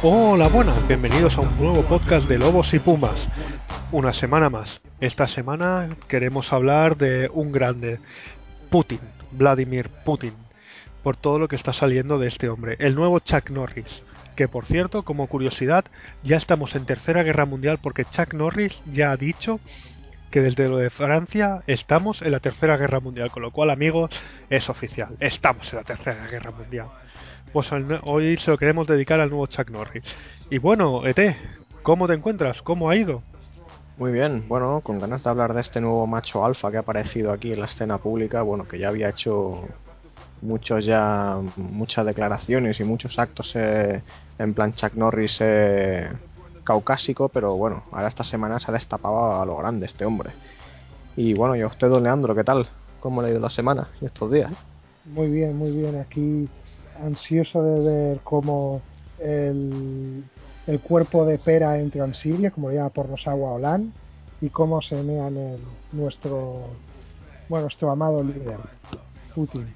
Hola, buenas, bienvenidos a un nuevo podcast de Lobos y Pumas. Una semana más. Esta semana queremos hablar de un grande, Putin, Vladimir Putin, por todo lo que está saliendo de este hombre, el nuevo Chuck Norris. Que por cierto, como curiosidad, ya estamos en Tercera Guerra Mundial porque Chuck Norris ya ha dicho que desde lo de Francia estamos en la Tercera Guerra Mundial, con lo cual, amigos, es oficial, estamos en la Tercera Guerra Mundial. Pues hoy se lo queremos dedicar al nuevo Chuck Norris. Y bueno, ET, ¿cómo te encuentras? ¿Cómo ha ido? Muy bien, bueno, con ganas de hablar de este nuevo macho alfa que ha aparecido aquí en la escena pública, bueno, que ya había hecho muchos ya muchas declaraciones y muchos actos eh, en plan Chuck Norris eh, caucásico, pero bueno, ahora esta semana se ha destapado a lo grande este hombre. Y bueno, y a usted, don Leandro, ¿qué tal? ¿Cómo le ha ido la semana y estos días? Muy bien, muy bien. Aquí ansioso de ver cómo el, el cuerpo de pera en Siria, como lo llama por los agua Olan, y cómo se mean en nuestro, bueno, nuestro amado líder, Putin.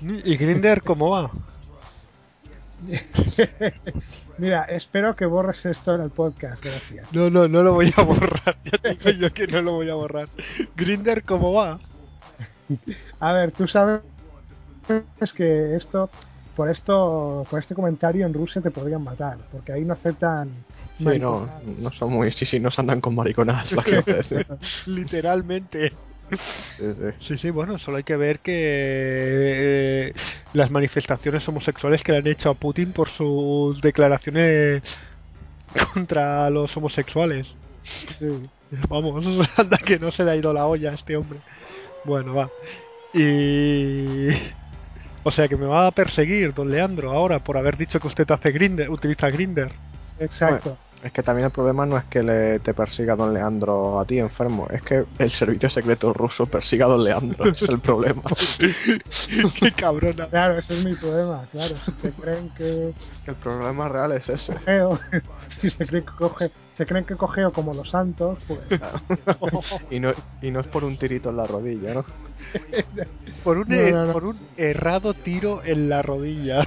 ¿Y Grinder cómo va? Mira, espero que borres esto en el podcast, gracias. No, no, no lo voy a borrar. Ya digo yo que no lo voy a borrar. Grinder cómo va? A ver, tú sabes que esto, por esto, por este comentario en Rusia te podrían matar, porque ahí no aceptan. Sí, no, mariconadas. no son muy... Sí, sí, no se andan con mariconadas, la gente. Sí, Literalmente. sí, sí. Sí, sí, bueno, solo hay que ver que eh, las manifestaciones homosexuales que le han hecho a Putin por sus declaraciones contra los homosexuales. Sí. Vamos, anda que no se le ha ido la olla a este hombre. Bueno, va. Y... O sea que me va a perseguir, don Leandro, ahora por haber dicho que usted hace Grinder, utiliza Grinder. Exacto. Es que también el problema no es que le, te persiga Don Leandro a ti enfermo, es que el servicio secreto ruso persiga a Don Leandro, ese es el problema. Qué cabrona. Claro, ese es mi problema, claro. Si se creen que El problema real es ese. si se creen que coge, se creen que cogeo como los santos, pues y, no, y no es por un tirito en la rodilla, ¿no? Por un, No, no, no. por un errado tiro en la rodilla.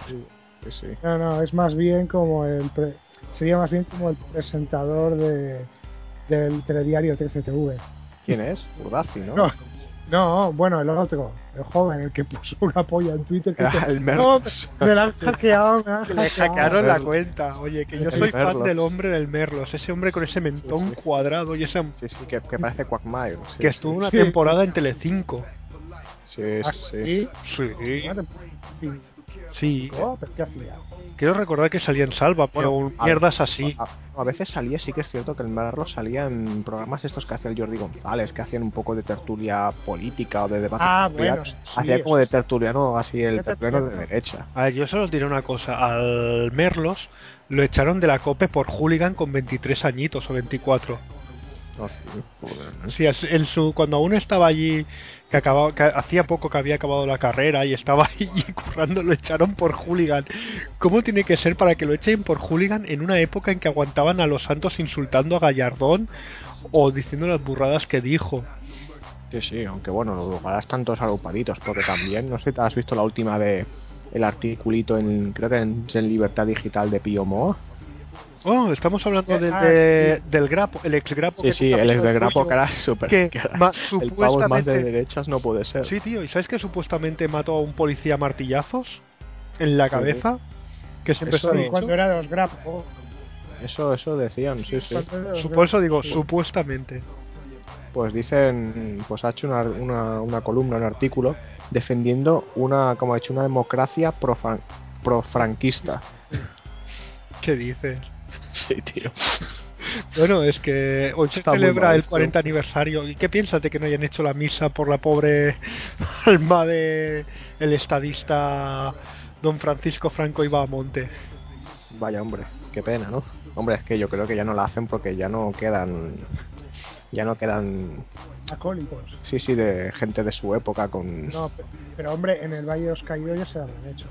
Sí, sí. no, no, es más bien como el pre- sería más bien como el presentador de del telediario 13TV. ¿Quién es? Urdazi, ¿no? No, no, bueno, el otro, el joven, el que puso una polla en Twitter que Ah, dice, el no, Merlos. me la han hackeado, me la han Que le hackeado". hackearon la cuenta. Oye, que yo El soy fan del hombre del Merlos. Ese hombre con ese mentón Sí, sí. cuadrado y ese Sí, sí, que, que parece Quagmire. Sí, que estuvo una Sí. temporada en Telecinco. Sí, Ah, sí, sí. Sí. Sí. oh, pero qué hacía. Quiero recordar que salía en Salva, pero Bueno, a- mierdas así. A, a veces salía, sí que es cierto que el Merlos salía en programas estos que hacía el Jordi González, que hacían un poco de tertulia política o de debate. Ah, bueno, sí, hacía como de tertuliano, así el ¿Qué tertuliano de derecha. A ver, yo solo os diré una cosa. Al Merlos lo echaron de la COPE por hooligan con 23 añitos o 24. Sí, su, cuando aún estaba allí, que, acababa, que hacía poco que había acabado la carrera y estaba ahí currando, lo echaron por hooligan. ¿Cómo tiene que ser para que lo echen por hooligan en una época en que aguantaban a los santos insultando a Gallardón o diciendo las burradas que dijo? Sí, sí, aunque bueno, los lugares están todos agrupaditos, porque también, no sé, ¿te has visto la última de el articulito en, creo que en, en Libertad Digital de Pío Moa? Oh, estamos hablando Eh, del, ah, de- del grapo, el ex grapo. Sí, sí, el ex de Grapo, que era súper... que que era- el pavo más de derechas no puede ser. Sí, tío, ¿y sabes que supuestamente mató a un policía a martillazos en la Sí. cabeza? Que siempre Eso se. Cuando era de los grapos. Eso, eso decían, sí, sí. Por eso digo, Sí. supuestamente. Pues dicen, pues ha hecho una, una, una columna, un artículo, defendiendo una, como ha hecho, una democracia profran- profranquista. ¿Qué dices? Sí, tío. Bueno, es que hoy se Está celebra el esto. 40 aniversario. ¿Y qué piensas de que no hayan hecho la misa por la pobre alma de el estadista don Francisco Franco Ibamonte? Vaya hombre, qué pena, ¿no? Hombre, es que yo creo que ya no la hacen porque ya no quedan ya no quedan, Acólitos. sí, sí, de gente de su época con... No, pe- pero hombre, en el Valle de los Caídos ya se habrán hecho.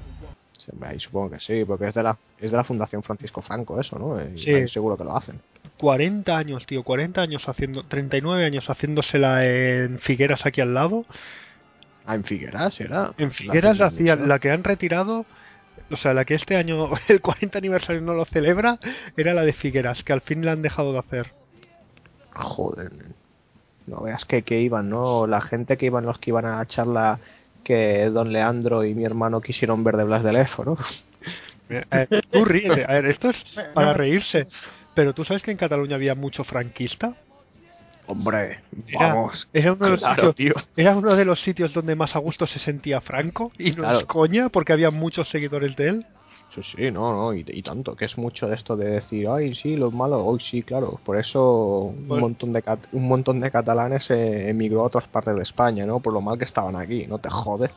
Ahí supongo que sí, porque es de la, es de la Fundación Francisco Franco eso, ¿no? Y Sí. seguro que lo hacen. 40 años, tío, 40 años haciendo, 39 años haciéndosela en Figueras aquí al lado. Ah, en Figueras era. En Figueras la hacían, la que han retirado, o sea, la que este año el 40 aniversario no lo celebra, era la de Figueras, que al fin la han dejado de hacer. Joder. No veas que, que iban, ¿no? La gente que iban, los que iban a la charla que don Leandro y mi hermano quisieron ver de Blas de Lezo, ¿no? Eh, tú ríete, a ver, esto es para reírse, pero tú sabes que en Cataluña había mucho franquista. Hombre, Era- vamos. Era uno, de los Claro, sitios, tío. era uno de los sitios donde más a gusto se sentía Franco, y no Claro. es coña, porque había muchos seguidores de él. Sí, sí, no, no, y, y tanto, que es mucho de esto de decir, ay, sí, los malos, hoy sí, claro. Por eso un Pues- montón de cat- un montón de catalanes emigró a otras partes de España, ¿no? Por lo mal que estaban aquí, no te jodes.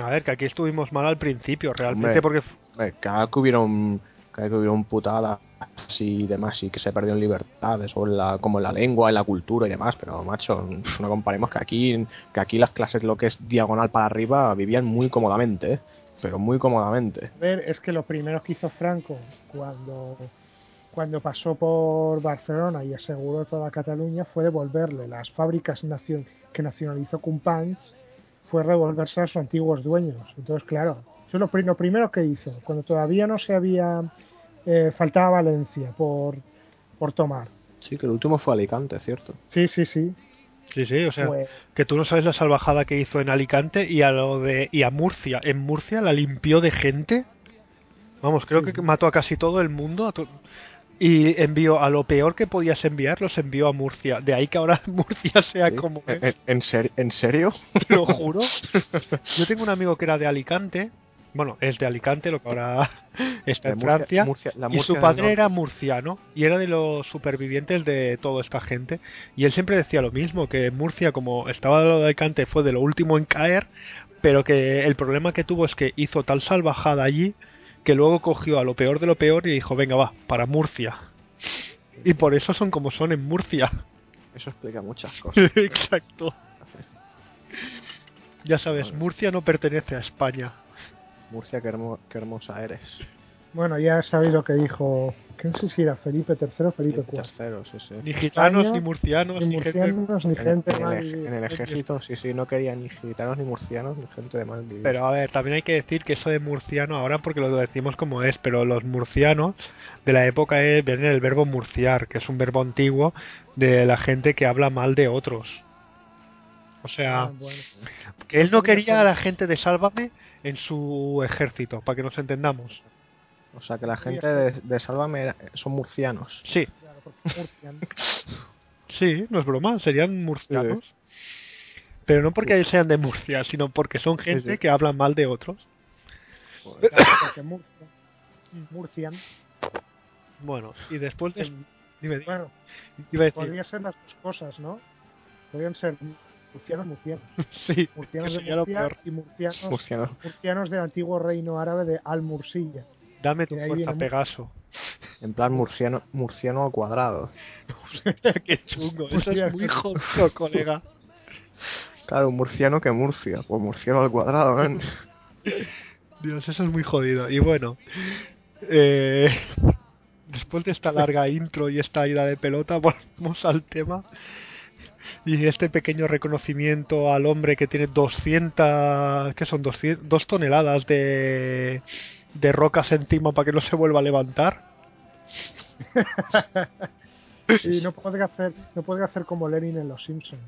A ver, que aquí estuvimos mal al principio, realmente, Hombre. porque Hombre, Cada que hubieron, cada que hubieron putadas y demás, y que se perdieron libertades, en la, como en la lengua, en la cultura y demás, pero macho, no comparemos que aquí, que aquí las clases, lo que es diagonal para arriba, vivían muy cómodamente, ¿eh? Pero muy cómodamente. A ver, es que lo primero que hizo Franco cuando, cuando pasó por Barcelona y aseguró toda Cataluña fue devolverle las fábricas que nacionalizó Companys, fue revolverse a sus antiguos dueños. Entonces, claro, eso es lo, pri- lo primero que hizo, cuando todavía no se había, eh, faltaba Valencia por, por tomar. Sí, que el último fue Alicante, ¿cierto? Sí, sí, sí. Sí, sí, o sea, Pues, que tú no sabes la salvajada que hizo en Alicante y a lo de y a Murcia. En Murcia la limpió de gente. Vamos, creo que mató a casi todo el mundo. a to- y envió a lo peor que podías enviar, los envió a Murcia. De ahí que ahora Murcia sea Sí. como ¿En, es, en- en ser- ¿En serio? te lo juro. Yo tengo un amigo que era de Alicante. Bueno, es de Alicante, lo que ahora está en Murcia- Francia. Murcia- la y su padre era murciano y era de los supervivientes de toda esta gente. Y él siempre decía lo mismo, que Murcia, como estaba de lo de Alicante, fue de lo último en caer, pero que el problema que tuvo es que hizo tal salvajada allí que luego cogió a lo peor de lo peor y dijo, venga, va, para Murcia. Y por eso son como son en Murcia. Eso explica muchas cosas. Exacto. Ya sabes, Murcia no pertenece a España. Murcia, qué, hermo- qué hermosa eres. bueno, ya sabéis lo que dijo, que no sé si era Felipe III o Felipe IV. Tercero, sí, sí. Ni gitanos, ni murcianos, Ni ni gente... murcianos, ni En, gente en el, mal- en el ejército, sí, sí, no querían ni gitanos, ni murcianos, ni gente de mal vivir. Pero a ver, también hay que decir que eso de murciano ahora porque lo decimos como es, pero los murcianos de la época es, viene del verbo murciar, que es un verbo antiguo de la gente que habla mal de otros. O sea, Ah, bueno. que él no quería a la gente de Sálvame en su ejército, para que nos entendamos. O sea, que la gente de, de Sálvame son murcianos. Sí, Claro, porque Murcian. sí, no es broma, serían murcianos. Pero no porque sean de Murcia, sino porque son gente sí. que hablan mal de otros. Porque Murcia, Murcian. Bueno, y después de... Dime, dime, Bueno, iba a decir, podría ser las dos cosas, ¿no? Podrían ser murcianos, murcianos. sí, Murcianos de Murcia peor. y murcianos, Murcianos. murcianos del antiguo reino árabe de Al-Mursilla. Dame tu fuerza, viene- Pegaso. En plan murciano, murciano al cuadrado. Qué chungo, eso es muy jodido, colega. Claro, un murciano que Murcia. Pues murciano al cuadrado, ¿ven? Dios, eso es muy jodido. Y bueno, eh, después de esta larga intro y esta ida de pelota, volvemos al tema. Y este pequeño reconocimiento al hombre que tiene 200, que son 200, dos toneladas de, de rocas encima para que no se vuelva a levantar. Y no puede hacer, no puede hacer como Lenin en Los Simpsons.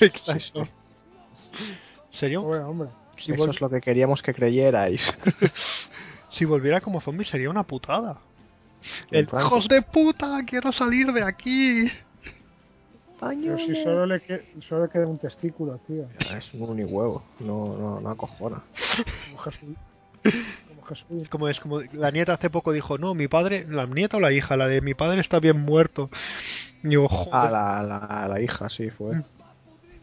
Exacto. ¿Serio? Bueno, hombre. Si, Eso es lo que queríamos que creyerais. si volviera como zombie sería una putada. El hijos de puta, quiero salir de aquí. Pero si solo le, que- solo le queda un testículo, tío. Ya, Es un unihuevo, no, no, no acojona. Como Jesús. Como Jesús. Como es como la nieta hace poco dijo, no, mi padre, la nieta o la hija, la de mi padre está bien muerto. Y digo, joder. Ah, la, la, la hija, sí, fue. Mm.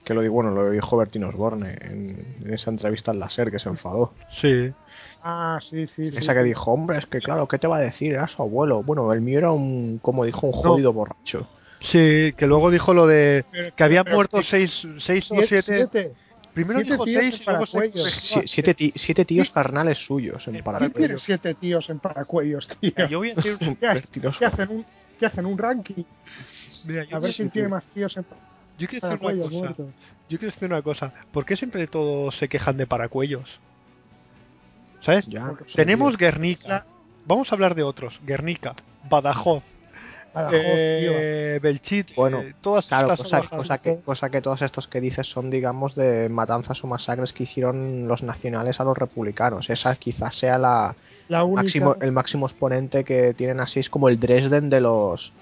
Que lo dijo, bueno, lo dijo Bertín Osborne en, en esa entrevista al láser que se enfadó. Sí. Ah, sí, sí. sí, Esa que dijo, hombre, es que claro, ¿qué te va a decir? Era su abuelo. Bueno, el mío era un, como dijo, un No. jodido borracho. Sí, que luego dijo lo de Pero- que habían pero- muerto seis, seis o Siete-. Primero siete dijo tíos seis y luego siete, siete tíos carnales suyos en ¿Quién paracuellos. tiene siete tíos en paracuellos, tío? Yo voy a decir, ¿Qué, Mentiroso. qué hacen un, ¿Qué hacen? ¿Un ranking? mira, yo, A ver quién tiene más tíos en yo quiero decir una paracuellos cosa. muertos. Yo quiero decir una cosa. ¿Por qué siempre todos se quejan de paracuellos? ¿Sabes? Ya, Tenemos. Guernica. Vamos a hablar de otros. Guernica, Badajoz, eh, Belchite, Bueno, eh, todas Claro, estas cosa, que, cosa que todos estos que dices son, digamos, de matanzas o masacres que hicieron los nacionales a los republicanos. Esa quizás sea la. La única, máximo, el máximo exponente que tienen así, es como el Dresden de los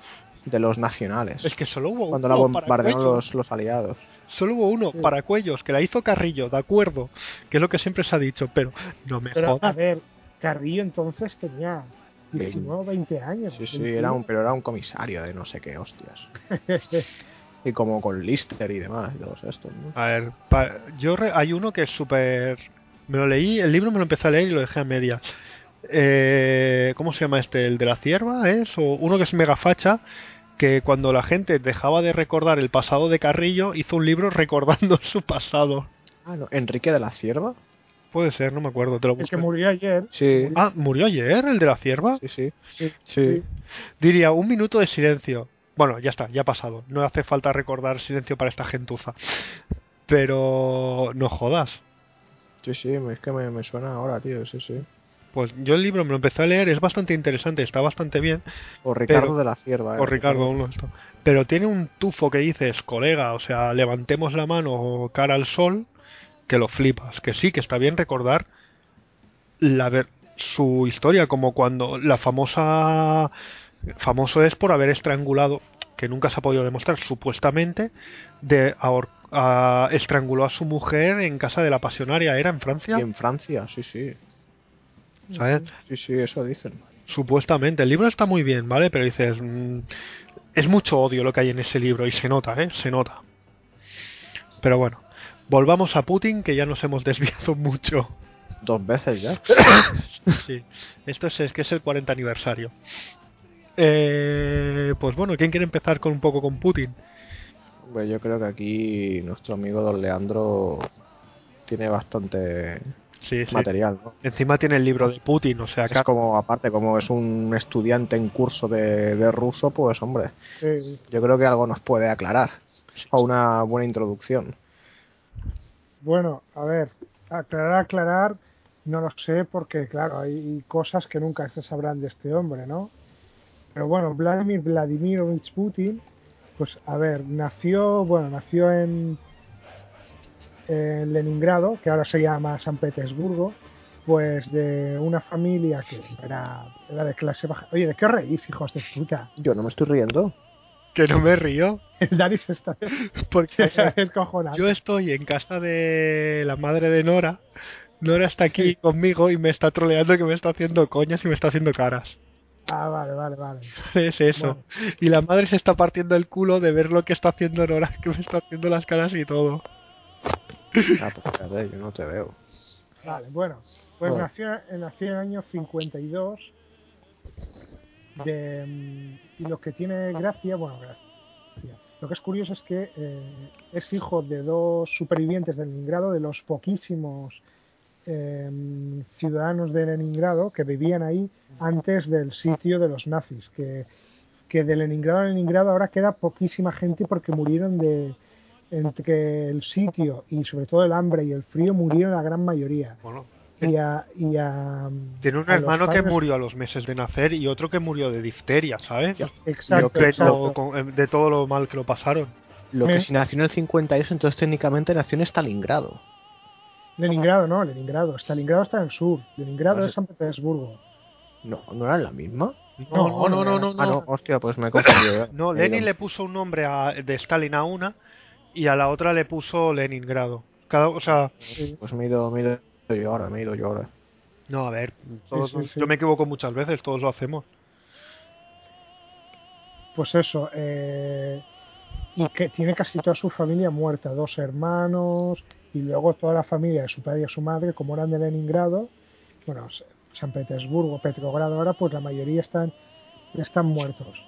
de los nacionales. Es que solo hubo cuando la uno bombardearon paracuellos. los, los aliados. Solo hubo uno, Sí. Paracuellos, que la hizo Carrillo, de acuerdo, que es lo que siempre se ha dicho, pero no me Pero, a jodas. ver, Carrillo entonces tenía 19 o 20 años. Sí, sí, 21. era un, pero era un comisario de no sé qué hostias. Y como con Lister y demás, y todos estos, ¿no? A ver, pa- yo re- hay uno que es súper... Me lo leí, el libro me lo empecé a leer y lo dejé a media. Eh, ¿Cómo se llama este? ¿El de la cierva es? O uno que es mega facha, que cuando la gente dejaba de recordar el pasado de Carrillo, hizo un libro recordando su pasado. Ah, no, Enrique de la Cierva. Puede ser, no me acuerdo, te lo El que busco. murió ayer. Sí, Ah, ¿murió ayer el de la cierva? sí, sí. Sí, Sí. Diría un minuto de silencio. Bueno, ya está, ya ha pasado. No hace falta recordar silencio para esta gentuza. Pero no jodas. Sí, sí, es que me, me suena ahora, tío, sí, sí. Pues yo el libro me lo empecé a leer, es bastante interesante, está bastante bien. O Ricardo Pero- de la Cierva. O eh, Ricardo, uno de estos. Pero tiene un tufo que dices, colega, o sea, levantemos la mano cara al sol, que lo flipas. Que sí, que está bien recordar la ver su historia, como cuando la famosa. Famoso es por haber estrangulado, que nunca se ha podido demostrar, supuestamente, de a- estranguló a su mujer en casa de la pasionaria, ¿era en Francia? Y en Francia, sí, sí. ¿Sabes? Sí, sí, eso dicen. Supuestamente, el libro está muy bien, ¿vale? Pero dices, mm, es mucho odio lo que hay en ese libro y se nota, ¿eh? Se nota. Pero bueno, volvamos a Putin, que ya nos hemos desviado mucho. Dos veces ya. Sí, esto es, es que es el 40 aniversario. Eh, pues bueno, ¿quién quiere empezar con un poco con Putin? Pues yo creo que aquí nuestro amigo Don Leandro tiene bastante Sí, sí. material, ¿no? Encima tiene el libro de Putin, o sea, Es como, aparte, como es un estudiante en curso de, de ruso, pues hombre, Sí. yo creo que algo nos puede aclarar. O una buena introducción. Bueno, a ver, aclarar, aclarar, no lo sé porque, claro, hay cosas que nunca se sabrán de este hombre, ¿no? Pero bueno, Vladimir Vladimirovich Putin, pues a ver, nació, bueno, nació en, en Leningrado, que ahora se llama San Petersburgo, pues de una familia que era, era de clase baja. Oye, ¿de qué reís, hijos de puta? Yo no me estoy riendo. Que no me río, El Dani se está porque yo estoy en casa de la madre de Nora. Nora está aquí conmigo y me está troleando que me está haciendo coñas y me está haciendo caras. Ah, vale, vale, vale. Es eso. Y la madre se está partiendo el culo de ver lo que está haciendo Nora, que me está haciendo las caras y todo. Ah, pues espérate, yo no te veo. Vale, bueno, pues Bueno. nació, en el año 52 de, mm, y lo que tiene gracia, bueno, gracia, lo que es curioso es que eh, es hijo de dos supervivientes de Leningrado, de los poquísimos eh, ciudadanos de Leningrado que vivían ahí antes del sitio de los nazis, que, que de Leningrado a Leningrado ahora queda poquísima gente porque murieron de entre el sitio y sobre todo el hambre y el frío murieron la gran mayoría. Bueno, y a, y a tiene un a hermano que murió a los meses de nacer y otro que murió de difteria, ¿sabes? exacto, Yo creo- exacto. Con- eh, de todo lo mal que lo pasaron. Lo que Me- si nació en el 52, entonces técnicamente nació en Stalingrado. Leningrado no Leningrado Stalingrado está en el sur Leningrado Pues- es San Petersburgo No, ¿no era la misma? No, no, no, no, no. Ah, no, hostia, pues me he confundido. ¿eh? No, Lenin le puso un nombre a- de Stalin a una y a la otra le puso Leningrado. Cada, o sea, Pues me he ido, me he ido yo ahora, me he ido yo ahora. no, a ver, todos- sí, sí. yo me equivoco muchas veces, todos lo hacemos. pues eso eh, y que tiene casi toda su familia muerta dos hermanos y luego toda la familia de su padre y de su madre como eran de Leningrado bueno San Petersburgo Petrogrado ahora pues la mayoría están están muertos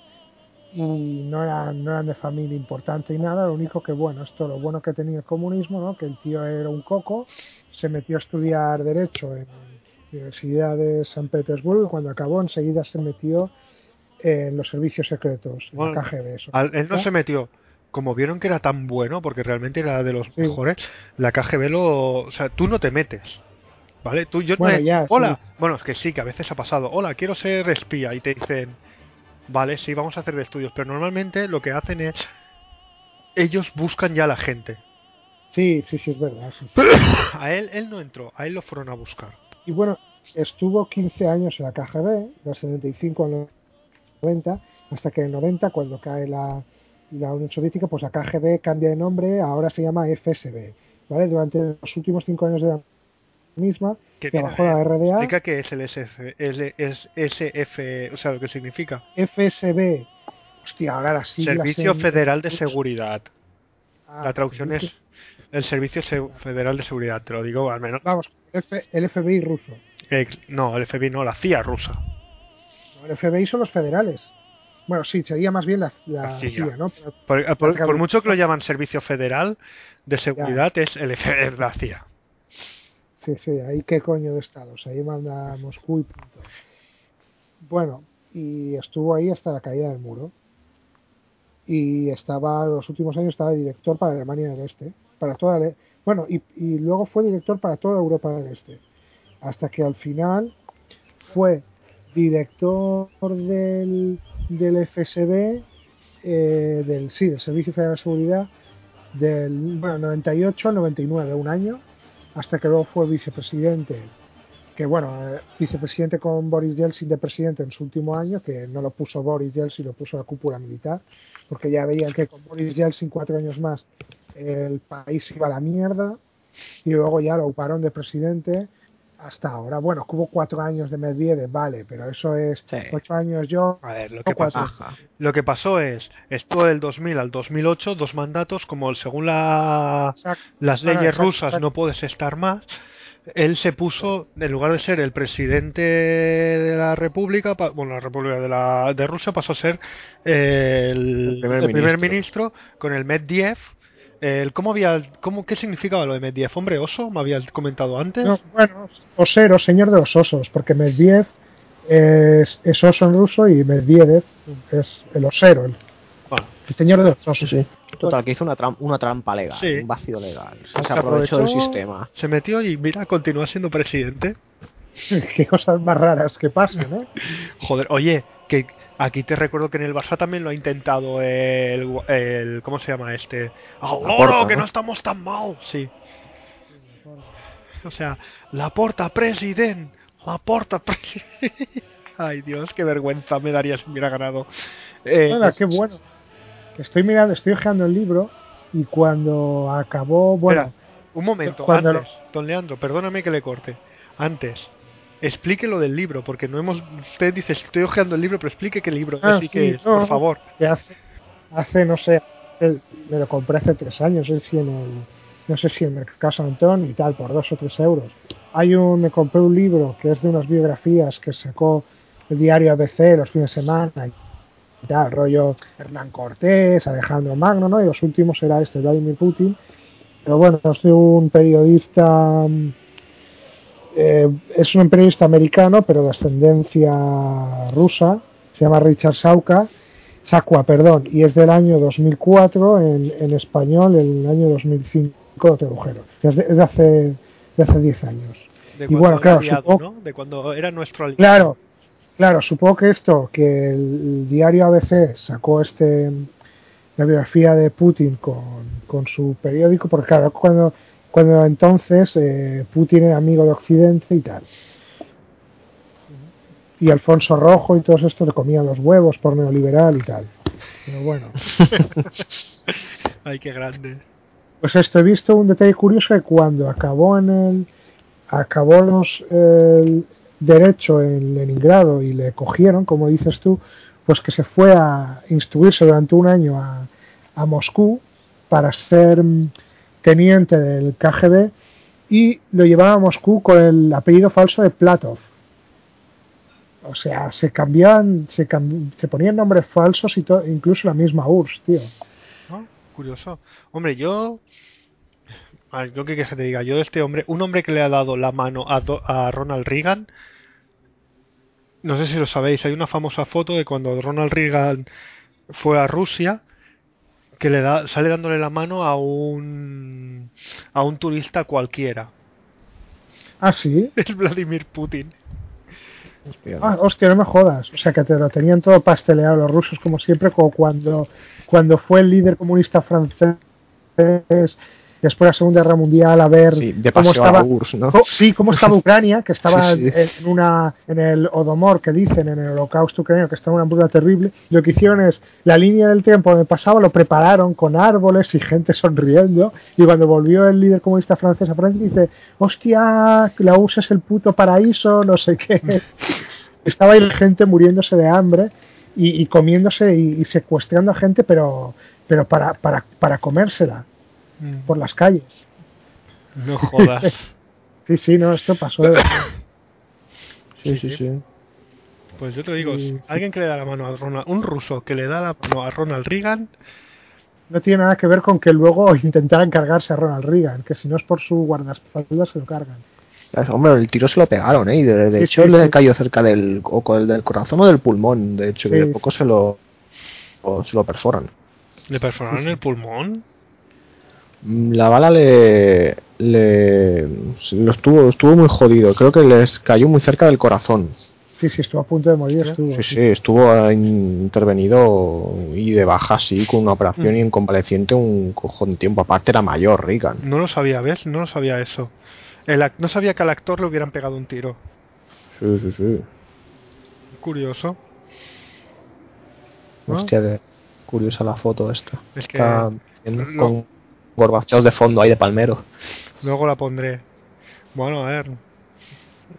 y no eran, no eran de familia importante y nada, lo único que bueno, esto lo bueno que tenía el comunismo, ¿no? que el tío era un coco, se metió a estudiar Derecho en la Universidad de San Petersburgo y cuando acabó enseguida se metió en los servicios secretos, en Bueno, el KGB. Eso. Al- él no ¿Eh? se metió. Como vieron que era tan bueno, porque realmente era de los Sí. mejores, la KGB lo. O sea, tú no te metes. ¿Vale? Tú, yo no Bueno, he- ya, Hola. sí. Bueno, es que sí, que a veces ha pasado. Hola, quiero ser espía. Y te dicen. Vale, sí, vamos a hacer estudios. Pero normalmente lo que hacen es. Ellos buscan ya a la gente. Sí, sí, sí, es verdad. sí, sí. A él, él no entró. A él lo fueron a buscar. Y bueno, estuvo 15 años en la KGB, del 75 al 90, hasta que en el 90, cuando cae la, la Unión Soviética, pues la KGB cambia de nombre, ahora se llama FSB. ¿vale? Durante los últimos cinco años de la misma, Que bajó la RDA, Explica qué es el SF, el es- SF, o sea, lo que significa. FSB, hostia, ahora las siglas Servicio en- Federal de Seguridad. Ah, La traducción es el Servicio Se- Federal de Seguridad, te lo digo al menos. Vamos, el FBI ruso. No, el FBI no, la CIA rusa. No, El FBI son los federales. Bueno, sí, sería más bien la, la La CIA. CIA, ¿no? Pero- Por, por- Claro. por mucho que lo llaman Servicio Federal de Seguridad, es, el, F- es la CIA. Sí, sí, ahí qué coño de estados, ahí manda Moscú y punto. Bueno, y estuvo ahí hasta la caída del muro. Y estaba, los últimos años estaba director para Alemania del Este, para toda la- bueno, y, y luego fue director para toda Europa del Este, hasta que al final fue director del, del FSB, eh, del, sí, del Servicio Federal de Seguridad, del bueno, 98 al 99, un año, hasta que luego fue vicepresidente, que bueno, eh, vicepresidente con Boris Yeltsin de presidente en su último año, que no lo puso Boris Yeltsin, lo puso la cúpula militar, porque ya veían que con Boris Yeltsin cuatro años más el país iba a la mierda, y luego ya lo uparon de presidente hasta ahora. Bueno, hubo cuatro años de Medvedev, vale, pero eso es Sí. ocho años yo, A ver, lo que, Ajá. lo que pasó es, estuvo del 2000 al 2008, dos mandatos, como el- según la, Exacto. las leyes exacto, rusas exacto. no puedes estar más, él se puso, en lugar de ser el presidente de la República, bueno, la República de, la, de Rusia pasó a ser el, El primer el primer ministro. ministro con el Medvedev. El, ¿cómo había, cómo, ¿Qué significaba lo de Medvedev? ¿Hombre oso? ¿Me habías comentado antes? No, bueno, osero, señor de los osos, porque Medvedev es, es oso en ruso y Medvedev es el osero, el, Bueno, el señor de los osos. sí. Total, que hizo una, tram- una trampa legal, Sí. un vacío legal. Se, Se aprovechó del aprovechó. sistema. se metió y mira, continúa siendo presidente. Qué cosas más raras que pasan, ¿eh? Joder, oye, que aquí te recuerdo que en el Barça también lo ha intentado el, el ¿cómo se llama este? ¡Aurora, que ¿no? estamos tan mal! Sí. O sea, la porta president, la porta president. Ay, Dios, qué vergüenza me daría si hubiera ganado. Eh, Hola, qué bueno. Estoy mirando, estoy ojeando el libro y cuando acabó, bueno, Espera, un momento, antes, don Leandro, perdóname que le corte. Antes, explique lo del libro, porque no hemos. Usted dice, estoy ojeando el libro, pero explique qué libro Ah, es y sí, qué es, no, por favor. que hace, hace, no sé, el- me lo compré hace tres años, no sé si en el, no sé si en Mercado San Antón y tal, por dos o tres euros. Hay un, me compré un libro que es de unas biografías que sacó el diario ABC los fines de semana y tal, rollo Hernán Cortés, Alejandro Magno, ¿no? Y los últimos era este, Vladimir Putin. Pero bueno, es de un periodista, mm, eh, es un periodista americano, pero de ascendencia rusa, se llama Richard Sauka, Sacua, perdón, y es del año 2004, en, en español el año 2005 lo tradujeron. Es de, es de hace, de hace 10 años. De Y cuando bueno, era claro, aliado, supongo- ¿no? De cuando era nuestro aliado. Claro, claro, supongo que esto, que el diario ABC sacó este la biografía de Putin con, con su periódico, porque claro, cuando, cuando entonces eh, Putin era amigo de Occidente y tal. Y Alfonso Rojo y todos estos le comían los huevos por neoliberal y tal. Pero bueno. Ay, qué grande. Pues esto, he visto un detalle curioso que cuando acabó en el acabó los el derecho en Leningrado y le cogieron, como dices tú, pues que se fue a instruirse durante un año a, a Moscú para ser teniente del KGB y lo llevaba a Moscú con el apellido falso de Platov. O sea, se cambiaban, se, se ponían nombres falsos y incluso la misma URSS, tío. ¿no? Curioso. Hombre, yo. A yo que te diga. Yo de este hombre, un hombre que le ha dado la mano a, a Ronald Reagan. No sé si lo sabéis, hay una famosa foto de cuando Ronald Reagan fue a Rusia que le da, sale dándole la mano a un a un turista cualquiera. Ah, sí. Es Vladimir Putin. Hostia. Ah, hostia, no me jodas. O sea, que te lo tenían todo pasteleado los rusos, como siempre, como cuando, cuando fue el líder comunista francés después de la Segunda Guerra Mundial a ver Sí, de cómo estaba, la URSS, ¿no? co- sí, cómo estaba Ucrania, que estaba Sí. En, una, en el Odomor, que dicen, en el holocausto ucraniano, que estaba una hambruna terrible. Lo que hicieron es, la línea del tiempo donde pasaba lo prepararon con árboles y gente sonriendo. Y cuando volvió el líder comunista francés a Francia, dice, hostia, la URSS es el puto paraíso, no sé qué. estaba ahí gente muriéndose de hambre y, y comiéndose y, y secuestrando a gente, pero, pero para, para, para comérsela Mm, por las calles. No jodas. Sí, sí, no, esto pasó de. Sí, sí, sí. Pues yo te digo, alguien que le da la mano a Ronald, un ruso que le da la mano a Ronald Reagan, No tiene nada que ver con que luego intentaran cargarse a Ronald Reagan, que si no es por su guardaespaldas se lo cargan. Hombre, el tiro se lo pegaron, ¿eh? Y de, de Sí, hecho sí, le sí. cayó cerca del, o con el del corazón o del pulmón. De hecho, que de poco se lo, o se lo perforan. le perforaron el pulmón. Mm, La bala le, le lo estuvo, estuvo muy jodido. Creo que les cayó muy cerca del corazón. Sí, sí, estuvo a punto de morir. Estuvo, Sí, sí, estuvo intervenido y de baja, sí, con una operación Mm. y en convaleciente un cojón de tiempo. Aparte era mayor, Reagan. No lo sabía, ¿ves? No lo sabía eso. El ac- no sabía que al actor le hubieran pegado un tiro. Sí, sí, sí. Curioso. ¿no? Hostia, curiosa la foto esta. Es que Está bien, no. con De fondo ahí de palmero. luego la pondré. Bueno, a ver.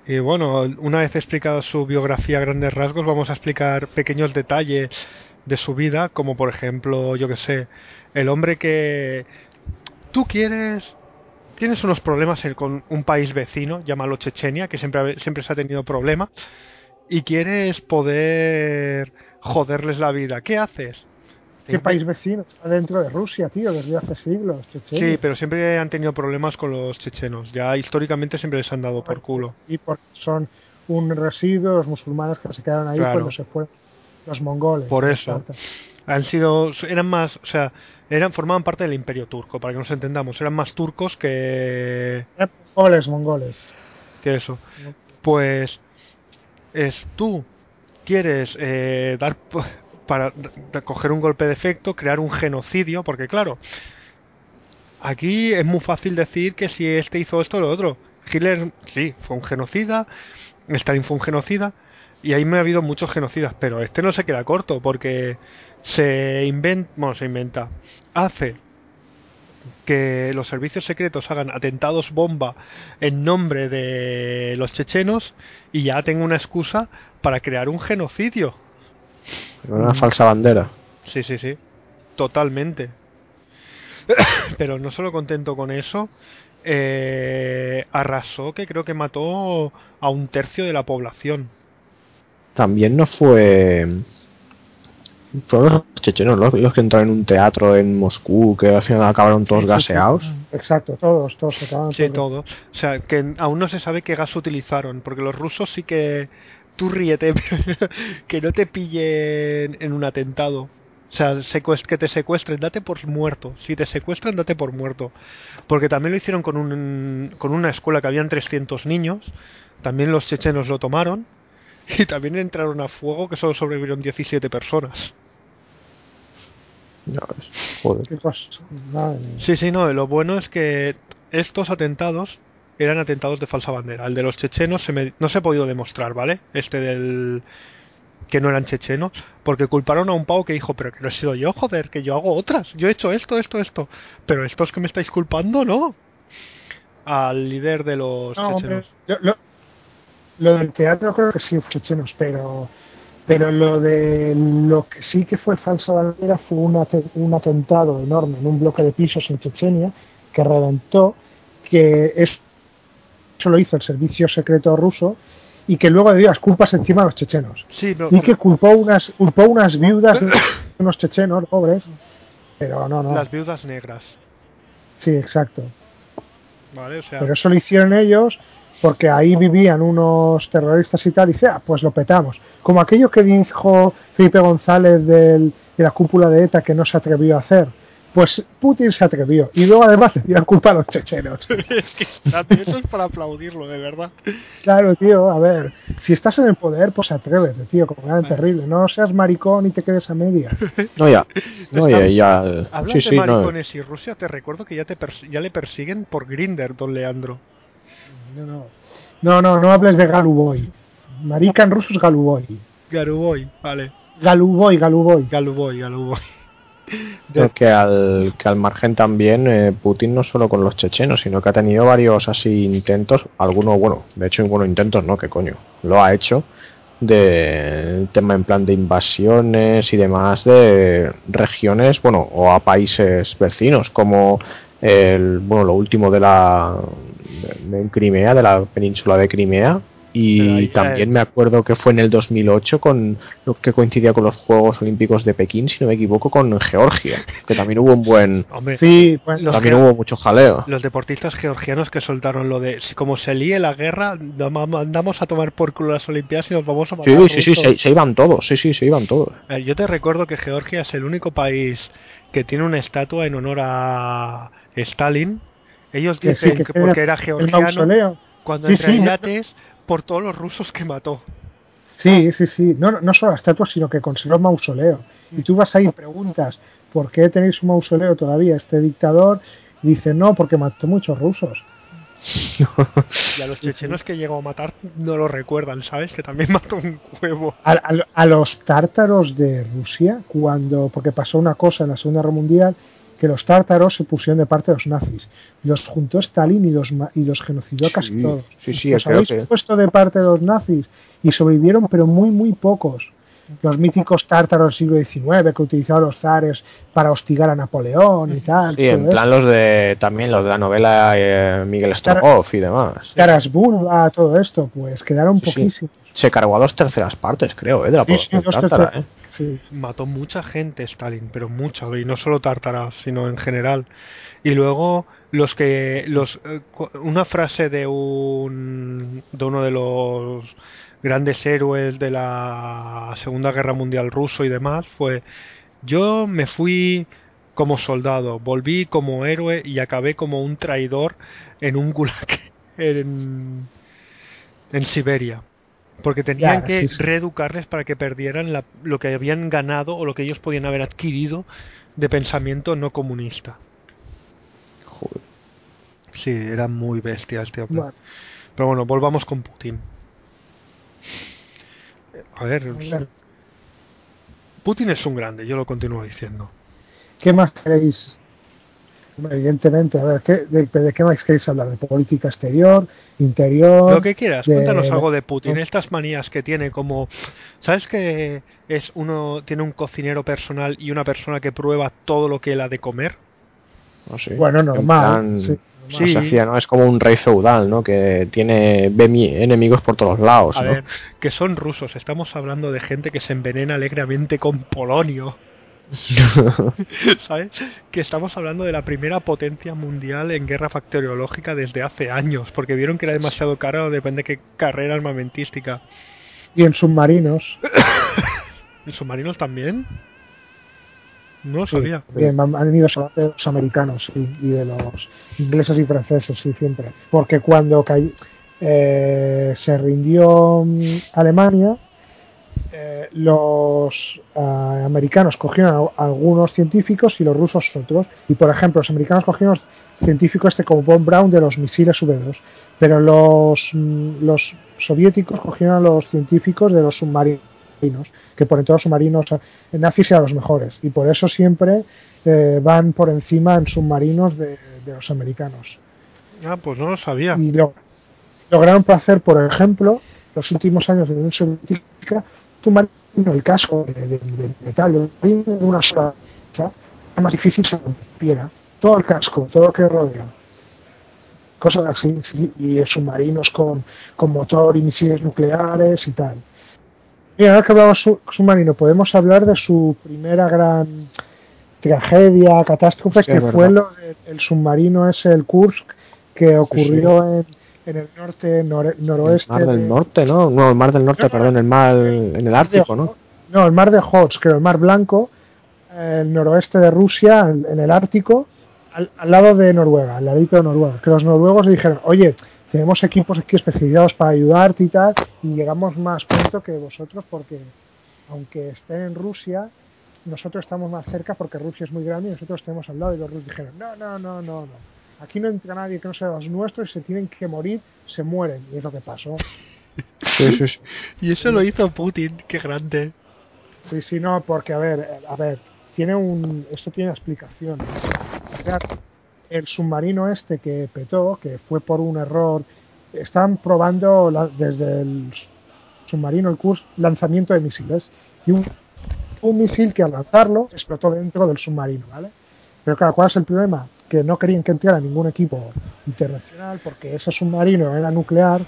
Y bueno, una vez explicado su biografía a grandes rasgos, vamos a explicar pequeños detalles de su vida, como por ejemplo, yo que sé, el hombre que tú quieres, tienes unos problemas con un país vecino, llámalo Chechenia, que siempre, siempre se ha tenido problemas, y quieres poder joderles la vida. ¿Qué haces? ¿Qué país vecino? Está dentro de Rusia, tío, desde hace siglos. Chechenia. Sí, pero siempre han tenido problemas con los chechenos. Ya históricamente siempre les han dado por culo. Y porque son un residuo, los musulmanes que se quedaron ahí Claro. cuando se fueron los mongoles. Por eso. Han sido, eran más, o sea, eran formaban parte del Imperio Turco, para que nos entendamos. Eran más turcos que Eran Mongoles, mongoles. que eso. Pues es tú quieres eh, dar para coger un golpe de efecto, crear un genocidio, porque claro, aquí es muy fácil decir que si este hizo esto o lo otro. Hitler sí, fue un genocida, Stalin fue un genocida, y ahí me ha habido muchos genocidas, pero este no se queda corto, porque se inventa, bueno, se inventa, hace que los servicios secretos hagan atentados bomba en nombre de los chechenos y ya tengo una excusa para crear un genocidio. Una falsa bandera. Sí, sí, sí. Totalmente. Pero no solo contento con eso, eh, arrasó que creo que mató a un tercio de la población. También no fue. Fueron los chechenos los, los que entraron en un teatro en Moscú, que al final acabaron todos gaseados. Exacto, todos, todos Sí, todos. todo. O sea, que aún no se sabe qué gas utilizaron, porque los rusos sí que... Tú ríete, pero que no te pillen en un atentado. O sea, secuest- que te secuestren, date por muerto. Si te secuestran, date por muerto. Porque también lo hicieron con, un, con una escuela que habían 300 niños. También los chechenos lo tomaron. Y también entraron a fuego que solo sobrevivieron 17 personas. Ves, Joder. Qué. Madre. Sí, sí, no. Lo bueno es que estos atentados eran atentados de falsa bandera. El de los chechenos se me- no se ha podido demostrar, ¿vale? Este del que no eran chechenos, porque culparon a un pavo que dijo, pero que no he sido yo, joder, que yo hago otras, yo he hecho esto, esto, esto, pero estos que me estáis culpando, no. Al líder de los No, hombre, chechenos. yo- lo, lo del teatro creo que sí fue chechenos, pero pero lo de lo que sí que fue falsa bandera fue un, un atentado enorme en un bloque de pisos en Chechenia que reventó, que es- eso lo hizo el servicio secreto ruso y que luego le dio las culpas encima a los chechenos. Sí, Y que culpó unas, culpó unas viudas de unos chechenos pobres. Pero no, no. las viudas negras. Sí, exacto. ¿Vale? O sea, Pero eso lo hicieron ellos porque ahí vivían unos terroristas y tal. Y dice, ah, pues lo petamos. Como aquello que dijo Felipe González del- de la cúpula de ETA que no se atrevió a hacer. Pues Putin se atrevió. Y luego además le dio la culpa a los chechenos. es que está- eso es para aplaudirlo, de verdad. Claro, tío, a ver. Si estás en el poder, pues atrévete, tío, como era terrible. No seas maricón y te quedes a media. No, ya. No, ya, ya. Hablas Sí, de sí, no. maricones y Rusia, te recuerdo que ya, te ya le persiguen por Grinder, don Leandro. No, no. No, no, no hables de Galuboy. Marica en ruso es Galuboy. Galuboy, vale. Galuboy, Galuboy. Galuboy, Galuboy. Que al, que al margen también eh, Putin no solo con los chechenos, sino que ha tenido varios así intentos, algunos, bueno, de hecho, bueno, intentos no, que coño, lo ha hecho, de tema en plan de invasiones y demás de regiones, bueno, o a países vecinos, como el, bueno, lo último de la de, de Crimea, de la península de Crimea. Y también me acuerdo que fue en el 2008 con lo que coincidía con los Juegos Olímpicos de Pekín, si no me equivoco, con Georgia, que también hubo un buen, Hombre, Sí, bueno, también hubo mucho jaleo. los deportistas georgianos que soltaron lo de si como se líe la guerra, mandamos a tomar por culo las Olimpiadas y nos vamos a matar. Sí, sí, sí, se, se iban todos, sí, sí, se iban todos. Eh, Yo te recuerdo que Georgia es el único país que tiene una estatua en honor a Stalin. Ellos que sí, dicen que que porque era el georgiano, cuando Sí, en sí, realidad no- es por todos los rusos que mató. Sí, sí, sí. No, no solo la estatua, sino que conserva un mausoleo. Y tú vas ahí y preguntas, ¿por qué tenéis un mausoleo todavía este dictador? Dice, no, porque mató muchos rusos. Y a los chechenos que llegó a matar no lo recuerdan, ¿sabes? Que también mató un huevo. A, a- a los tártaros de Rusia, cuando, porque pasó una cosa en la Segunda Guerra Mundial, que los tártaros se pusieron de parte de los nazis. Los juntó Stalin y los, y los genocidó a casi Sí, todos. sí, sí, Los habéis que- puesto de parte de los nazis y sobrevivieron, pero muy, muy pocos. Los míticos tártaros del siglo XIX que utilizaban los zares para hostigar a Napoleón y tal. Sí, en plan los de también los de la novela eh, Miguel Strogoff y demás. Taras Bulba, todo esto, pues quedaron Sí, sí. poquísimos. Se cargó a dos terceras partes, creo, eh, de la Sí, sí, población tártara, eh. Mató mucha gente Stalin, pero mucha, y no solo tártaras, sino en general. Y luego los que los eh, una frase de un de uno de los grandes héroes de la Segunda Guerra Mundial ruso y demás fue yo me fui como soldado, volví como héroe y acabé como un traidor en un gulag en, en Siberia. Porque tenían Ya, que sí, sí. reeducarles para que perdieran la- lo que habían ganado o lo que ellos podían haber adquirido de pensamiento no comunista. Joder. Sí, era muy bestia este hombre. Bueno, Pero bueno, volvamos con Putin. A ver, Claro. Putin es un grande, yo lo continúo diciendo. ¿Qué más queréis? Evidentemente, a ver, ¿qué- de, de qué más queréis hablar? ¿De política exterior, interior? Lo que quieras, de- cuéntanos algo de Putin. no. Estas manías que tiene como... ¿Sabes que es uno tiene un cocinero personal y una persona que prueba todo lo que él ha de comer? No sé. Bueno, En normal. plan, sí, normal. Sí. se hacía, ¿no? Es como un rey feudal, ¿no? Que tiene enemigos por todos lados, A ¿no? ver, que son rusos. Estamos hablando de gente que se envenena alegremente con polonio. ¿Sabes? Que estamos hablando de la primera potencia mundial en guerra bacteriológica desde hace años, porque vieron que era demasiado caro, depende de qué carrera armamentística. Y en submarinos. ¿En submarinos también? No lo Sí, sabía. bien, han han venido de los americanos sí, y de los ingleses y franceses, sí, siempre. Porque cuando cay- eh, se rindió mm, Alemania, eh, los ah, americanos cogieron a, algunos científicos y los rusos otros. Y por ejemplo, los americanos cogieron científicos este como Von Braun de los misiles V2, pero los, mm, los soviéticos cogieron a los científicos de los submarinos, que por todos los submarinos eh, nazis eran los mejores. Y por eso siempre eh, van por encima en submarinos de, de los americanos. Ah, pues no lo sabía. Y lo- lograron hacer, por ejemplo, los últimos años de la Unión Soviética, el casco de, de- de metal, de una sola pieza, era más difícil se rompiera. Todo el casco, todo lo que rodea. cosas así, sí, y submarinos con, con motor y misiles nucleares y tal. Y ahora que hablamos su, submarino, podemos hablar de su primera gran tragedia, catástrofe, Sí, que es fue lo de- el submarino ese, el Kursk, que ocurrió En, en el norte, nor- El noroeste. mar de- del norte, ¿no? No, el mar del norte, No, no, perdón, el mar en el Ártico, ¿no? No, el mar de Hots, creo, el mar Blanco, el noroeste de Rusia, en, el Ártico, al, al lado de Noruega, al ladito de Noruega. Que los noruegos dijeron, oye, tenemos equipos aquí especializados para ayudarte y tal, y llegamos más pronto que vosotros porque, aunque estén en Rusia, nosotros estamos más cerca porque Rusia es muy grande y nosotros estamos al lado. Y los rusos dijeron, no, no, no, no, no. Aquí no entra nadie que no sea los nuestros y se tienen que morir, se mueren. Y es lo que pasó. Sí, sí, sí. Y eso lo hizo Putin, qué grande. Sí, sí, no, porque a ver, eh, a ver, tiene un, esto tiene. O sea, el submarino este que petó, que fue por un error, están probando la- desde el submarino, el Kursk, lanzamiento de misiles. Y un, un misil que al lanzarlo explotó dentro del submarino, ¿vale? Pero claro, ¿cuál es el problema? Que no querían que entrara ningún equipo internacional porque ese submarino era nuclear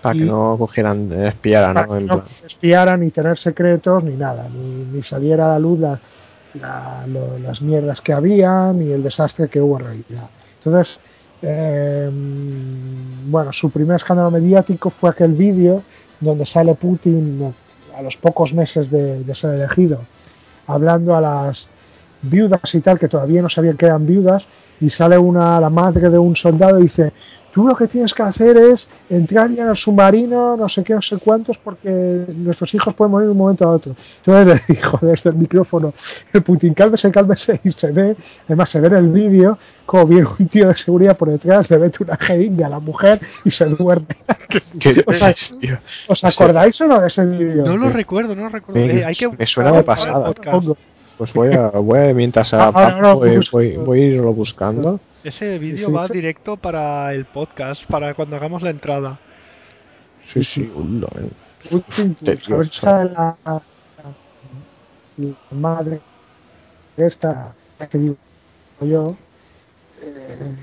Para que no cogieran, espiaran, para ¿no? que no espiaran ni tener secretos ni nada, ni, ni saliera a la luz la- la- lo- las mierdas que había, ni el desastre que hubo en realidad. Entonces, eh, bueno, su primer escándalo mediático fue aquel vídeo donde sale Putin a los pocos meses de, de ser elegido, hablando a las viudas y tal, que todavía no sabían que eran viudas, y sale una, la madre de un soldado y dice, tú lo que tienes que hacer es entrar ya en el submarino, no sé qué, no sé cuántos, porque nuestros hijos pueden morir de un momento a otro. Entonces le dijo desde el micrófono, el Putin, cálmese, cálmese, y se ve, además se ve en el vídeo, como viene un tío de seguridad por detrás, le mete una jeringa a la mujer y se duerme. ¿Qué O sea, dices, tío? ¿Os acordáis o no de ese vídeo? No lo recuerdo, no lo recuerdo. Venga, Eh, hay que me suena de pasada. Pues voy a, voy a mientras Ah, haga ahora no, voy, pues, voy, voy a irlo buscando. Ese vídeo sí, va sí. directo para el podcast, para cuando hagamos la entrada. Sí, sí, eh. Pues, a sale la, la- madre de esta que digo yo. eh,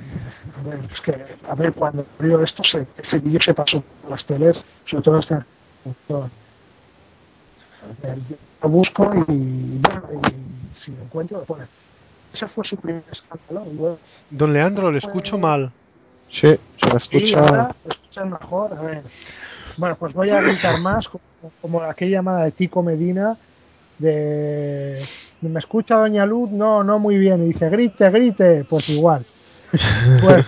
a ver, es que, a ver, cuando vio esto, se, ese vídeo se pasó por las teles, sobre todo esta. Lo busco y, bueno, y si lo encuentro, lo pone. Ese fue su primer escándalo. y bueno, Don Leandro, le escucho mal. Sí, se la Sí, escucha. ahora escuchan mejor. A ver. Bueno, pues voy a gritar más, como, como aquella llamada de Tico Medina, de ¿me escucha Doña Luz? No, no muy bien. Y dice, grite, grite. Pues igual. bueno,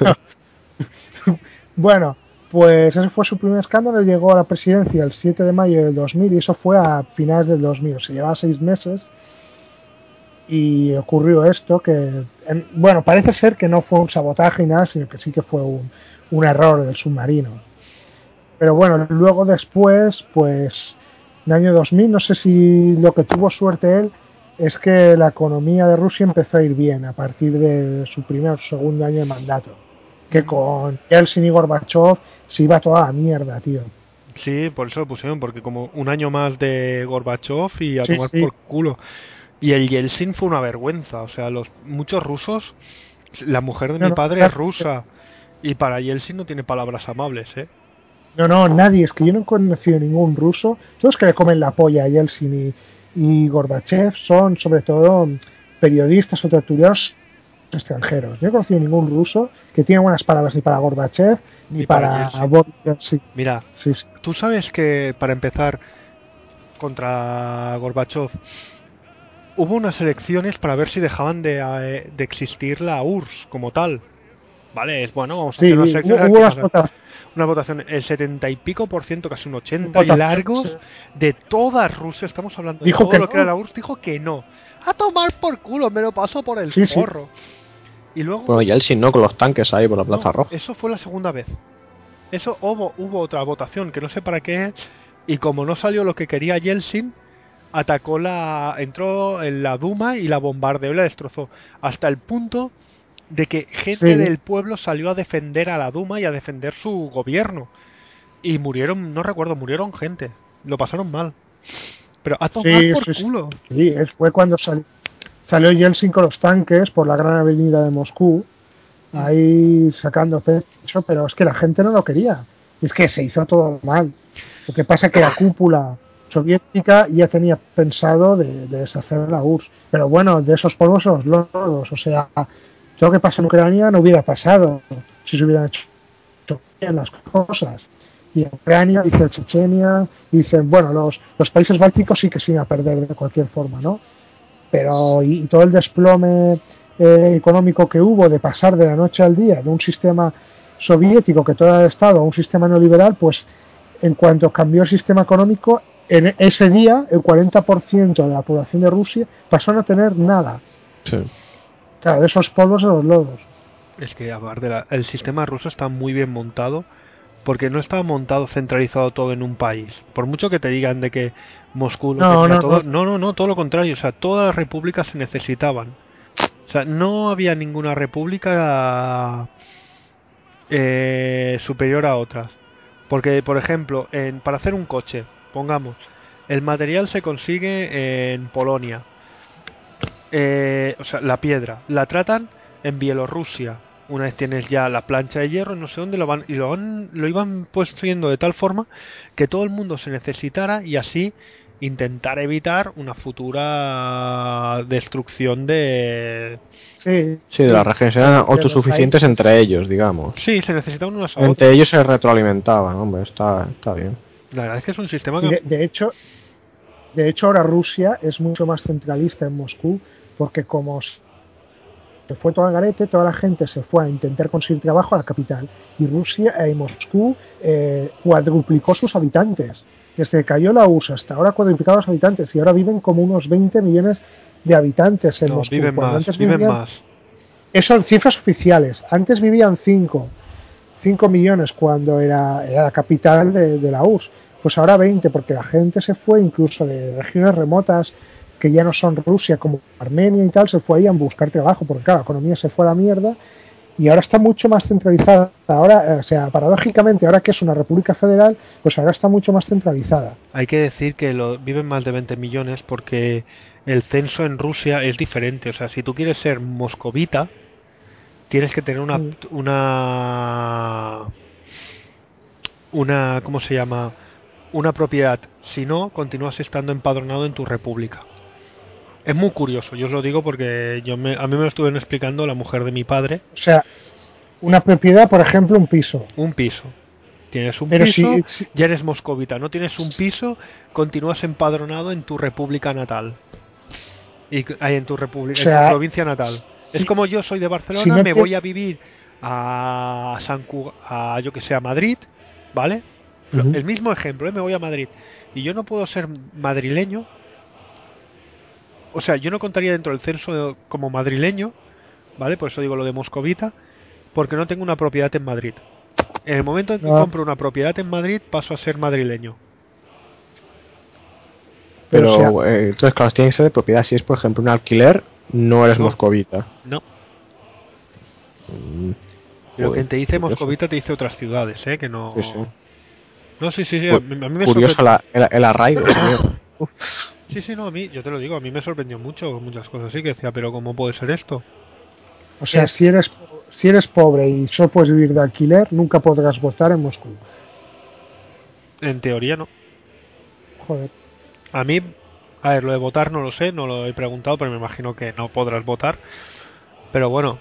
bueno, pues ese fue su primer escándalo. Llegó a la presidencia el 7 de mayo del 2000 y eso fue a finales del 2000. O sea, llevaba seis meses y ocurrió esto que en- bueno parece ser que no fue un sabotaje nada sino que sí que fue un, un error del submarino pero bueno luego después pues en el año 2000 no sé si lo que tuvo suerte él es que la economía de Rusia empezó a ir bien a partir de su primer o segundo año de mandato que con Yeltsin y Gorbachev se iba toda la mierda tío Sí, por eso lo pusieron, porque como un año más de Gorbachev y a Sí, tomar sí. por culo. Y el Yeltsin fue una vergüenza. O sea, los muchos rusos, la mujer de No, mi padre es rusa. Y para Yeltsin no tiene palabras amables, ¿eh? No, no, nadie. Es que yo no he conocido ningún ruso. Todos que le comen la polla a Yeltsin y, y Gorbachev son, sobre todo, periodistas o tertulianos extranjeros. Yo no he conocido ningún ruso que tiene buenas palabras ni para Gorbachev ni, Ni para para. Boris. Mira, Sí, sí. tú sabes que para empezar contra Gorbachev hubo unas elecciones para ver si dejaban de, eh, de existir la URSS como tal. Vale, es bueno, vamos a hacer unas elecciones. hubo ¿qué unas pasa? votaciones. una votación, el 70 y pico por ciento, casi un 80 y largos de toda Rusia, estamos hablando Dijo de todo que lo no. que era la URSS, dijo que no. A tomar por culo, me lo paso por el Sí, sí. Y luego Bueno, Yeltsin, ¿no? Con los tanques ahí por la Plaza no, Roja. Eso fue la segunda vez. Eso hubo, hubo otra votación que no sé para qué y como no salió lo que quería Yeltsin, atacó la entró en la Duma y la bombardeó y la destrozó hasta el punto de que gente Sí. del pueblo salió a defender a la Duma y a defender su gobierno y murieron, no recuerdo, murieron gente, lo pasaron mal. Pero a tomar Sí, por sí, culo. Sí, es- fue cuando sali- salió Yeltsin con los tanques por la gran avenida de Moscú ahí sacando pecho, pero es que la gente no lo quería. Es que se hizo todo mal. Lo que pasa es que la cúpula soviética ya tenía pensado de, deshacer la URSS. Pero bueno, de esos polvos los lodos. O sea, lo que pasa en Ucrania no hubiera pasado si se hubieran hecho bien las cosas. Y en Ucrania, dice Chechenia, dicen, bueno, los, los países bálticos sí que se iban a perder de cualquier forma, ¿no? Pero, y, todo el desplome eh, económico que hubo de pasar de la noche al día de un sistema soviético que todo ha estado a un sistema neoliberal, pues en cuanto cambió el sistema económico, en ese día el 40% de la población de Rusia pasó a no tener nada. Sí. Claro, de esos polvos a los lodos. Es que aparte el sistema ruso está muy bien montado porque no está montado centralizado todo en un país. Por mucho que te digan de que Moscú no, no, todo, no, no, no, todo lo contrario. O sea, todas las repúblicas se necesitaban. O sea, no había ninguna república eh, superior a otras. Porque, por ejemplo, en, para hacer un coche, pongamos, el material se consigue en Polonia. Eh, o sea, la piedra. La tratan en Bielorrusia. Una vez tienes ya la plancha de hierro, no sé dónde lo van. Y lo, lo iban pusiendo de tal forma que todo el mundo se necesitara y así intentar evitar una futura destrucción de sí, sí de las regiones eran autosuficientes entre ellos digamos. Sí se necesitaban unas entre ellos se retroalimentaban hombre está está bien. La verdad es que es un sistema que... de, hecho de hecho ahora Rusia es mucho más centralista en Moscú porque como se fue todo al garete, toda la gente se fue a intentar conseguir trabajo a la capital y Rusia y Moscú eh, cuadruplicó sus habitantes desde que cayó la USA hasta ahora cuadruplicado los habitantes y ahora viven como unos 20 millones de habitantes en Moscú. Viven más, antes viven más. Eso son cifras oficiales. Antes vivían 5, 5 millones cuando era, era la capital de, de, la URSS. Pues ahora 20, porque la gente se fue incluso de regiones remotas que ya no son Rusia, como Armenia y tal, se fue ahí a buscar trabajo, porque claro, la economía se fue a la mierda y ahora está mucho más centralizada. Ahora, o sea, paradójicamente, ahora que es una república federal, pues ahora está mucho más centralizada. Hay que decir que lo, viven más de 20 millones porque el censo en Rusia es diferente. O sea, si tú quieres ser moscovita, tienes que tener una, una, una, ¿cómo se llama? Una propiedad. Si no, continúas estando empadronado en tu república. Es muy curioso, yo os lo digo porque yo me, a mí me lo estuvieron explicando la mujer de mi padre. O sea, una propiedad, por ejemplo, un piso. Un piso. Tienes un piso, ya eres moscovita. No tienes un piso, continúas empadronado en tu república natal. Y hay en tu república, en tu provincia natal. es como yo soy de Barcelona, me voy a vivir a San a yo que sé, a Madrid, ¿vale? El mismo ejemplo, ¿eh? me voy a Madrid y yo no puedo ser madrileño o sea, yo no contaría dentro del censo como madrileño, ¿vale? Por eso digo lo de moscovita, porque no tengo una propiedad en Madrid. En el momento en que ah. compro una propiedad en Madrid, paso a ser madrileño. Pero, eh, entonces, claro, tiene que ser de propiedad. Si es, por ejemplo, un alquiler, no eres moscovita. No. Mm, Pero quien te dice moscovita te dice otras ciudades, ¿eh? Que no. Sí, sí. No, sí, sí, sí. a mí me Curioso la, el, el, arraigo. Sí, sí, no, a mí, yo te lo digo, a mí me sorprendió mucho muchas cosas, sí, que decía, pero ¿cómo puede ser esto? O sea, si eres si eres pobre y solo puedes vivir de alquiler, nunca podrás votar en Moscú. En teoría no. Joder. A mí, a ver, lo de votar no lo sé, no lo he preguntado, pero me imagino que no podrás votar. Pero bueno,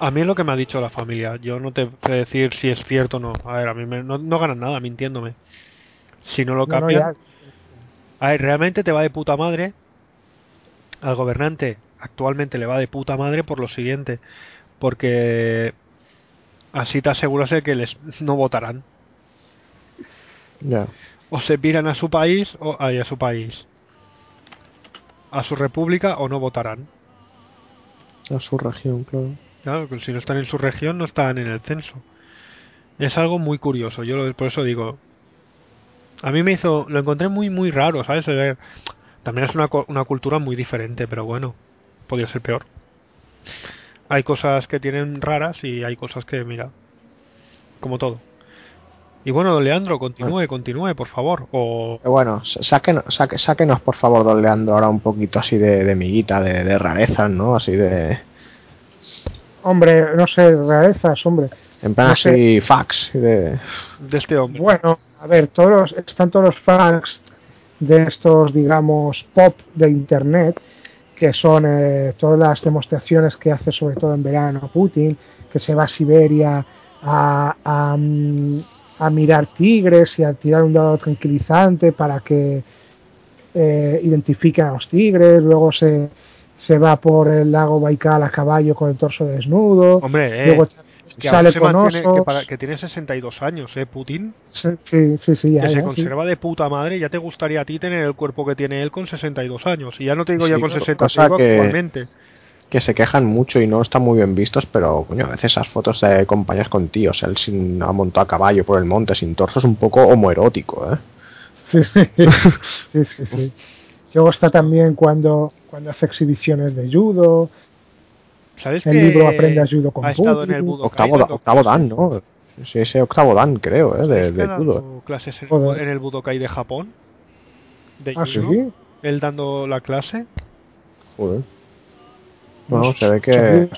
a mí es lo que me ha dicho la familia. Yo no te sé decir si es cierto o no. A ver, a mí no, no ganan nada mintiéndome. Si no lo cambian. A ver, realmente te va de puta madre. Al gobernante actualmente le va de puta madre por lo siguiente. Porque así te aseguras de que les no votarán. Ya. O se piran a su país o a su país. A su república o no votarán. A su región, claro. Claro, que si no están en su región no están en el censo. Es algo muy curioso. Yo por eso digo, a mí me hizo, lo encontré muy, muy raro, ¿sabes? También es una, una cultura muy diferente, pero bueno, podría ser peor. Hay cosas que tienen raras y hay cosas que, mira, como todo. Y bueno, don Leandro, continúe, continúe, por favor. O... Eh, bueno, sáquenos, sáquenos, por favor, don Leandro, ahora un poquito así de, de miguita, de, de rarezas, ¿no? Así de... hombre, no sé, rarezas, hombre. En plan No así, fax. De... De este hombre. Bueno, a ver, todos los- están todos los facts de estos, digamos, pop de internet, que son eh, todas las demostraciones que hace sobre todo en verano Putin, que se va a Siberia a, a, mm, a mirar tigres y a tirar un dado tranquilizante para que eh, identifiquen a los tigres, luego se, se va por el lago Baikal a caballo con el torso desnudo, Hombre, eh, luego que sale con mantiene- osos. que, para- que tiene 62 años, ¿eh? Putin. Sí, sí, sí, sí, ya, que se ya, sí. conserva de puta madre. Ya te gustaría a ti tener el cuerpo que tiene él con 62 años. Y ya no te digo ya Sí, con 60, te digo que- actualmente. que se quejan mucho y no están muy bien vistos, pero coño, a veces esas fotos de compañías con tíos, él sin ha montado a caballo por el monte sin torso es un poco homoerótico, ¿eh? Sí, sí, sí, sí, sí. Luego está también cuando, cuando hace exhibiciones de judo, ¿Sabes el que libro Aprende a judo con ha estado en el Budokai Octavo, octavo dan, ¿no? Sí, ese octavo dan, creo, ¿eh? De, ¿Sabes que de judo. clases en, el Budokai de Japón? De Ah, sí, judo. sí. Él dando la clase. Joder. Bueno, se ve que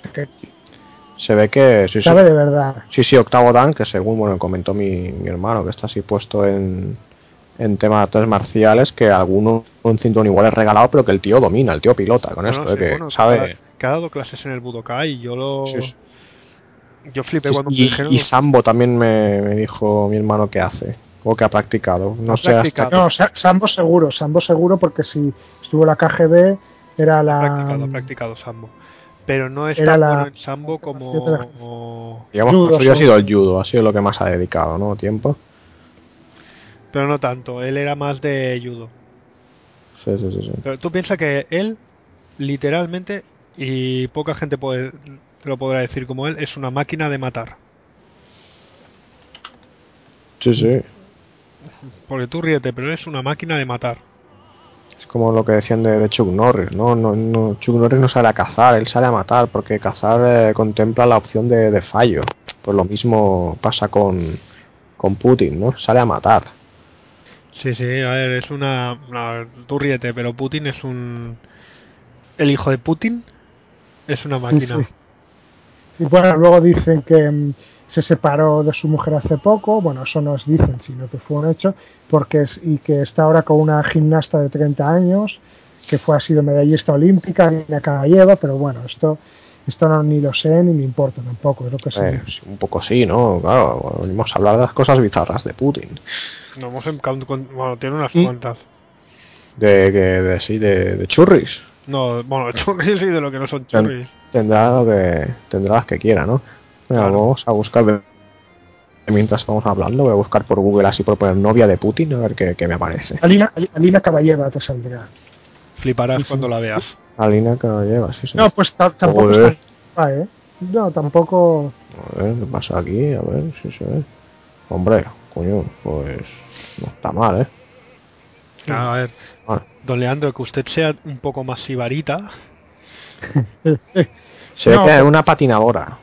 se ve que sí, sí, sabe de verdad. sí, sí, octavo dan, que según bueno comentó mi, mi hermano, que está así puesto en en temas de artes marciales que alguno un cinturón igual es regalado, pero que el tío domina, el tío pilota con Bueno, esto, ¿eh? sí, que bueno, sabe Que ha, que ha dado clases en el Budokai. Y yo lo. Sí, sí. Yo flipé Sí, cuando me y, dijeron. y Sambo también me, me dijo mi hermano que hace, o que ha practicado. No Ha sé hasta practicado. No, Sa- Sambo seguro, Sambo seguro porque si estuvo en la KGB era la... practicado, ha practicado Sambo. Pero no es Era tan la- bueno en Sambo como. Digamos Judo, que suyo ha sido el judo, ha sido lo que más ha dedicado, ¿no? Tiempo. Pero no tanto, él era más de judo. Sí, sí, sí. sí. Pero tú piensas que él, literalmente, y poca gente puede, te lo podrá decir como él, es una máquina de matar. Sí, sí. Porque tú ríete, pero es una máquina de matar. Es como lo que decían de, de Chuck Norris, ¿no? No, no Chuck Norris no sale a cazar, él sale a matar, porque cazar eh, contempla la opción de, de fallo. Pues lo mismo pasa con, con Putin, ¿no? Sale a matar. Sí, sí, a ver, es una... tú ríete, pero Putin es un... El hijo de Putin es una máquina. sí. Y bueno, luego dicen que mm, se separó de su mujer hace poco, bueno, eso no es dicen, sino que fue un hecho, porque es, y que está ahora con una gimnasta de 30 años, que fue ha sido medallista olímpica, Nina Kagayeva, pero bueno, esto esto no ni lo sé ni me importa tampoco, es lo que sé. Eh, sí, un poco sí, ¿no? Claro, venimos a hablar de las cosas bizarras de Putin. No hemos con- Bueno, tiene unas ¿Y? cuantas. De, que de, sí, de, de churris. No, bueno, churris y de lo que no son churris. Tendrá lo que tendrá las que quiera, ¿no? Claro. vamos a buscar de- mientras vamos hablando, voy a buscar por Google así por poner novia de Putin a ver qué, qué me aparece. Alina, Alina Caballeva te saldrá. Fliparás Sí, sí. cuando la veas. Alina que lo lleva, sí, sí. No, pues ta- tampoco Joder. está ah, ¿eh? No, tampoco. A ver, ¿qué pasa aquí? A ver, sí se ve. Hombre, coño, pues no está mal, ¿eh? A ver, don Leandro, que usted sea un poco más sibarita. se ve No, que es una patinadora.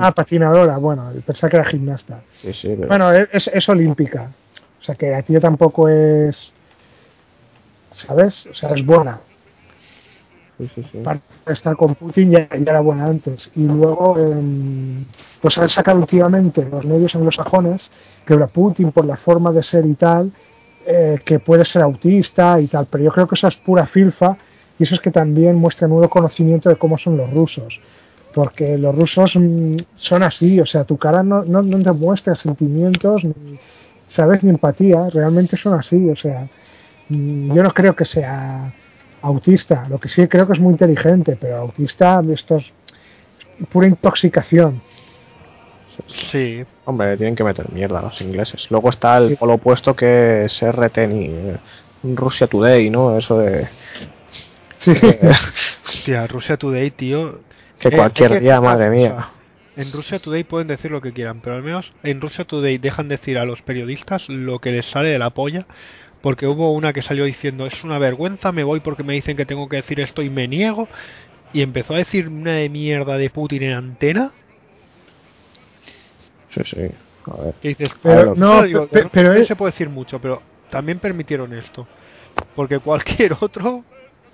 Ah, patinadora, bueno, pensaba que era gimnasta. Sí, sí, pero... Bueno, es, es olímpica. O sea que la tía tampoco es. ¿Sabes? O sea, es buena. sí, sí, sí. Para estar con Putin ya, ya era buena antes. Y luego, em, pues han sacado últimamente los medios anglosajones que era Putin, por la forma de ser y tal, eh, que puede ser autista y tal. Pero yo creo que eso es pura filfa y eso es que también muestra nuevo conocimiento de cómo son los rusos. Porque los rusos mm, son así, o sea, tu cara no, no, no te muestra sentimientos, ni, ¿sabes? Ni empatía, realmente son así, o sea, yo no creo que sea autista, lo que sí creo que es muy inteligente, pero autista de estos pura intoxicación. Sí, Hombre, tienen que meter mierda los ingleses. Luego está el polo opuesto que es RTNI, eh, Russia Today, ¿no? Eso de Sí, eh, hostia, Rusia Today, tío. que Eh, cualquier día, madre mía. En Rusia Today pueden decir lo que quieran, pero al menos en Rusia Today dejan decir a los periodistas lo que les sale de la polla, porque hubo una que salió diciendo es una vergüenza, me voy porque me dicen que tengo que decir esto y me niego, y empezó a decir una de mierda de Putin en antena, Sí, sí. A ver. dices, Pero no, digo, pero no se puede decir mucho, pero también permitieron esto, porque cualquier otro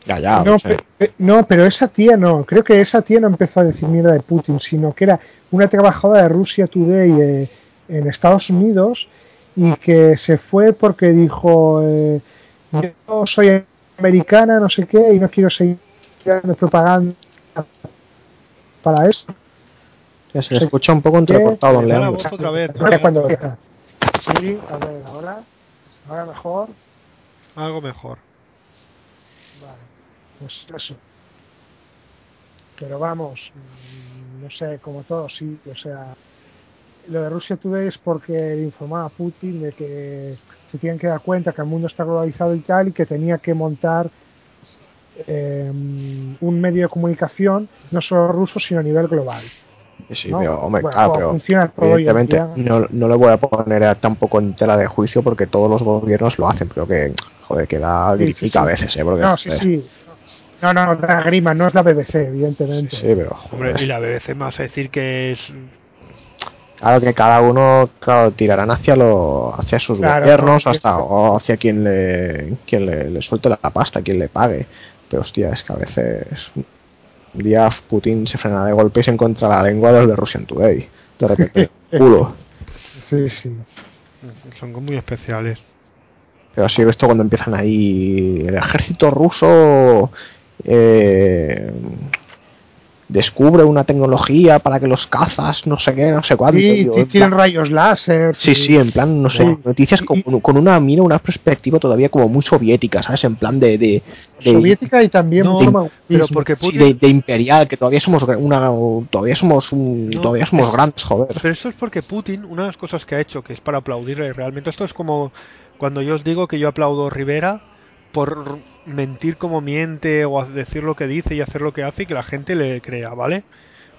Ya, ya. no, pe- no, pero esa tía no. Creo que esa tía no empezó a decir mierda de Putin, sino que era una trabajadora de Rusia Today eh, en Estados Unidos y que se fue porque dijo: eh, Yo soy americana, no sé qué, y no quiero seguir dando propaganda para eso. Ya se escucha un poco entrecortado, don Leandro. otra vez. Cuando Sí, a ver, ahora, ahora mejor. Algo mejor. Vale, pues eso. Pero vamos, no sé, como todo, sí, o sea, lo de Rusia Today es porque le informaba a Putin de que se tienen que dar cuenta que el mundo está globalizado y tal, y que tenía que montar eh, un medio de comunicación, no solo ruso, sino a nivel global. Sí, pero, hombre, Bueno, pero en evidentemente no, no le voy a poner a- tampoco en tela de juicio porque todos los gobiernos lo hacen, pero que, joder, que da Sí, sí, a veces, ¿eh? Porque, No, sí, joder, sí. No, no, la grima, no es la BBC, evidentemente. sí, pero, Hombre, y la BBC me vas a decir que es. Claro que cada uno, claro, tirarán hacia lo, hacia sus Claro, gobiernos, no, hasta o hacia quien le, quien le, le suelte la pasta, quien le pague. Pero hostia, es que a veces un día Putin se frena de golpe y se encuentra la lengua del de Russian Today. De repente, culo. Sí, sí. Son muy especiales. Pero sí he visto cuando empiezan ahí el ejército ruso eh, descubre una tecnología para que los cazas, no sé qué, no sé cuánto. Sí, digo, sí, en tienen plan- rayos láser. Sí, sí, en plan, no sé, noticias con, con una mira, una perspectiva todavía como muy soviética, ¿sabes? En plan de, de, de- soviética y también No, Pero porque sí, Putin. de, de imperial, que todavía somos una, todavía somos un, No, todavía somos es- grandes, joder. Pero eso es porque Putin, una de las cosas que ha hecho, que es para aplaudirle realmente, esto es como cuando yo os digo que yo aplaudo Rivera por mentir como miente o decir lo que dice y hacer lo que hace y que la gente le crea, ¿vale?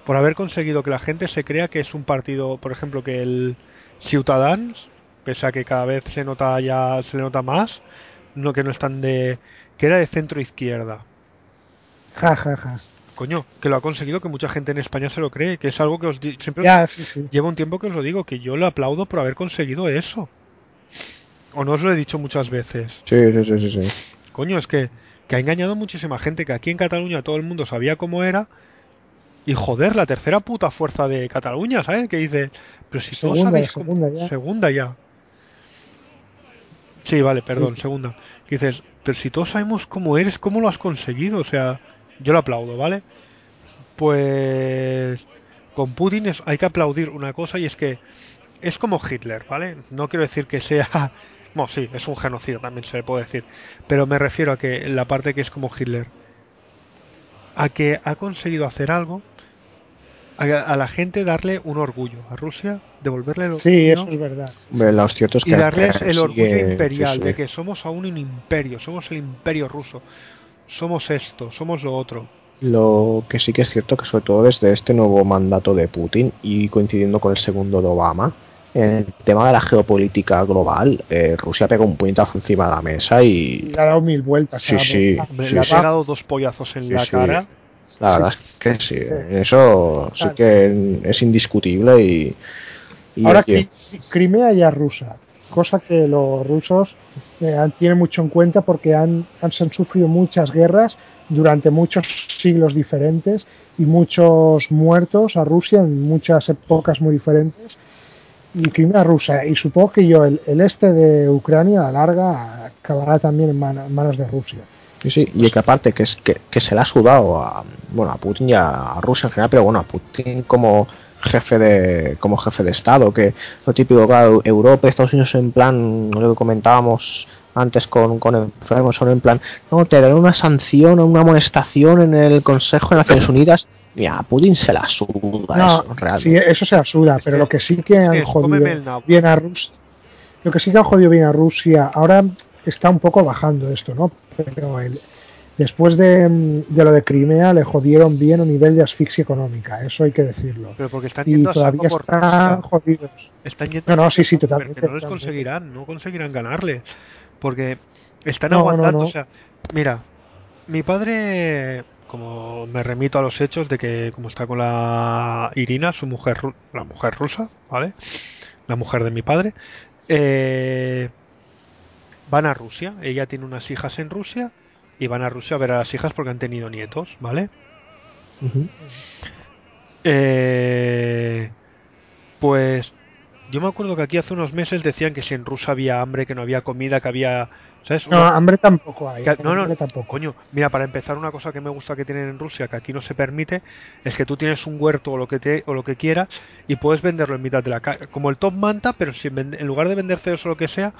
Por haber conseguido que la gente se crea que es un partido, por ejemplo, que el Ciutadans, pese a que cada vez se nota ya, se le nota más, no que no están de, que era de centro izquierda. Ja, ja, ja. Coño, que lo ha conseguido que mucha gente en España se lo cree, que es algo que os siempre Ya, sí, sí. Lleva un tiempo que os lo digo, que yo le aplaudo por haber conseguido eso. O no os lo he dicho muchas veces. Sí, sí, sí, sí, sí. Coño, es que, que ha engañado muchísima gente, que aquí en Cataluña todo el mundo sabía cómo era. Y joder, la tercera puta fuerza de Cataluña, ¿sabes? Que dice, pero si todos Segunda, sabéis cómo- segunda ya. Segunda ya. Sí, vale, perdón, Sí. segunda. Que dices, pero si todos sabemos cómo eres, ¿cómo lo has conseguido? O sea, yo lo aplaudo, ¿vale? Pues con Putin es- hay que aplaudir una cosa y es que es como Hitler, ¿vale? No quiero decir que sea... Bueno, sí, es un genocidio también se le puede decir. Pero me refiero a que la parte que es como Hitler. A que ha conseguido hacer algo. A, a la gente darle un orgullo. A Rusia devolverle el orgullo. Sí, eso es verdad. Hombre, lo cierto es que y darles el orgullo sigue- imperial sí, sí. de que somos aún un imperio. Somos el imperio ruso. Somos esto, somos lo otro. Lo que sí que es cierto que sobre todo desde este nuevo mandato de Putin y coincidiendo con el segundo de Obama, en el tema de la geopolítica global, eh, Rusia pega un puñetazo encima de la mesa Y le ha dado mil vueltas. Sí, sí. le ha sí. pegado dos pollazos en Sí, la cara. la verdad es que sí, eso sí que es indiscutible y, y Ahora Cri- Crimea ya es rusa, cosa que los rusos eh, tienen mucho en cuenta porque han, han, han sufrido muchas guerras durante muchos siglos diferentes y muchos muertos a Rusia en muchas épocas muy diferentes. Y Crimea rusa, y supongo que yo el, el este de Ucrania a la larga acabará también en, mano- en manos de Rusia. Sí, sí, y que aparte que es que, que se le ha sudado a bueno a Putin y a, Rusia en general, pero bueno a Putin como jefe de como jefe de estado, que lo típico claro, Europa, Estados Unidos en plan lo que comentábamos antes con, con enfermos son en plan no te daré una sanción o una amonestación en el Consejo de Naciones Unidas mira a Putin se la suda No, eso sí, realmente eso se absurda, Es pero lo que sí que han jodido bien a Rusia, lo que sí que han jodido bien a Rusia, ahora está un poco bajando esto, ¿no? Pero el- después de, de lo de Crimea le jodieron bien a nivel de asfixia económica, eso hay que decirlo. Pero porque están Y yendo a saco todavía están jodidos. Están yendo No, no, a sí, sí, totalmente, pero que no les conseguirán, no conseguirán ganarle. Porque están No, aguantando. no. O sea, mira, mi padre, como me remito a los hechos de que, como está con la Irina, su mujer, la mujer rusa, ¿vale? La mujer de mi padre, eh, van a Rusia. Ella tiene unas hijas en Rusia y van a Rusia a ver a las hijas porque han tenido nietos, ¿vale? Eh, pues yo me acuerdo que aquí hace unos meses decían que si en Rusia había hambre, que no había comida, que había... ¿Sabes? No, Una- hambre tampoco hay. que- no, no, hambre tampoco. coño, mira, para empezar una cosa que me gusta que tienen en Rusia, que aquí no se permite, es que tú tienes un huerto o lo que te, o lo que quieras y puedes venderlo en mitad de la calle, como el Top Manta, pero sin vend- en lugar de vender ceros o lo que sea,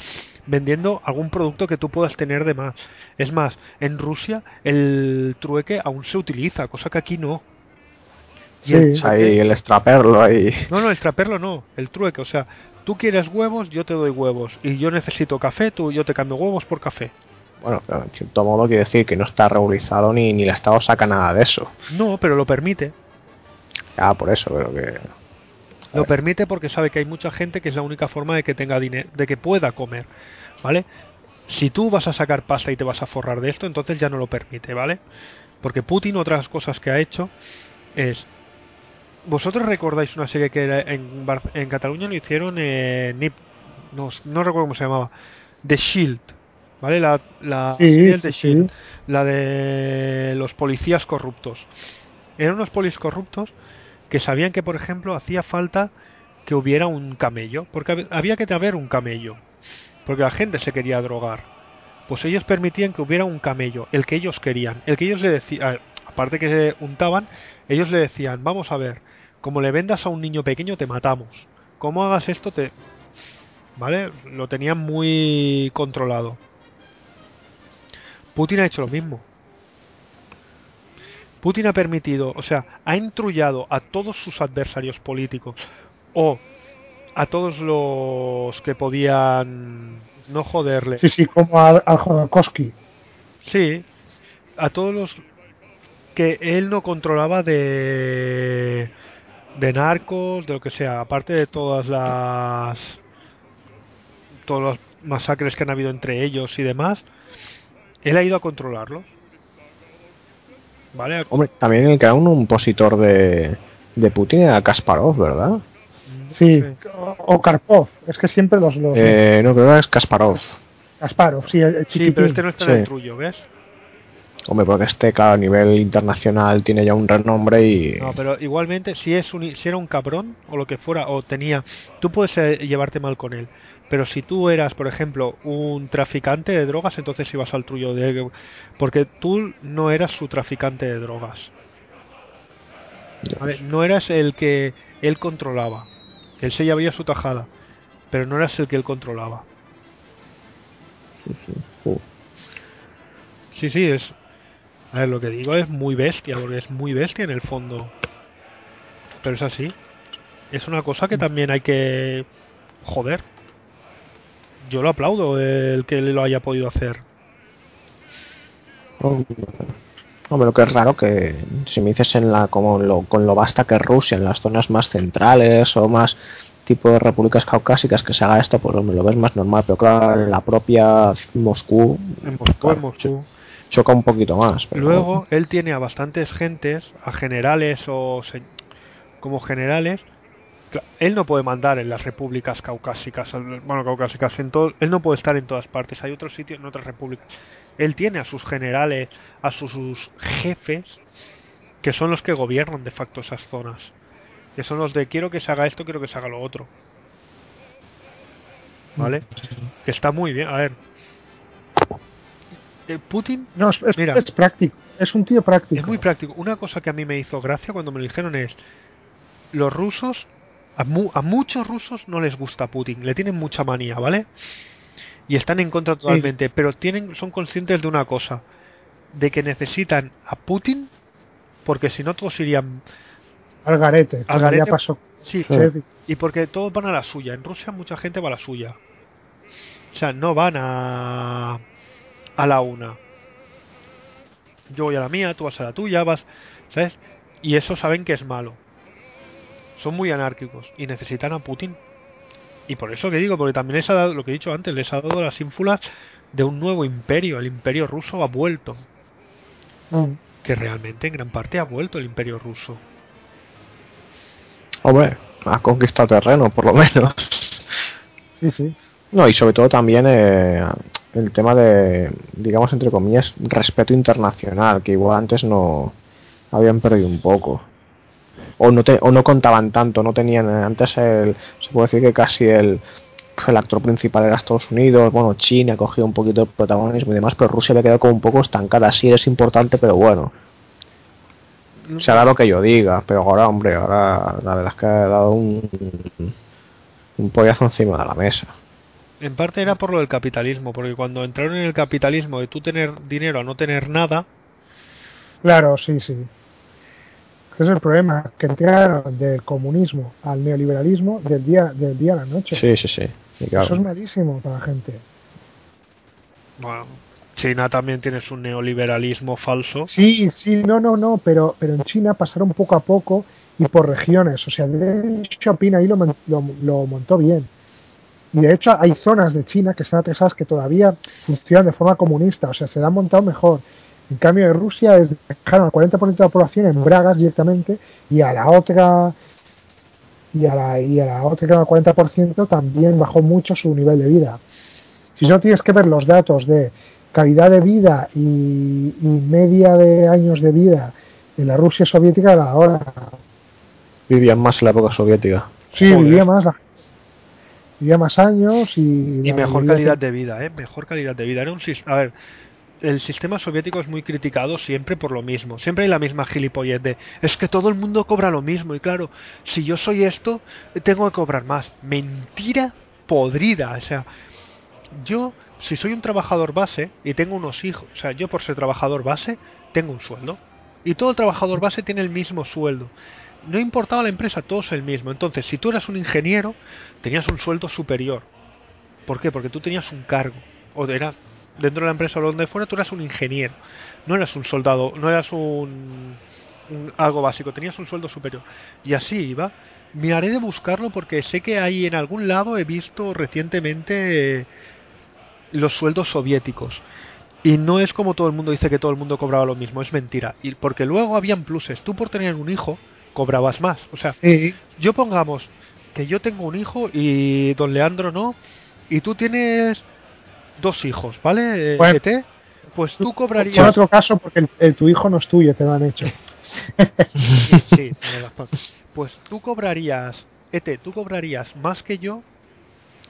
vendiendo algún producto que tú puedas tener de más. Es más, en Rusia el trueque aún se utiliza, cosa que aquí no. Y el Sí. O sea, ahí el extraperlo ahí. no, no, el traperlo no, el trueque. O sea, tú quieres huevos, yo te doy huevos. Y yo necesito café, tú, yo te cambio huevos por café. Bueno, pero en cierto modo quiere decir que no está regularizado ni, ni el Estado saca nada de eso. No, pero lo permite. Ya, por eso, pero que. Lo permite porque sabe que hay mucha gente que es la única forma de que tenga dinero, de que pueda comer, ¿vale? Si tú vas a sacar pasta y te vas a forrar de esto, entonces ya no lo permite, ¿vale? Porque Putin, otras cosas que ha hecho es. ¿Vosotros recordáis una serie que era en, Bar- en Cataluña lo hicieron en. Nip- no, no recuerdo cómo se llamaba. The Shield, ¿vale? La, la Sí, serie de sí, Shield, sí. la de los policías corruptos. Eran unos policías corruptos que sabían que, por ejemplo, hacía falta que hubiera un camello, porque hab- había que haber un camello, porque la gente se quería drogar. Pues ellos permitían que hubiera un camello, el que ellos querían, el que ellos le decían, aparte que se untaban, ellos le decían, vamos a ver, como le vendas a un niño pequeño te matamos, como hagas esto te... ¿Vale? Lo tenían muy controlado. Putin ha hecho lo mismo. Putin ha permitido, o sea, ha intrullado a todos sus adversarios políticos o a todos los que podían no joderle. Sí, sí, como al Jodorowsky. Sí, a todos los que él no controlaba de de narcos, de lo que sea, aparte de todas las todas las masacres que han habido entre ellos y demás, él ha ido a controlarlos. ¿Vale? Hombre, también el que era un opositor de, de Putin era Kasparov, ¿verdad? Sí, o, o Karpov. Es que siempre los. los Eh, no, creo que es Kasparov. Kasparov, sí, el, el Sí, pero este no está en Sí. el trullo, ¿ves? Hombre, porque este, claro, a nivel internacional tiene ya un renombre y. No, pero igualmente, si es un, si era un cabrón o lo que fuera, o tenía, tú puedes eh, llevarte mal con él. Pero si tú eras, por ejemplo, un traficante de drogas, entonces ibas al trullo de, porque tú no eras su traficante de drogas. No eras el que él controlaba. Él se llevaba su tajada, pero no eras el que él controlaba. Uh, Sí, sí, es. A ver, lo que digo es muy bestia, porque es muy bestia en el fondo. Pero es así. Es una cosa que también hay que. Joder. Yo lo aplaudo el que lo haya podido hacer. Hombre, lo que es raro que si me dices en la como lo, con lo basta que es Rusia, en las zonas más centrales o más tipo de repúblicas caucásicas que se haga esto, pues me lo ves más normal, pero claro, en la propia Moscú, En pues, Moscú, claro, en Moscú. Choca un poquito más. pero- Luego, él tiene a bastantes gentes, a generales o se- como generales. Él no puede mandar en las repúblicas caucásicas, bueno, caucásicas, en todo, él no puede estar en todas partes. Hay otros sitios en otras repúblicas. Él tiene a sus generales, a sus, sus jefes, que son los que gobiernan de facto esas zonas. Que son los de quiero que se haga esto, quiero que se haga lo otro. ¿Vale? Que está muy bien. A ver. Eh, Putin No, es, Mira. es práctico. Es un tío práctico. es muy práctico. Una cosa que a mí me hizo gracia cuando me lo dijeron es, los rusos, a, mu- a muchos rusos no les gusta Putin, le tienen mucha manía, ¿vale? Y están en contra totalmente, pero tienen, son conscientes de una cosa, de que necesitan a Putin, porque si no todos irían, Al garete. como garete. ya pasó. sí, Sí. y porque todos van a la suya. En Rusia mucha gente va a la suya. O sea, no van a a la una. Yo voy a la mía, tú vas a la tuya, vas, ¿sabes? Y eso saben que es malo. Son muy anárquicos y necesitan a Putin. Y por eso que digo, porque también les ha dado, lo que he dicho antes, les ha dado las ínfulas de un nuevo imperio. El imperio ruso ha vuelto. Mm. Que realmente en gran parte ha vuelto el imperio ruso. Hombre, ha conquistado terreno, por lo menos. Sí, sí. No, y sobre todo también eh, el tema de, digamos, entre comillas, respeto internacional, que igual antes no habían perdido un poco. O no, te, o no contaban tanto, no tenían, antes el, se puede decir que casi el, el actor principal era Estados Unidos, bueno, China ha cogido un poquito de protagonismo y demás, pero Rusia había quedado como un poco estancada, sí es importante, pero bueno. Se hará lo que yo diga, pero ahora, hombre, ahora la verdad es que ha dado un, un pollazo encima de la mesa. En parte era por lo del capitalismo, porque cuando entraron en el capitalismo de tú tener dinero a no tener nada, Claro, sí, sí. Ese es el problema, que entraron del comunismo al neoliberalismo del día, del día a la noche. Sí, sí, sí. claro. Eso es malísimo para la gente. bueno, China también tiene su neoliberalismo falso. Sí, sí, no, no, no, pero, pero en China pasaron poco a poco y por regiones. O sea, Xiaoping ahí lo, mon- lo, lo montó bien. Y de hecho hay zonas de China que están atrasadas que todavía funcionan de forma comunista, o sea, se la han montado mejor. En cambio, de Rusia es dejaron al 40% de la población en bragas directamente y a la otra y a la, y a la otra que era el 40% también bajó mucho su nivel de vida. Si no tienes que ver los datos de calidad de vida y, y media de años de vida en la Rusia soviética de ahora. Vivían más en la época soviética. Sí, Joder. vivía más, la- vivía más años y, Y mejor calidad de vida, ¿eh? Mejor calidad de vida. Era un A ver, el sistema soviético es muy criticado siempre por lo mismo. Siempre hay la misma gilipollez de es que todo el mundo cobra lo mismo. Y claro, si yo soy esto, tengo que cobrar más. Mentira podrida. O sea, yo, si soy un trabajador base y tengo unos hijos, o sea, yo por ser trabajador base, tengo un sueldo. Y todo el trabajador base tiene el mismo sueldo. No importaba la empresa, todos el mismo. Entonces, si tú eras un ingeniero, tenías un sueldo superior. ¿Por qué? Porque tú tenías un cargo. O era dentro de la empresa o donde fuera, tú eras un ingeniero. No eras un soldado, no eras un, un- algo básico, tenías un sueldo superior. Y así iba. Miraré de buscarlo porque sé que hay en algún lado he visto recientemente eh, los sueldos soviéticos. Y no es como todo el mundo dice que todo el mundo cobraba lo mismo, es mentira. Y porque luego habían pluses. Tú por tener un hijo cobrabas más. O sea, Sí, yo pongamos que yo tengo un hijo y don Leandro no, y tú tienes dos hijos, ¿vale? Eh, Bueno. ET, pues tú en cobrarías. otro caso porque el, el- tu hijo no es tuyo, te lo han hecho. Sí, sí. Pues tú cobrarías, ET, tú cobrarías más que yo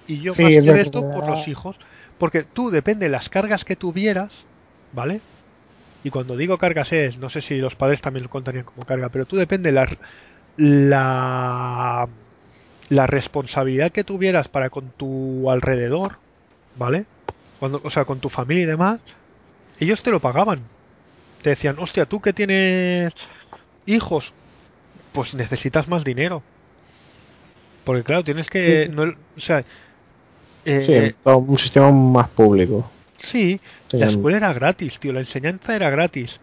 y yo Sí, más que esto por los hijos, porque tú depende de las cargas que tuvieras, ¿vale? Y cuando digo cargas es, no sé si los padres también lo contarían como carga, pero tú depende la la la responsabilidad que tuvieras para con tu alrededor, ¿vale? Cuando, o sea, con tu familia y demás, ellos te lo pagaban. Te decían, hostia, tú que tienes hijos, pues necesitas más dinero. Porque claro, tienes que... Sí. No, o sea, eh, Sí, todo un sistema más público. Sí, la Tenían- escuela era gratis, tío, la enseñanza era gratis,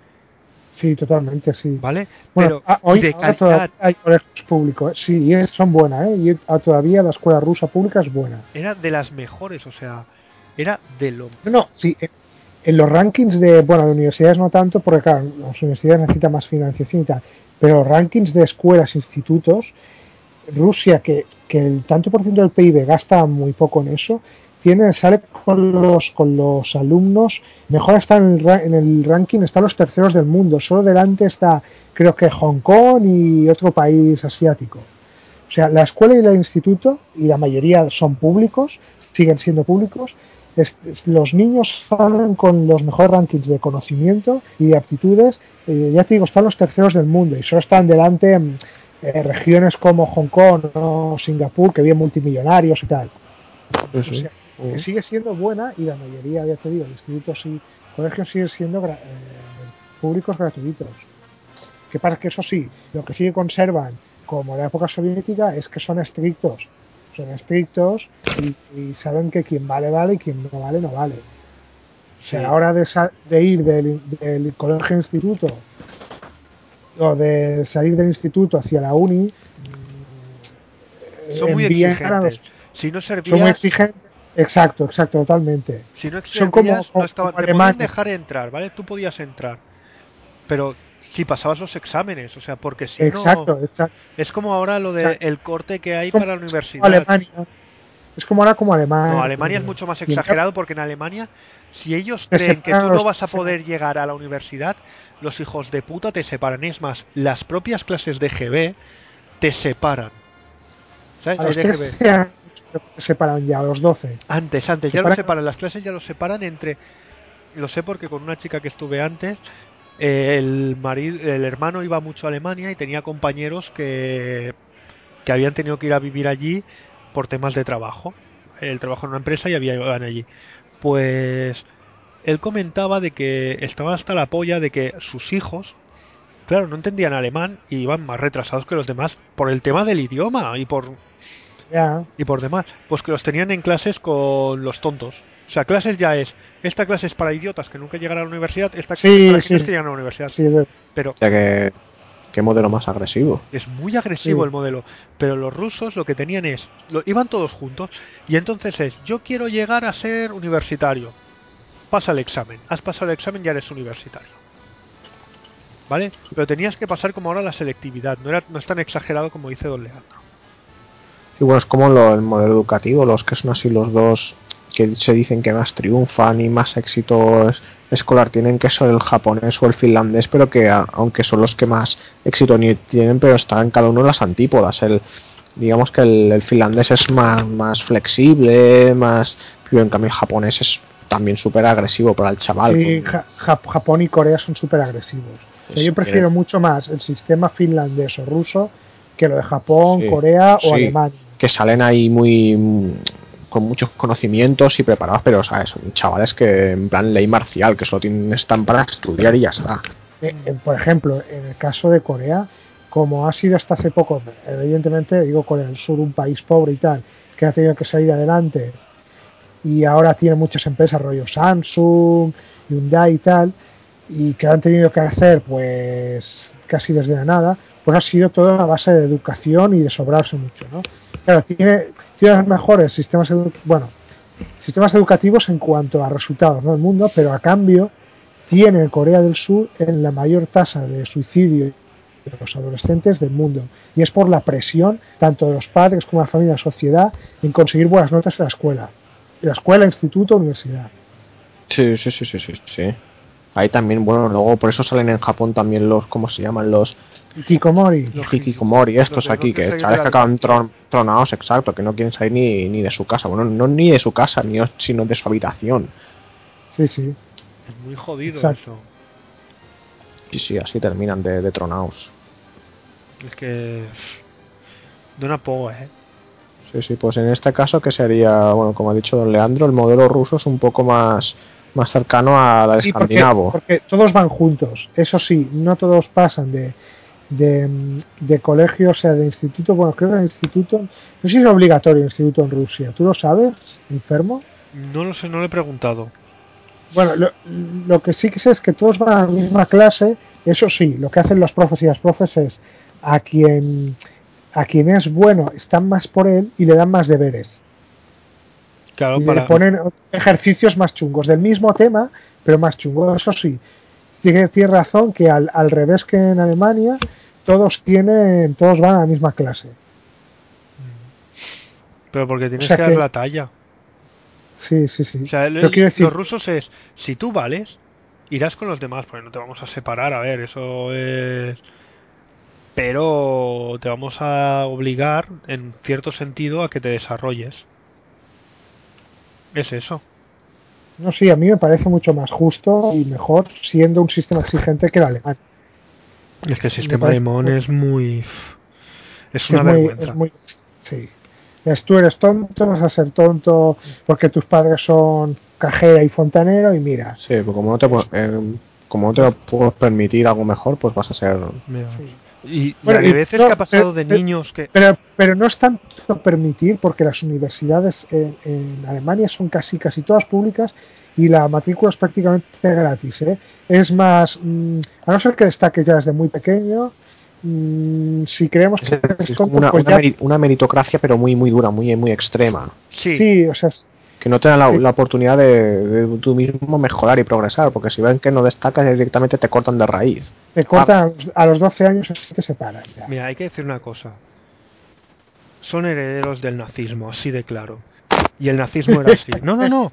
Sí, totalmente, sí. ¿vale? Bueno, Pero ah, hoy de ahora calidad, hay colegios públicos. Sí, y son buenas, ¿eh? Y ah, todavía la escuela rusa pública es buena. era de las mejores, o sea, era de lo... No, no, sí. En los rankings de, bueno, de universidades no tanto, porque claro, las universidades necesitan más financiación y tal, pero los rankings de escuelas, institutos, Rusia, que, que el tanto por ciento del PIB gasta muy poco en eso, tiene, sale con los, con los alumnos, mejor está en el, en el ranking, están los terceros del mundo, solo delante está, creo que Hong Kong y otro país asiático. O sea, la escuela y el instituto, y la mayoría son públicos, siguen siendo públicos, es- es- los niños salen con los mejores rankings de conocimiento y de aptitudes, eh, ya te digo, están los terceros del mundo y solo están delante mm, eh, regiones como Hong Kong o Singapur, que vienen multimillonarios y tal. O que sigue siendo buena y la mayoría, ya te digo, de institutos y colegios siguen siendo eh, públicos gratuitos. Que pasa que eso sí, lo que sí que conservan, como la época soviética, es que son estrictos. Son estrictos y, y saben que quien vale, vale y quien no vale, no vale. O sea, a la hora de, sa- de ir del, del colegio instituto o de salir del instituto hacia la uni, Son muy envían a los- exigentes. Si no son muy exigentes. Exacto, exacto, totalmente. si no como- como no estaban, te Alemania. podían dejar entrar, ¿vale? Tú podías entrar. Pero si pasabas los exámenes, o sea, porque si exacto, no... exacto. Es como ahora lo de Exacto. el corte que hay Como para la universidad. Alemania. Es como ahora como Alemania. No, Alemania es mucho más exagerado porque en Alemania, si ellos Te creen que tú no vas a poder llegar a la universidad, los hijos de puta te separan. Es más, las propias clases de GB te separan. ¿Sabes? A los Hay de GB. 13 años se separan ya, a los 12. Antes, antes, ya Separan- lo separan. Las clases ya los separan entre. Lo sé porque con una chica que estuve antes, eh, el, marido, el hermano iba mucho a Alemania y tenía compañeros que, que habían tenido que ir a vivir allí por temas de trabajo. Él trabajó en una empresa y había iban allí. Pues él comentaba de que estaban hasta la polla de que sus hijos, claro, no entendían alemán y iban más retrasados que los demás por el tema del idioma y por Y por demás, pues que los tenían en clases con los tontos. O sea, clases ya es, esta clase es para idiotas que nunca llegan a la universidad, esta clase Sí, es para sí. que llegan a la universidad. sí, Pero O sea que. ¿Qué modelo más agresivo? es muy agresivo Sí. el modelo. Pero los rusos lo que tenían es, lo, iban todos juntos y entonces es, yo quiero llegar a ser universitario. Pasa el examen. Has pasado el examen, ya eres universitario. ¿Vale? Pero tenías que pasar como ahora la selectividad. No, era, no es tan exagerado como dice Don Leandro. Y bueno, es como lo- el modelo educativo, los que son así los dos que se dicen que más triunfan y más éxito es- escolar tienen que son el japonés o el finlandés, pero que a- aunque son los que más éxito tienen, pero están cada uno en las antípodas. El, digamos que el, el finlandés es más, más flexible, más pero en cambio el japonés es también súper agresivo para el chaval. sí, Ja- Jap- Japón y Corea son súper agresivos. Yo prefiero mucho más el sistema finlandés o ruso que lo de Japón, Sí, Corea o sí. Alemania. que salen ahí muy mm, con muchos conocimientos y preparados, pero ¿sabes? son chavales que en plan ley marcial, que solo tienen, están para estudiar y ya está. Eh, eh, por ejemplo, en el caso de Corea, como ha sido hasta hace poco, evidentemente, digo Corea del Sur, un país pobre y tal, que ha tenido que salir adelante y ahora tiene muchas empresas, rollo Samsung, Hyundai y tal, y que han tenido que hacer pues casi desde la nada, pues ha sido toda a base de educación y de sobrarse mucho, ¿no? Claro, tiene, tiene los mejores sistemas, bueno, sistemas educativos en cuanto a resultados, ¿no? El mundo, pero a cambio tiene Corea del Sur en la mayor tasa de suicidio de los adolescentes del mundo. Y es por la presión tanto de los padres como de la familia y la sociedad en conseguir buenas notas en la escuela. En la escuela, instituto, universidad. Sí, sí, sí, sí, sí, sí. Ahí también, bueno, luego por eso salen en Japón también los, ¿cómo se llaman? Los Y Kikomori. Los hikikomori, estos los aquí, que chavales que acaban tron- tronados, exacto, que no quieren salir ni, ni de su casa. Bueno, no ni de su casa, ni sino de su habitación. Sí, sí. Es muy jodido Exacto. eso. Y sí, así terminan de, de tronados. Es que. De una poga, ¿eh? Sí, sí, pues en este caso que sería, bueno, como ha dicho don Leandro, el modelo ruso es un poco más, más cercano al Sí, porque, escandinavo. porque todos van juntos. Eso sí, no todos pasan de, de, de colegio, o sea, de instituto. Bueno, creo que el instituto. No sé si es obligatorio el instituto en Rusia. ¿Tú lo sabes, enfermo? No lo sé, no lo he preguntado. Bueno, lo, lo que sí que sé es que todos van a la misma clase. Eso sí, lo que hacen los profes y las profes es a quien, a quien es bueno están más por él y le dan más deberes. Claro, y para. le ponen ejercicios más chungos del mismo tema, pero más chungos. Eso sí, tiene, tiene razón que al, al revés que en Alemania, todos tienen, todos van a la misma clase. Pero porque tienes O sea que dar que- la talla. Sí, sí, sí. O sea, el- decir, los rusos es, si tú vales, irás con los demás, porque no te vamos a separar, a ver, eso es... Pero te vamos a obligar, en cierto sentido, a que te desarrolles. Es eso. no sí, a mí me parece mucho más justo y mejor siendo un sistema exigente que el alemán. Es que el sistema alemán muy- es muy... Es Es una muy, vergüenza. es muy- sí. Es, tú eres tonto, vas a ser tonto porque tus padres son cajera y fontanero y mira. Sí, pues como no te eh, como no te puedes permitir algo mejor, pues vas a ser Mira. Sí. Y, Bueno, a y veces no, que ha pasado de pero- niños que... Pero, pero no es tanto permitir porque las universidades en, en Alemania son casi casi todas públicas y la matrícula es prácticamente gratis. ¿eh? Es más, mm, a no ser que destaques ya desde muy pequeño, mm, si creemos que es, es tonto, una, pues una ya- meri- una meritocracia, pero muy muy dura, muy muy extrema. Sí, sí, o sea, Que no te dan la, Sí. la oportunidad de, de tú mismo mejorar y progresar, porque si ven que no destacas, ya directamente te cortan de raíz. te cortan a los 12 años y te separan. Ya. Mira, hay que decir una cosa. Son herederos del nazismo, así de claro. y el nazismo era así. No, no, no.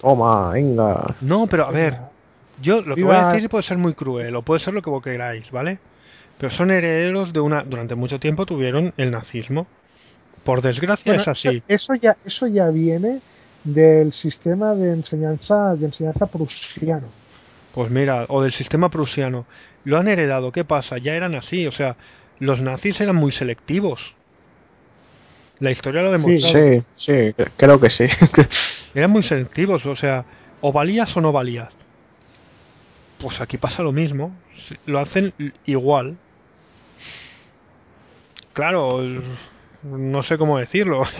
Toma, venga. No, pero a ver, yo lo que voy a decir puede ser muy cruel o puede ser lo que vos queráis, ¿vale? Pero son herederos de una. Durante mucho tiempo tuvieron el nazismo. Por desgracia Bueno, es así. Eso ya, eso ya viene del sistema de enseñanza, de enseñanza prusiano. Pues mira, o del sistema prusiano. Lo han heredado. ¿Qué pasa? Ya eran así. O sea, los nazis eran muy selectivos. La historia lo demuestra. Sí, sí, creo que sí. Eran muy selectivos. O sea, o valías o no valías. Pues aquí pasa lo mismo. Sí, Lo hacen igual. Claro, no sé cómo decirlo.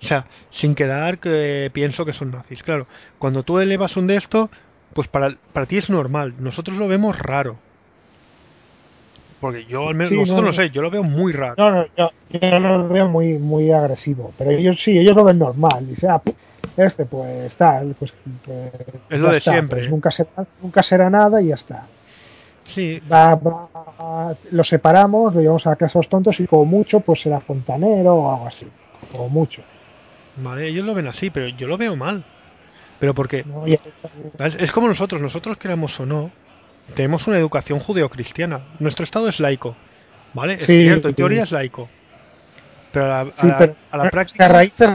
O sea, sin quedar que pienso que son nazis. Claro, cuando tú elevas un de esto, pues para, para ti es normal. Nosotros lo vemos raro. Porque yo al menos, Sí, no, nosotros no, no. sé, yo lo veo muy raro. No, no, yo, yo lo veo muy, muy agresivo. Pero ellos sí, ellos lo ven normal. Dice, ah, este pues tal, pues, pues Es lo de está, siempre, pues ¿eh? nunca será, nunca será nada y ya está. Sí, Va, va- lo separamos, lo llevamos a casos tontos y como mucho pues será fontanero o algo así. Como mucho. vale, ellos lo ven así, pero yo lo veo mal. Pero porque ¿sabes? es como nosotros, nosotros queramos o no, tenemos una educación judeocristiana. Nuestro estado es laico, ¿vale? Es Sí, cierto, en sí. teoría es laico. Pero a la, a la- pero a la nuestras práctica... raíces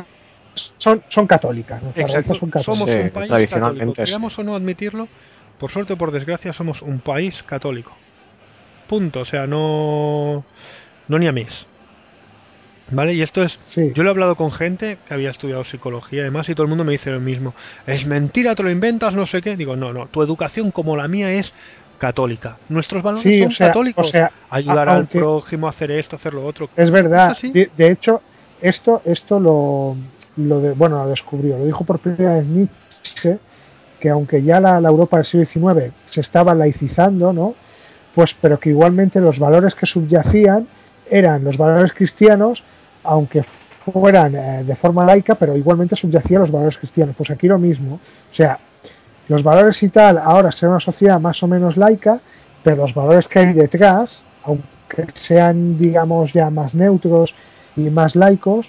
son, son católicas. Exacto, raíces son católicas. somos Sí, un país tradicionalmente católico. Queramos o no admitirlo, por suerte o por desgracia, somos un país católico. Punto. O sea, no. No ni a mí. ¿Vale? Y esto es. Sí. Yo lo he hablado con gente que había estudiado psicología y demás, y todo el mundo me dice lo mismo. Es mentira, te lo inventas, no sé qué. Digo, no, no. Tu educación como la mía es católica. Nuestros valores Sí, son o sea, católicos. o sea, Ayudar a- al prójimo a hacer esto, hacer lo otro. Es verdad. De, de hecho, esto, esto lo, lo de, bueno, lo descubrió. Lo dijo por primera vez Nietzsche, que aunque ya la, la Europa del siglo XIX se estaba laicizando, ¿no? Pues, pero que igualmente los valores que subyacían eran los valores cristianos, aunque fueran eh, de forma laica, pero igualmente subyacían los valores cristianos. Pues aquí lo mismo. O sea, los valores y tal, ahora ser una sociedad más o menos laica, pero los valores que hay detrás, aunque sean, digamos, ya más neutros y más laicos,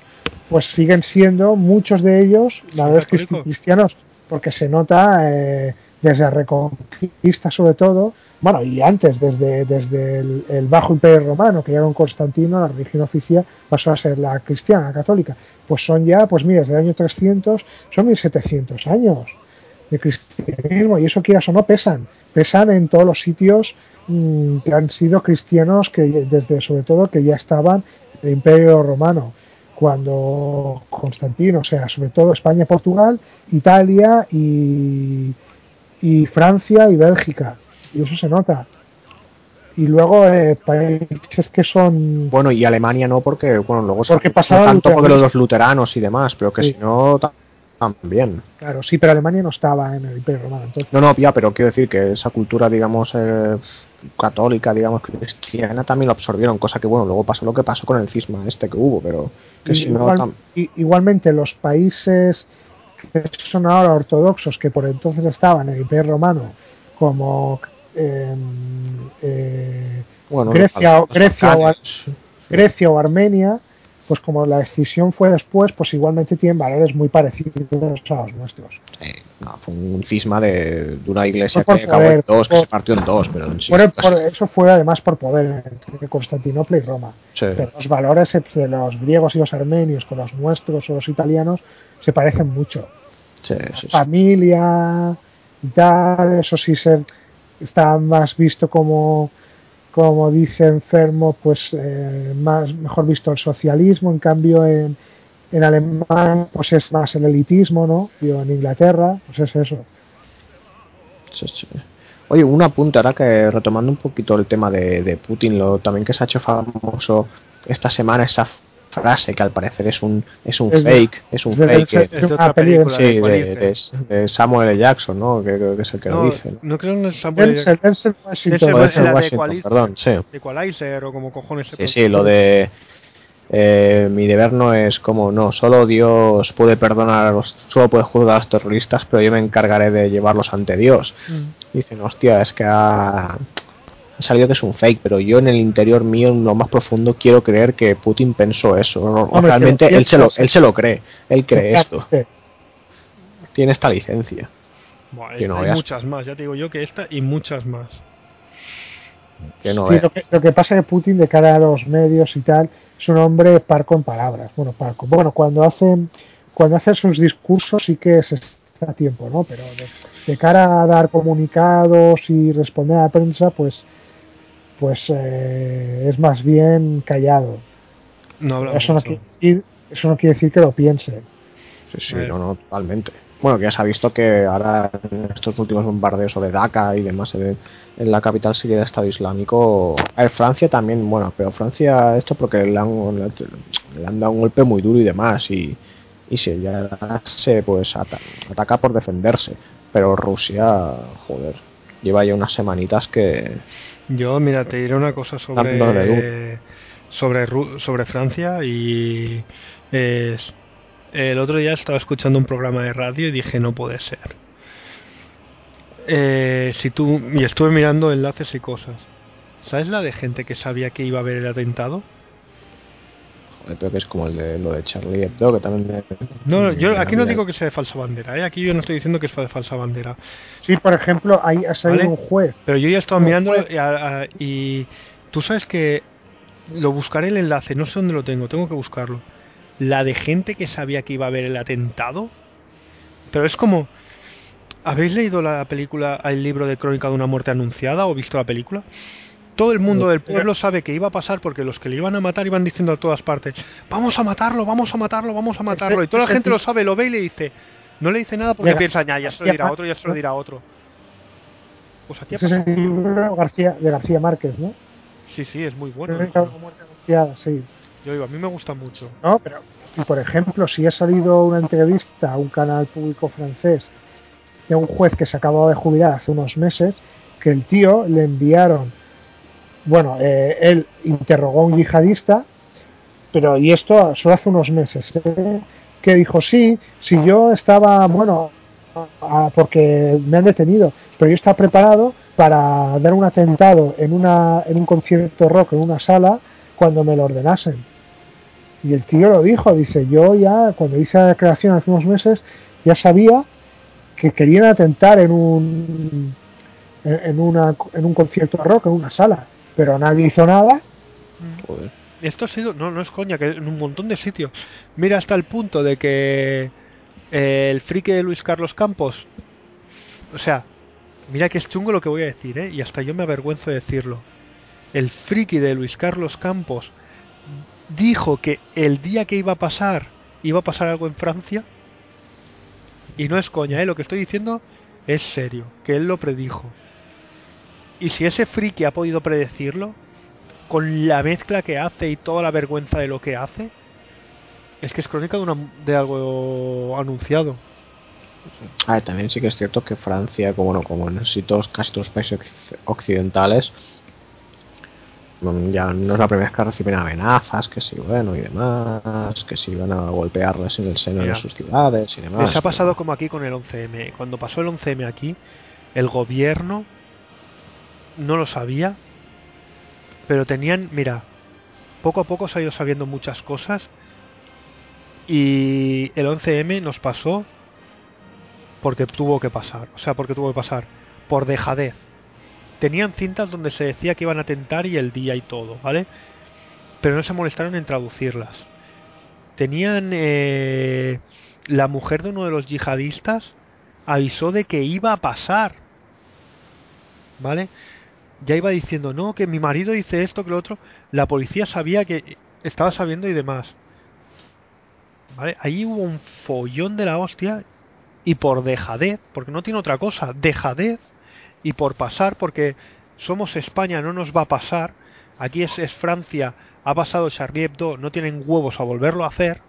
pues siguen siendo muchos de ellos valores cristianos, porque se nota eh, desde la Reconquista sobre todo, bueno, y antes, desde, desde el, el Bajo Imperio Romano, que ya con Constantino, la religión oficial pasó a ser la cristiana, la católica, pues son ya, pues mira, desde el año 300, son 1700 años de cristianismo y eso quieras o no pesan pesan en todos los sitios mm, que han sido cristianos que desde sobre todo que ya estaban en el Imperio Romano. Cuando Constantino o sea sobre todo España Portugal Italia y, y Francia y Bélgica. Y eso se nota. Y luego eh, países que son Bueno, y Alemania no, porque, bueno, luego se Porque pasaba tanto de los luteranos y demás, pero que Sí. si no, también. claro sí pero Alemania no estaba en el Imperio Romano entonces No, no, ya, pero quiero decir que esa cultura, digamos, eh, católica, digamos, cristiana, también lo absorbieron, cosa que, bueno, luego pasó lo que pasó con el cisma este que hubo, pero que si no, Igual- i- igualmente los países que son ahora ortodoxos, que por entonces estaban en el Imperio Romano, como eh, eh, bueno, Grecia, o- Grecia o Armenia, pues como la decisión fue después, pues igualmente tienen valores muy parecidos a los nuestros. no, fue un cisma de, de una iglesia que acabó en dos, que se partió en dos, pero en sí, Por- por- eso fue además por poder entre Constantinopla y Roma. sí, Pero los valores de los griegos y los armenios con los nuestros o los italianos se parecen mucho. sí, sí, sí. familia y tal, eso sí se está más visto como como dice enfermo, pues eh, más mejor visto el socialismo, en cambio en, en alemán pues es más el elitismo, ¿no? Y en Inglaterra, pues es eso. Oye, un apunte ahora que retomando un poquito el tema de Putin, lo también que se ha hecho famoso esta semana esa frase que al parecer es un es un Es de- fake, es un de- fake, es que- Es de una otra peli de- película. sí, de de, Qualice. de- de Samuel L. Jackson, ¿no? Que creo que es el que lo dice. ¿no? no creo en el Samuel Denzel, Denzel Washington. Washington. Washington, perdón, sí. Equalizer o como cojones se Sí, sí, lo de eh, mi deber no es como no, solo Dios puede perdonar, a los, solo puede juzgar a los terroristas, pero yo me encargaré de llevarlos ante Dios. Mm. Dicen, hostia, es que ha, ha salido que es un fake, pero yo en el interior mío, en lo más profundo, quiero creer que Putin pensó eso. Hombre, Realmente él se, lo, él se lo cree, él cree esto, tiene esta licencia. Buah, Que esta no y veas. muchas más, ya te digo yo que esta y muchas más. Que no Sí, lo, que, lo que pasa que Putin, de cara a los medios y tal, es un hombre parco en palabras. Bueno, parco. Bueno, cuando hace, cuando hace sus discursos sí que se está a tiempo, ¿no? Pero de, de cara a dar comunicados y responder a la prensa, pues, pues eh, es más bien callado. No Eso no, quiere decir, eso no quiere decir que lo piense. Sí, sí, no, no, totalmente. Bueno, que ya se ha visto que ahora en estos últimos bombardeos sobre Dhaka y demás en, en la capital siria del Estado Islámico. Francia también, bueno, pero Francia esto porque le han, le han dado un golpe muy duro y demás y, y se, ya se pues ata- ataca por defenderse. Pero Rusia, joder, lleva ya unas semanitas que... Yo, mira, te diré una cosa sobre sobre sobre Francia y es- el otro día estaba escuchando un programa de radio y dije no puede ser. Eh, si tú y estuve mirando enlaces y cosas. ¿Sabes la de gente que sabía que iba a haber el atentado? Creo que es como el de, lo de Charlie Hebdo, que también... de- No, no, yo aquí no digo que sea de falsa bandera, ¿eh? aquí yo no estoy diciendo que es de falsa bandera. Sí, por ejemplo, ahí ha salido ¿Vale? un juez. Pero yo ya he estado pues- y, a- a- y tú sabes que lo buscaré el enlace, no sé dónde lo tengo, tengo que buscarlo. La de gente que sabía que iba a haber el atentado. Pero es como... ¿Habéis leído la película, el libro de Crónica de una muerte anunciada o visto la película? Todo el mundo del pueblo sabe que iba a pasar porque los que le iban a matar iban diciendo a todas partes, vamos a matarlo, vamos a matarlo, vamos a matarlo. Y toda la gente lo sabe, lo ve y le dice, no le dice nada porque piensa, ya, ya se lo dirá otro, ya se lo dirá otro. Pues aquí Ese es el libro García, de García Márquez, ¿no? Sí, sí, es muy bueno. Sí. Yo digo, a mí me gusta mucho. No, pero, y por ejemplo, si ha salido una entrevista a un canal público francés de un juez que se acababa de jubilar hace unos meses, que el tío le enviaron, bueno, eh, él interrogó a un yihadista, pero y esto solo hace unos meses, ¿eh? que dijo, sí, si yo estaba, bueno, porque me han detenido, pero yo estaba preparado para dar un atentado en, una, en un concierto rock, en una sala, cuando me lo ordenasen. Y el tío lo dijo, dice, yo ya cuando hice la declaración hace unos meses, ya sabía que querían atentar en un en, una, en un concierto rock, en una sala, pero nadie hizo nada. Joder. Esto ha sido, no, no es coña, que en un montón de sitios. Mira hasta el punto de que eh, el friki de Luis Carlos Campos, o sea, mira que es chungo lo que voy a decir, ¿eh? y hasta yo me avergüenzo de decirlo. El friki de Luis Carlos Campos dijo que el día que iba a pasar, iba a pasar algo en Francia, y no es coña, ¿eh? lo que estoy diciendo es serio, que él lo predijo. Y si ese friki ha podido predecirlo, con la mezcla que hace y toda la vergüenza de lo que hace, es que es crónica de, una, de algo anunciado. A ver, también sí que es cierto que Francia, como, bueno, como en todos, casi todos los países occ- occidentales, mm, ya no es la primera vez que reciben amenazas, que si bueno y demás, que si van a golpearles en el seno Mira. de sus ciudades y demás. Les ha pasado como aquí con el 11M. Cuando pasó el 11M aquí, el gobierno no lo sabía, pero tenían, mira, poco a poco se ha ido sabiendo muchas cosas y el 11M nos pasó porque tuvo que pasar, o sea, porque tuvo que pasar, por dejadez. Tenían cintas donde se decía que iban a atentar y el día y todo, ¿vale? Pero no se molestaron en traducirlas. Tenían eh, la mujer de uno de los yihadistas avisó de que iba a pasar, ¿vale? Ya iba diciendo, no, que mi marido dice esto, que lo otro. La policía sabía que estaba sabiendo y demás. ¿Vale? Ahí hubo un follón de la hostia y por dejadez, porque no tiene otra cosa, dejadez y por pasar, porque somos España, no nos va a pasar. Aquí es, es Francia, ha pasado Charlie Hebdo, no tienen huevos a volverlo a hacer.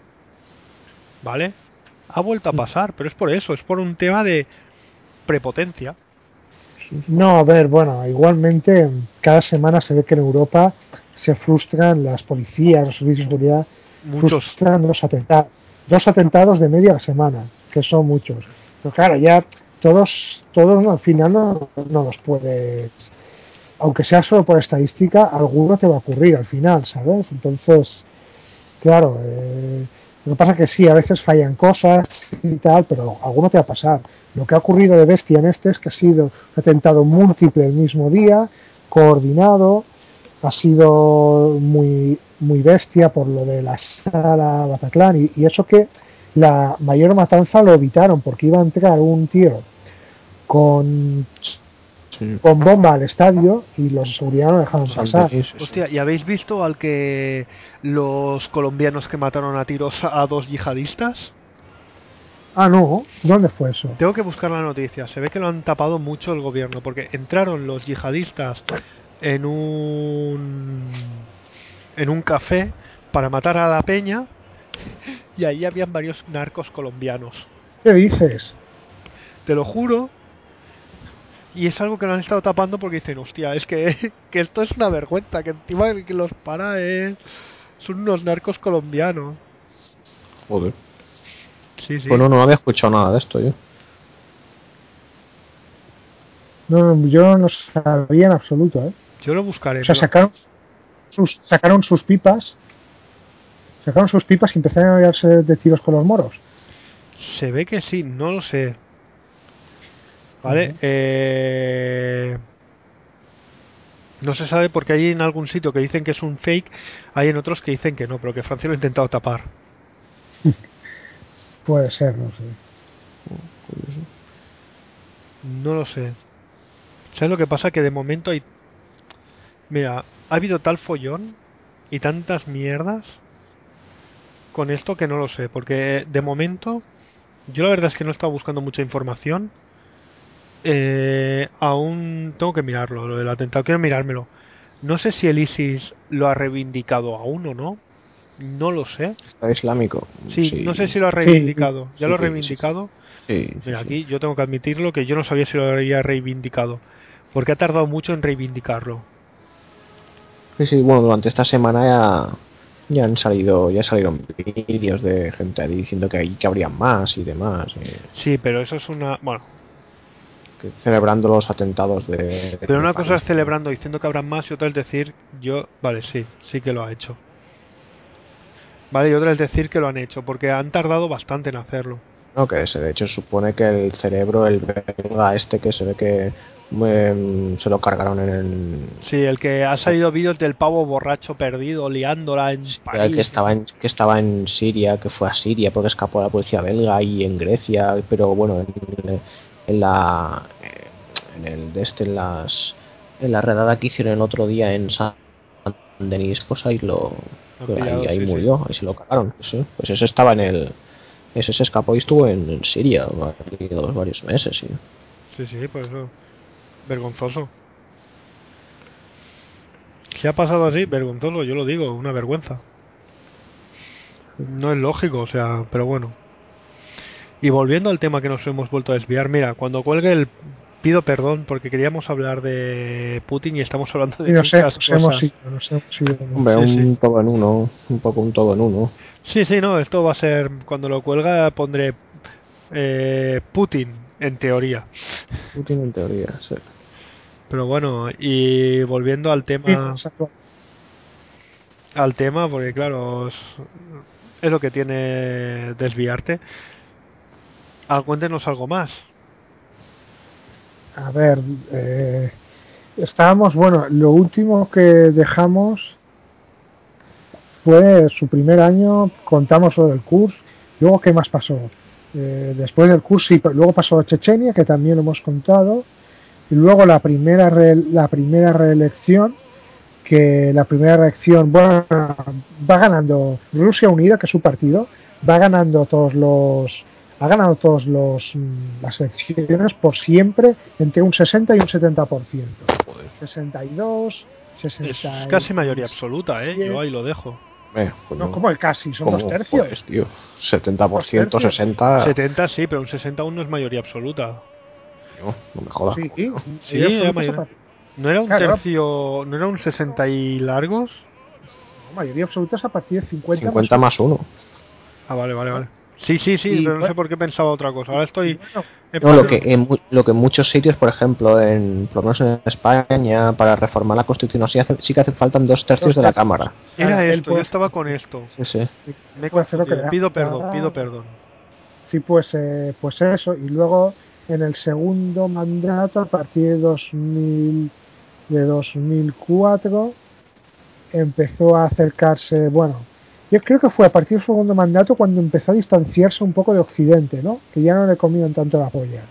¿Vale? Ha vuelto a pasar, pero es por eso, es por un tema de prepotencia. No, a ver, bueno, igualmente cada semana se ve que en Europa se frustran las policías, los servicios de seguridad, Muchos. frustran dos atentados, dos atentados de media semana, que son muchos. Pero claro, ya todos, todos al final no, no los puedes aunque sea solo por estadística, alguno te va a ocurrir al final, ¿sabes? Entonces, claro, eh, lo que pasa es que sí, a veces fallan cosas y tal, pero alguno te va a pasar. Lo que ha ocurrido de bestia en este es que ha sido un atentado múltiple el mismo día, coordinado, ha sido muy muy bestia por lo de la sala Bataclan y, y eso que la mayor matanza lo evitaron porque iba a entrar un tío con Sí. con bomba al estadio y los de seguridad no dejaron San pasar. Denis, sí, sí. Hostia, ¿y habéis visto al que los colombianos que mataron a tiros a dos yihadistas? Ah, no, ¿dónde fue eso? Tengo que buscar la noticia. Se ve que lo han tapado mucho el gobierno porque entraron los yihadistas en un en un café para matar a la peña y ahí habían varios narcos colombianos. ¿Qué dices? Te lo juro. Y es algo que lo han estado tapando porque dicen, hostia, es que, que esto es una vergüenza, que encima el que los para es... Son unos narcos colombianos. Joder. Sí, sí. Bueno, no había escuchado nada de esto yo. No, yo no sabía en absoluto, ¿eh? Yo lo buscaré. O sea, sacaron sus, sacaron sus pipas, sacaron sus pipas y empezaron a darse de tiros con los moros. Se ve que sí, no lo sé. Vale, eh... No se sabe porque hay en algún sitio que dicen que es un fake, hay en otros que dicen que no, pero que Francia lo ha intentado tapar. Puede ser, no sé. No lo sé. ¿Sabes lo que pasa? Que de momento hay... Mira, ha habido tal follón y tantas mierdas con esto que no lo sé, porque de momento yo la verdad es que no he estado buscando mucha información. Eh, aún tengo que mirarlo, lo del atentado, quiero mirármelo. No sé si el ISIS lo ha reivindicado aún o no. No lo sé. Está islámico. Sí, no sé si lo ha reivindicado. ¿Ya sí, lo ha reivindicado? Sí, sí, Mira, sí. aquí yo tengo que admitirlo que yo no sabía si lo había reivindicado. Porque ha tardado mucho en reivindicarlo. Sí, sí, bueno, durante esta semana ya, ya han salido, ya salieron vídeos de gente ahí diciendo que, hay, que habrían más y demás, eh, Sí, pero eso es una. Bueno, celebrando los atentados de. de pero una cosa es celebrando diciendo que habrá más y otra es decir, yo. Vale, sí, sí que lo ha hecho. Vale, y otra es decir que lo han hecho, porque han tardado bastante en hacerlo. No, que se, de hecho supone que el cerebro, el belga este que se ve que em, se lo cargaron en el, Sí, el que ha salido vídeos del pavo borracho perdido, liándola en París. el que estaba en que estaba en Siria, que fue a Siria porque escapó a la policía belga y en Grecia, pero bueno, en, en la en el de este en las en la redada que hicieron el otro día en San Denis, pues ahí lo ahí, pillado, ahí sí, sí. murió, ahí se lo cagaron, sí. Pues ese estaba en el ese se escapó y estuvo en, en Siria varios, varios meses, sí. Sí, sí, por eso. Vergonzoso. ¿Qué ha pasado así? Vergonzoso, yo lo digo, una vergüenza. No es lógico, o sea, pero bueno. Y volviendo al tema que nos hemos vuelto a desviar, mira, cuando cuelgue el. Pido perdón porque queríamos hablar de Putin y estamos hablando de sé, muchas nos hemos cosas. ido, nos hemos ido. Hombre, Sí, un sí. todo en uno, un poco un todo en uno. Sí, sí, no, esto va a ser. Cuando lo cuelga pondré eh, Putin, en teoría. Putin en teoría, sí. Pero bueno, y volviendo al tema. al tema, porque claro, es, es lo que tiene desviarte. Ah, cuéntenos algo más. A ver, eh, estábamos, bueno, lo último que dejamos fue su primer año, contamos lo del curso, luego qué más pasó. Eh, después del curso, pero luego pasó a Chechenia, que también lo hemos contado, y luego la primera re- la primera reelección, que la primera reelección, bueno, va ganando Rusia Unida, que es su partido, va ganando todos los ha ganado todos los mm, las elecciones por siempre entre un 60 y un 70%. 62, Es 60. casi mayoría absoluta, ¿eh? Yo ahí lo dejo. Eh, pues No, como el casi, son dos tercios. Joder, tío. 70%, Dos tercios. 60. 70 sí, pero un 61 no es mayoría absoluta. No, no me jodas. Sí. Sí, mayoría era es partir- ¿No era un Claro. tercio, no era un 60 y largos? no, mayoría absoluta es a partir de 50, 50 más 1. Ah, vale, vale, vale. Sí, sí, sí, Y, pero no bueno- sé por qué pensaba otra cosa. Ahora estoy. No, lo que, en, lo que en muchos sitios, por ejemplo, en, por lo menos en España, para reformar la Constitución, así hace- sí que hacen falta dos tercios de la. Cámara. Era Él esto, yo estaba con esto. Sí, sí. Me hacer lo que Pido perdón, pido perdón. Sí, pues, eh, pues eso. Y luego en el segundo mandato, a partir de 2000, de 2004, empezó a acercarse, bueno, yo creo que fue a partir del segundo mandato cuando empezó a distanciarse un poco de Occidente, ¿no? Que ya no le comían tanto la polla.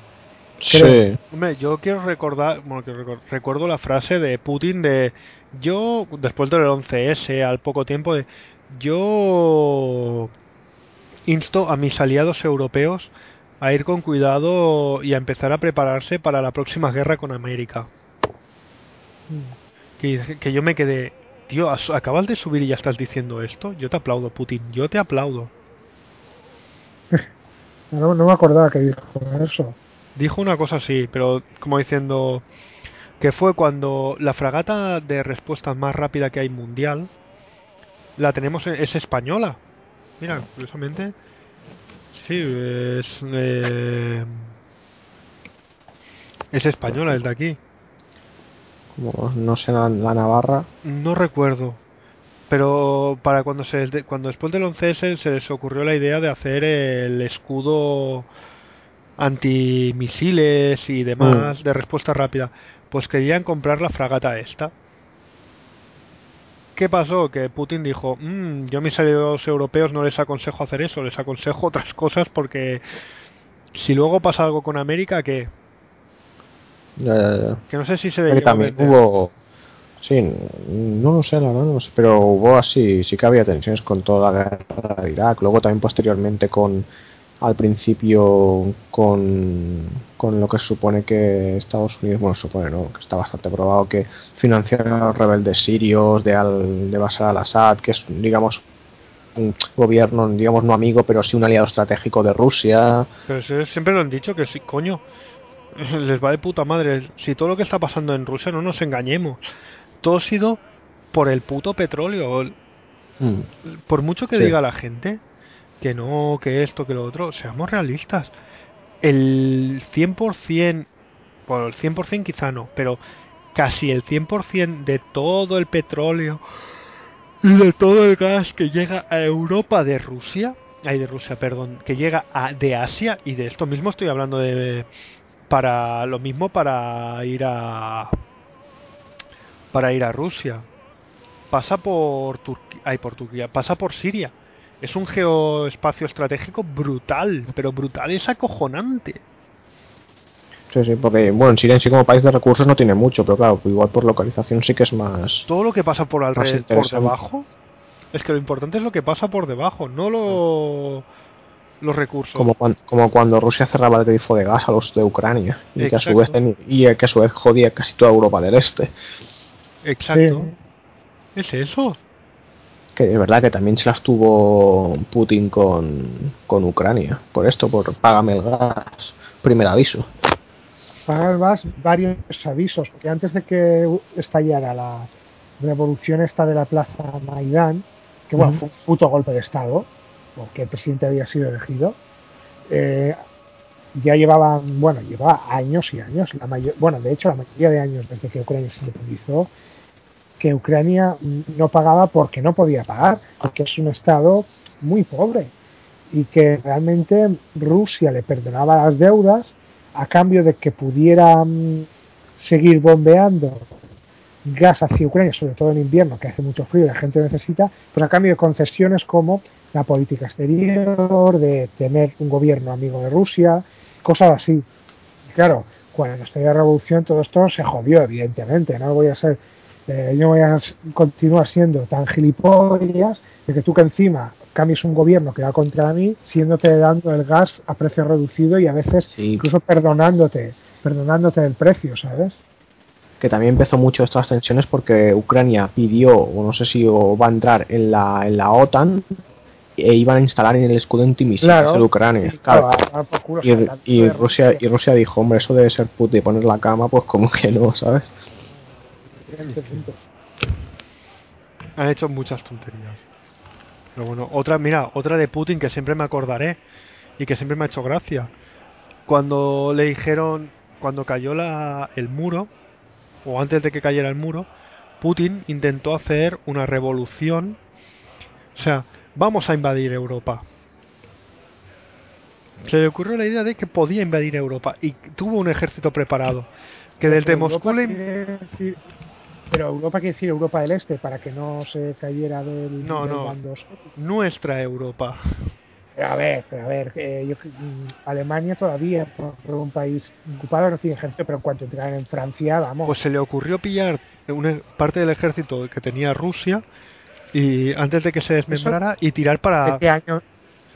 Creo. Sí. Hombre, yo quiero recordar, bueno, que recuerdo la frase de Putin de yo, después del 11S, al poco tiempo, de yo insto a mis aliados europeos a ir con cuidado y a empezar a prepararse para la próxima guerra con América. Mm. Que, que yo me quedé, tío, as- acabas de subir y ya estás diciendo esto. Yo te aplaudo, Putin, yo te aplaudo. No, no me acordaba que dijo eso. Dijo una cosa así, pero como diciendo que fue cuando la fragata de respuesta más rápida que hay mundial la tenemos es española. Mira, curiosamente, sí, es eh, es española, es de aquí. Como no sé, la, la Navarra. No recuerdo. Pero para cuando se cuando después del 11S se les ocurrió la idea de hacer el escudo antimisiles y demás de respuesta rápida, pues querían comprar la fragata esta. ¿Qué pasó? Que Putin dijo, "Mm, yo a mis aliados europeos no les aconsejo hacer eso, les aconsejo otras cosas porque si luego pasa algo con América, que Ya, ya, ya. que no sé si se a también hubo. Sí, no lo sé, la verdad, no sé, pero hubo así, sí que había tensiones con toda la guerra de Irak, luego también posteriormente con, al principio, con, con lo que se supone que Estados Unidos, bueno, supone, ¿no? Que está bastante probado que financiaron a los rebeldes sirios de, al, de Bashar al-Assad, que es, digamos, un gobierno, digamos, no amigo, pero sí un aliado estratégico de Rusia. Pero si- siempre lo han dicho que sí, coño. Les va de puta madre. Si todo lo que está pasando en Rusia, no nos engañemos. Todo ha sido por el puto petróleo. Mm, Por mucho que Sí. diga la gente que no, que esto, que lo otro, seamos realistas. El 100%, bueno, el 100% quizá no, pero casi el 100% de todo el petróleo y de todo el gas que llega a Europa de Rusia, ay de Rusia, perdón, que llega a, de Asia y de esto mismo estoy hablando de para lo mismo para ir a para ir a Rusia. Pasa por Turquía, ay por Turquía, pasa por Siria. Es un geoespacio estratégico brutal, pero brutal es acojonante. Sí, sí, porque, bueno, en Siria en sí como país de recursos no tiene mucho, pero claro, igual por localización sí que es más... Todo lo que pasa por alrededor, por debajo, es que lo importante es lo que pasa por debajo, no lo los recursos. Como, cuan- como cuando Rusia cerraba el grifo de gas a los de Ucrania y que, a su vez y que a su vez jodía casi toda Europa del Este. Exacto. Sí. Es eso. Que es verdad que también se las tuvo Putin con, con Ucrania. Por esto, por págame el gas. Primer aviso. Pagar vas varios avisos, porque antes de que estallara la revolución esta de la plaza Maidán, que bueno, fue un puto golpe de Estado, porque el presidente había sido elegido, eh, ya llevaban, bueno, llevaba años y años, la mayor, bueno, de hecho la mayoría de años desde que Ucrania se independizó, que Ucrania no pagaba porque no podía pagar, porque es un Estado muy pobre y que realmente Rusia le perdonaba las deudas a cambio de que pudiera mm, seguir bombeando gas hacia Ucrania, sobre todo en invierno, que hace mucho frío y la gente necesita, pues a cambio de concesiones como la política exterior, de tener un gobierno amigo de Rusia, cosas así. Y claro, cuando estalló la revolución todo esto se jodió, evidentemente, no voy a ser, eh, yo voy a continuar siendo tan gilipollas de que tú que encima cambies un gobierno que va contra mí, siéndote dando el gas a precio reducido y a veces Sí. incluso perdonándote, perdonándote el precio, ¿sabes? Que también empezó mucho estas tensiones porque Ucrania pidió, o no sé si o va a entrar en la, en la OTAN, e iban a instalar en el escudo antimisiles Claro. en Ucrania. Y, Claro. claro, a tomar por culo, Y, o sea, tanto y de Rusia y Rusia dijo, hombre, eso debe ser puto y poner la cama, pues como que no, ¿sabes? Han hecho muchas tonterías. Pero bueno, otra, mira, otra de Putin que siempre me acordaré y que siempre me ha hecho gracia. Cuando le dijeron, cuando cayó la, el muro, o antes de que cayera el muro, Putin intentó hacer una revolución. O sea, vamos a invadir Europa. Se le ocurrió la idea de que podía invadir Europa y tuvo un ejército preparado. Que desde Pero Moscú Europa le... decir- pero Europa quiere decir Europa del Este para que no se cayera del, No, del no. bando. Nuestra Europa. A ver, a ver, eh, yo, mm, Alemania todavía por, por un país ocupado no tiene ejército, pero en cuanto entran en Francia, vamos. Pues se le ocurrió pillar una parte del ejército que tenía Rusia y antes de que se desmembrara y tirar ¿De para qué año,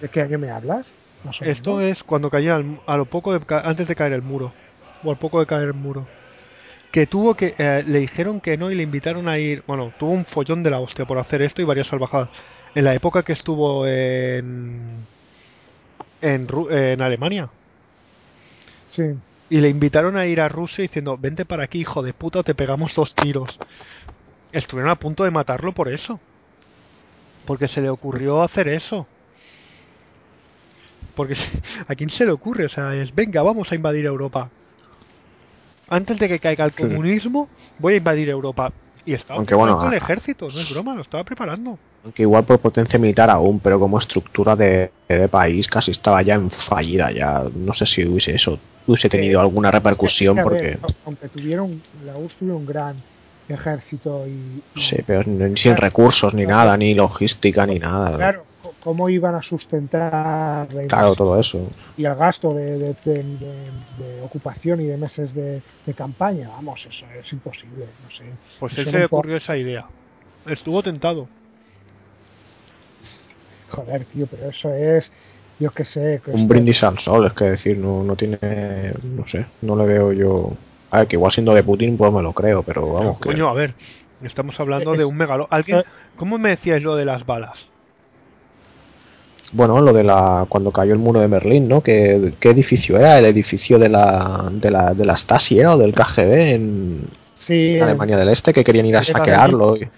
de qué año me hablas? Esto es cuando caía al- a lo poco de antes de caer el muro o al poco de caer el muro que tuvo que eh, le dijeron que no y le invitaron a ir bueno tuvo un follón de la hostia por hacer esto y varias salvajadas. En la época que estuvo en en, en Alemania. Sí. y le invitaron a ir a Rusia diciendo vente para aquí hijo de puta te pegamos dos tiros estuvieron a punto de matarlo por eso porque se le ocurrió hacer eso. Porque a quién se le ocurre o sea es venga vamos a invadir Europa antes de que caiga el comunismo voy a invadir Europa. Y estaba Aunque bueno, el ejército no es broma lo estaba preparando. Aunque igual por potencia militar aún, pero como estructura de, de país casi estaba ya en fallida. Ya no sé si hubiese eso hubiese tenido alguna repercusión A ver, porque aunque tuvieron, la URSS tuvo un gran ejército y, y- sí, pero ni- sin recursos ni nada, ni logística ni nada. claro, ¿cómo iban a sustentar la Claro, todo eso. y el gasto de, de- de- de- de ocupación y de meses de, de campaña? Vamos, eso es imposible, no sé. pues él se le ocurrió esa idea estuvo tentado Joder, tío, pero eso es, yo qué sé. que Un brindis al sol, es que decir, no, no tiene, no sé, no le veo yo. A ver, que igual siendo de Putin, pues me lo creo, pero vamos, Pero, que coño, a ver, estamos hablando de un megalo. ¿Alguien, eh. ¿Cómo me decíais lo de las balas? Bueno, lo de la cuando cayó el muro de Berlín, ¿no? ¿Qué, qué edificio era? El edificio de la, de la, de la Stasi, ¿era? O del KGB en sí, Alemania del Este, que querían ir a saquearlo y,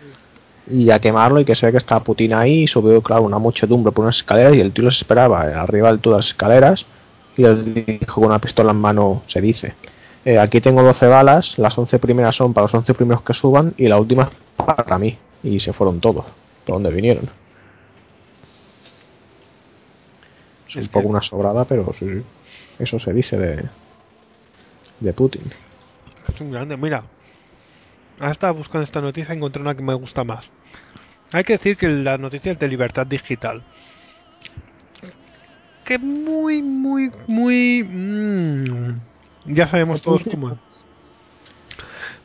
y a quemarlo y que se ve que estaba Putin ahí y subió, claro, una muchedumbre por unas escaleras y el tío los esperaba eh, arriba de todas las escaleras y les dijo con una pistola en mano, se dice, eh, aquí tengo 12 balas, las 11 primeras son para los 11 primeros que suban y la última para mí. Y se fueron todos, por donde vinieron. Es un poco una sobrada, pero sí, sí. eso se dice de, de Putin. Es un grande. Mira, estaba buscando esta noticia encontré una que me gusta más. Hay que decir que la noticia es de libertad digital. Que muy, muy, muy... mm, ya sabemos todos cómo es.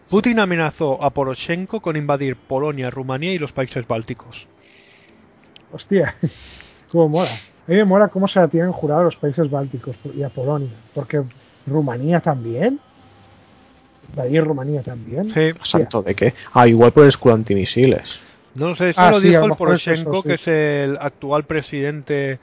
Putin amenazó a Poroshenko con invadir Polonia, Rumanía y los países bálticos. Hostia, cómo mola. A mí me mola cómo se la tienen jurado a los países bálticos y a Polonia. Porque Rumanía también. Invadir Rumanía también. Sí, Hostia, ¿Santo de qué? Ah, igual por el escudo antimisiles. No lo sé, eso Ah, lo sí, dijo el Poroshenko, eso, sí. que es el actual presidente,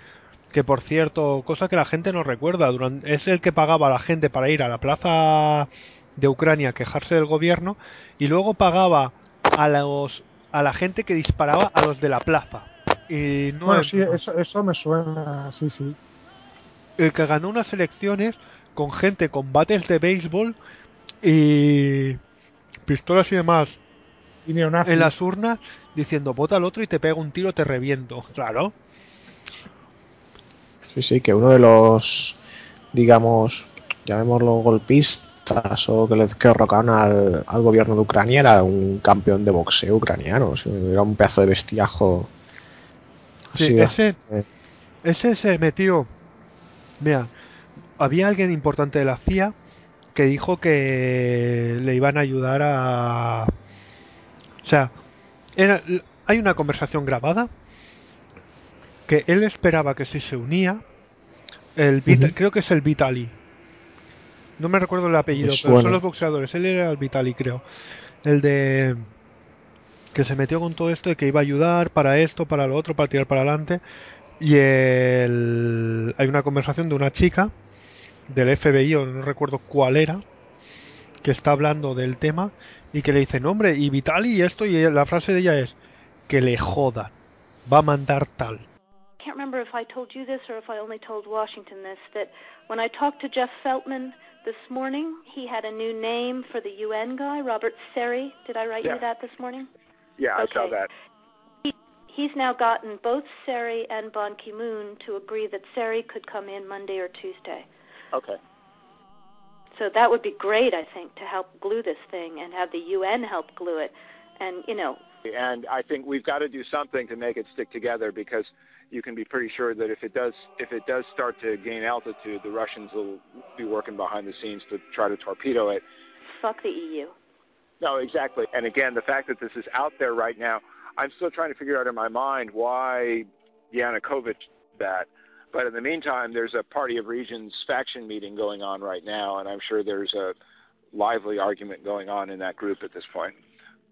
que por cierto, cosa que la gente no recuerda, durante, es el que pagaba a la gente para ir a la plaza de Ucrania a quejarse del gobierno y luego pagaba a los a la gente que disparaba a los de la plaza. Y no bueno, es- sí, eso, eso me suena, sí, sí. el que ganó unas elecciones con gente con bates de béisbol y pistolas y demás Y en las urnas diciendo vota al otro y te pego un tiro te reviento claro Sí, sí, que uno de los, digamos, llamémoslo golpistas o que le que derrocaron al, al gobierno de Ucrania era un campeón de boxeo ucraniano. era un pedazo de bestiajo. Sí, ese, ese se metió. Mira, había alguien importante de la CIA que dijo que le iban a ayudar a. O sea, era, hay una conversación grabada que él esperaba que si se unía, el Vita- creo que es el Vitali. No me recuerdo el apellido, pero son los boxeadores. Él era el Vitali, creo. El de que se metió con todo esto de que iba a ayudar para esto, para lo otro, para tirar para adelante. Y el... hay una conversación de una chica del FBI, o no recuerdo cuál era, que está hablando del tema y que le dice, no, hombre, y Vitali y esto, y la frase de ella es, que le jodan. va a mandar tal. I can't remember if I told you this or if I only told Washington this, that when I talked to Jeff Feltman this morning, he had a new name for the UN guy, Robert Seri. Did I write Yeah. you that this morning? Yeah, I saw Okay. that. He's now gotten both Seri and Ban Ki-moon to agree that Seri could come in Monday or Tuesday. Okay. So that would be great, I think, to help glue this thing and have the UN help glue it. And, you know, And I think we've got to do something to make it stick together because you can be pretty sure that if it does if it does start to gain altitude, the Russians will be working behind the scenes to try to torpedo it. fuck the EU. No, exactly. And again, the fact that this is out there right now, I'm still trying to figure out in my mind why Yanukovych did that. But in the meantime, there's a Party of Regions faction meeting going on right now, and I'm sure there's a lively argument going on in that group at this point.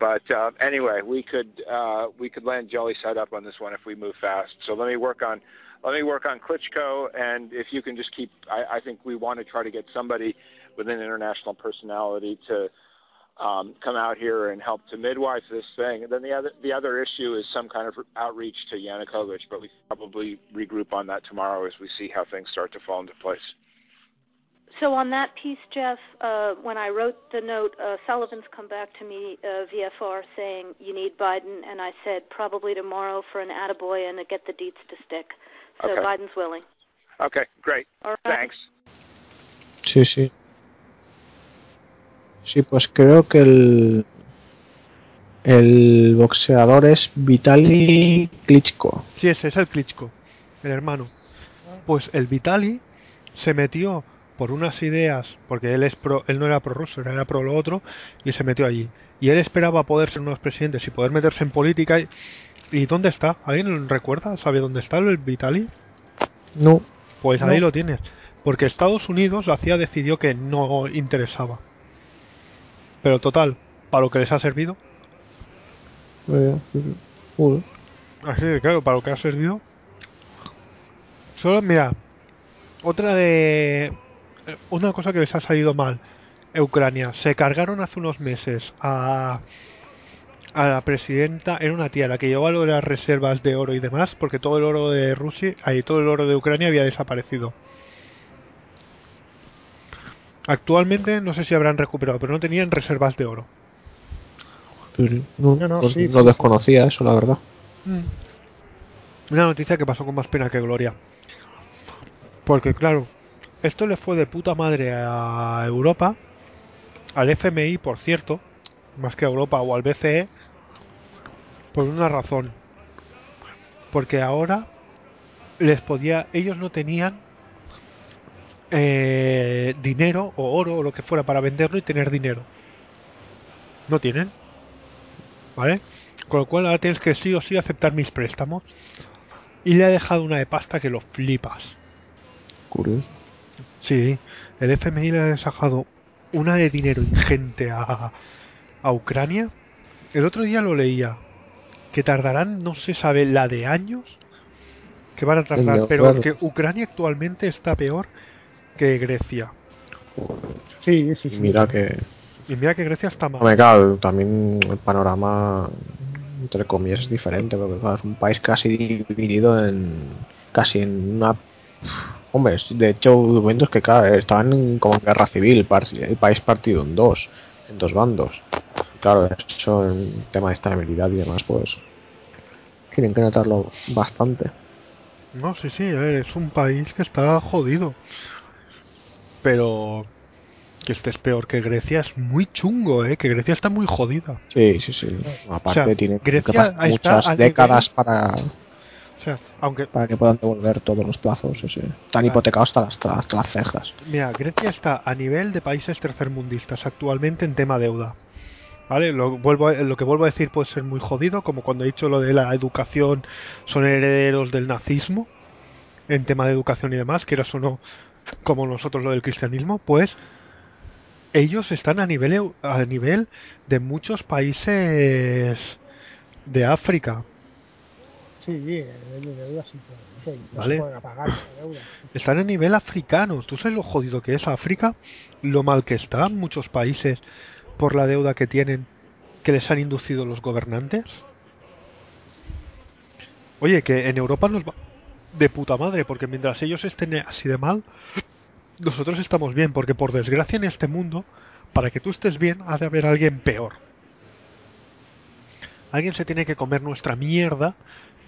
But uh, anyway, we could uh, we could land jelly side up on this one if we move fast. So let me work on let me work on Klitschko, and if you can just keep, I, I think we want to try to get somebody with an international personality to um, come out here and help to midwife this thing. And then the other the other issue is some kind of outreach to Yanukovych, but we probably regroup on that tomorrow as we see how things start to fall into place. So on that piece, Jeff, uh, when I wrote the note, uh, Sullivan's come back to me uh, VFR saying you need Biden, and I said probably tomorrow for an attaboy and to get the deets to stick. So Okay. Biden's willing. Okay, great. All right. Thanks. Sí, sí. Sí, pues creo que el, el boxeador es Vitaly Klitschko. Sí, ese es el Klitschko, el hermano. Pues el Vitali se metió por unas ideas, porque él es pro, él no era pro ruso, era pro lo otro, y se metió allí. Y él esperaba poder ser uno de los presidentes y poder meterse en política. ¿Y, ¿y dónde está? ¿Alguien recuerda? ¿Sabe dónde está el Vitali? No, Pues ahí No. lo tienes. Porque Estados Unidos, la CIA decidió que no interesaba. Pero total, para lo que les ha servido. eh, joder. Así de claro, para lo que ha servido. Solo, mira, otra de. Una cosa que les ha salido mal. Ucrania. Se cargaron hace unos meses a. A la presidenta, era una tía la que llevaba lo de las reservas de oro y demás, porque todo el oro de Rusia, ahí todo el oro de Ucrania había desaparecido. Actualmente no sé si habrán recuperado, pero no tenían reservas de oro. No, No, no, sí, no sí, desconocía eso, la verdad. Una noticia que pasó con más pena que gloria. Porque claro, esto le fue de puta madre a Europa, al FMI, por cierto, más que a Europa o al BCE, por una razón. Porque ahora les podía, ellos no tenían eh, dinero o oro o lo que fuera para venderlo y tener dinero. No tienen. ¿Vale? Con lo cual ahora tienes que sí o sí aceptar mis préstamos. Y le ha dejado una de pasta que lo flipas. Curioso. Sí, el FMI le ha dejado una de dinero ingente a, a Ucrania. El otro día lo leía. Que tardarán, no se sabe, la de años que van a tardar. Pero que Ucrania actualmente está peor que Grecia. Sí, sí, Y sí. mira que. Y mira que Grecia está mal. Claro, también el panorama, entre comillas, es diferente, porque claro, es un país casi dividido en. casi en una. Hombre, de hecho, hubo momentos que estaban como en guerra civil, el país partido en dos, en dos bandos. Claro, eso en tema de estabilidad y demás, pues. tienen que notarlo bastante. No, sí, sí, a ver, es un país que está jodido. Pero que este es peor que Grecia es muy chungo, ¿eh? Que Grecia está muy jodida. Sí, sí, sí. Aparte, O sea, tiene Grecia muchas décadas para, Aunque, para que puedan devolver todos los plazos. sí, sí. Están hipotecados hasta las, hasta, las cejas. mira, Grecia está a nivel de países tercermundistas actualmente en tema deuda. ¿Vale? Lo, vuelvo a- lo que vuelvo a decir puede ser muy jodido, como cuando he dicho lo de la educación, son herederos del nazismo, en tema de educación y demás, que era o no, como nosotros lo del cristianismo, pues ellos están a nivel, a nivel de muchos países de África. Sí, el de deuda sí, pero no Vale. se pueden pagar esa deuda. Están a nivel africano. ¿Tú sabes lo jodido que es África? Lo mal que están muchos países por la deuda que tienen que les han inducido los gobernantes. Oye, que en Europa nos va de puta madre, porque mientras ellos estén así de mal, nosotros estamos bien, porque por desgracia en este mundo, para que tú estés bien, ha de haber alguien peor. Alguien se tiene que comer nuestra mierda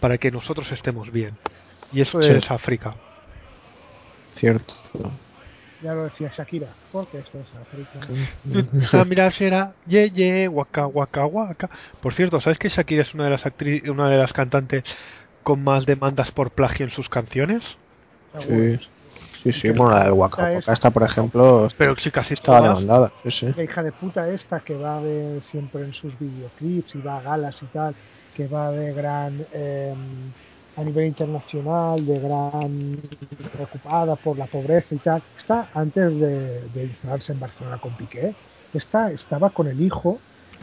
para que nosotros estemos bien. Y eso Sí. es África. Cierto. Ya lo decía Shakira, porque esto es África. Ah, mira, será ye ye waka waka waka. Por cierto, ¿sabes que Shakira es una de las actri- una de las cantantes con más demandas por plagio en sus canciones? Sí, sí, sí. Bueno, la del Waka Esta por ejemplo, Pero sí, casi estaba demandada. Sí, sí. La hija de puta esta que va de siempre en sus videoclips y va a galas y tal, que va de gran eh, a nivel internacional, de gran preocupada por la pobreza y tal. Está antes de, de instalarse en Barcelona con Piqué, esta estaba con el hijo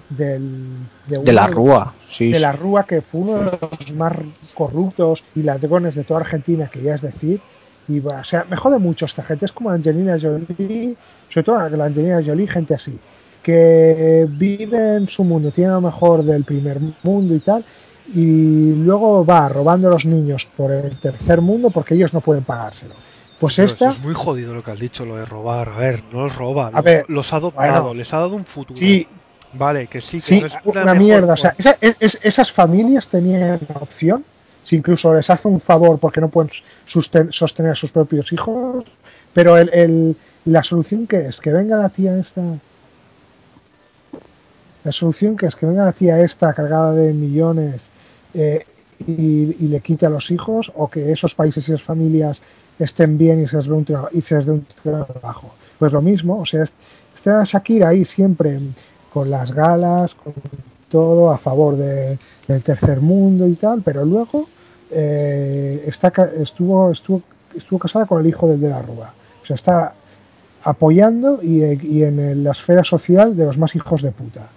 del, De uno la Rúa, sí. de sí. la Rúa, que fue uno de los más corruptos y ladrones de toda Argentina, que ya es decir, y va, o sea, me jode mucho esta gente, es como Angelina Jolie, sobre todo la Angelina Jolie, gente así, que vive en su mundo, tiene lo mejor del primer mundo y tal, y luego va robando a los niños por el tercer mundo porque ellos no pueden pagárselo. Pues Pero eso es muy jodido lo que has dicho, lo de robar. A ver, no los roba. A los, ver, los ha adoptado, bueno. les ha dado un futuro. sí, Vale, que sí, que Sí, no es la una mejor mierda. O sea, esa- es- esas familias tenían opción, si incluso les hace un favor porque no pueden sostener a sus propios hijos, pero el, el- la solución que es que venga la tía esta. La solución que es que venga la tía esta cargada de millones eh, y, y le quite a los hijos, o que esos países y esas familias estén bien y se les dé un, y se les dé un trabajo. Pues lo mismo, o sea, está Shakira ahí siempre con las galas, con todo a favor de- del tercer mundo y tal, pero luego eh, está, estuvo, estuvo, estuvo casada con el hijo del de la Rúa. O sea, está apoyando y, y en la esfera social de los más hijos de puta.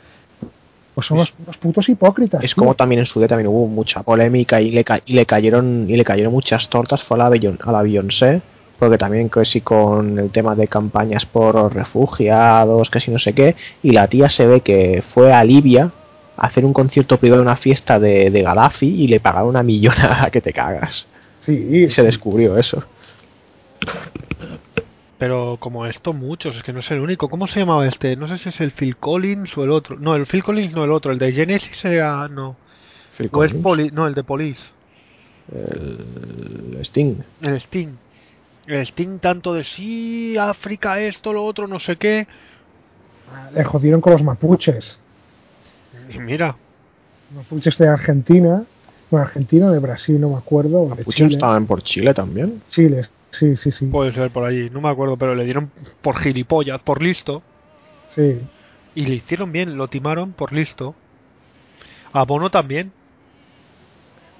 Pues son unos, unos putos hipócritas. Es tío. como también en su día también hubo mucha polémica y le, ca- y le cayeron y le cayeron muchas tortas fue a la, Beyon- a la Beyoncé porque también que sí con el tema de campañas por refugiados que si no sé qué y la tía se ve que fue a Libia hacer un concierto privado en una fiesta de, de Gaddafi y le pagaron una millonada que te cagas Sí, y se descubrió eso Pero como esto, muchos, es que no es el único. ¿Cómo se llamaba este? No sé si es el Phil Collins o el otro. No, el Phil Collins no el otro. El de Genesis era. No. Phil O es Collins, Poli. No, el de Police. el Sting El Sting. El Sting tanto de sí, África, esto, lo otro, no sé qué. le jodieron con los mapuches. Y mira, Mapuches de Argentina, bueno, Argentina, de Brasil, no me acuerdo, Chile. estaban por Chile también Chile, sí, sí, sí. puede ser por allí, no me acuerdo, pero le dieron por gilipollas, por listo. sí. Y le hicieron bien, lo timaron por listo. A Bono también.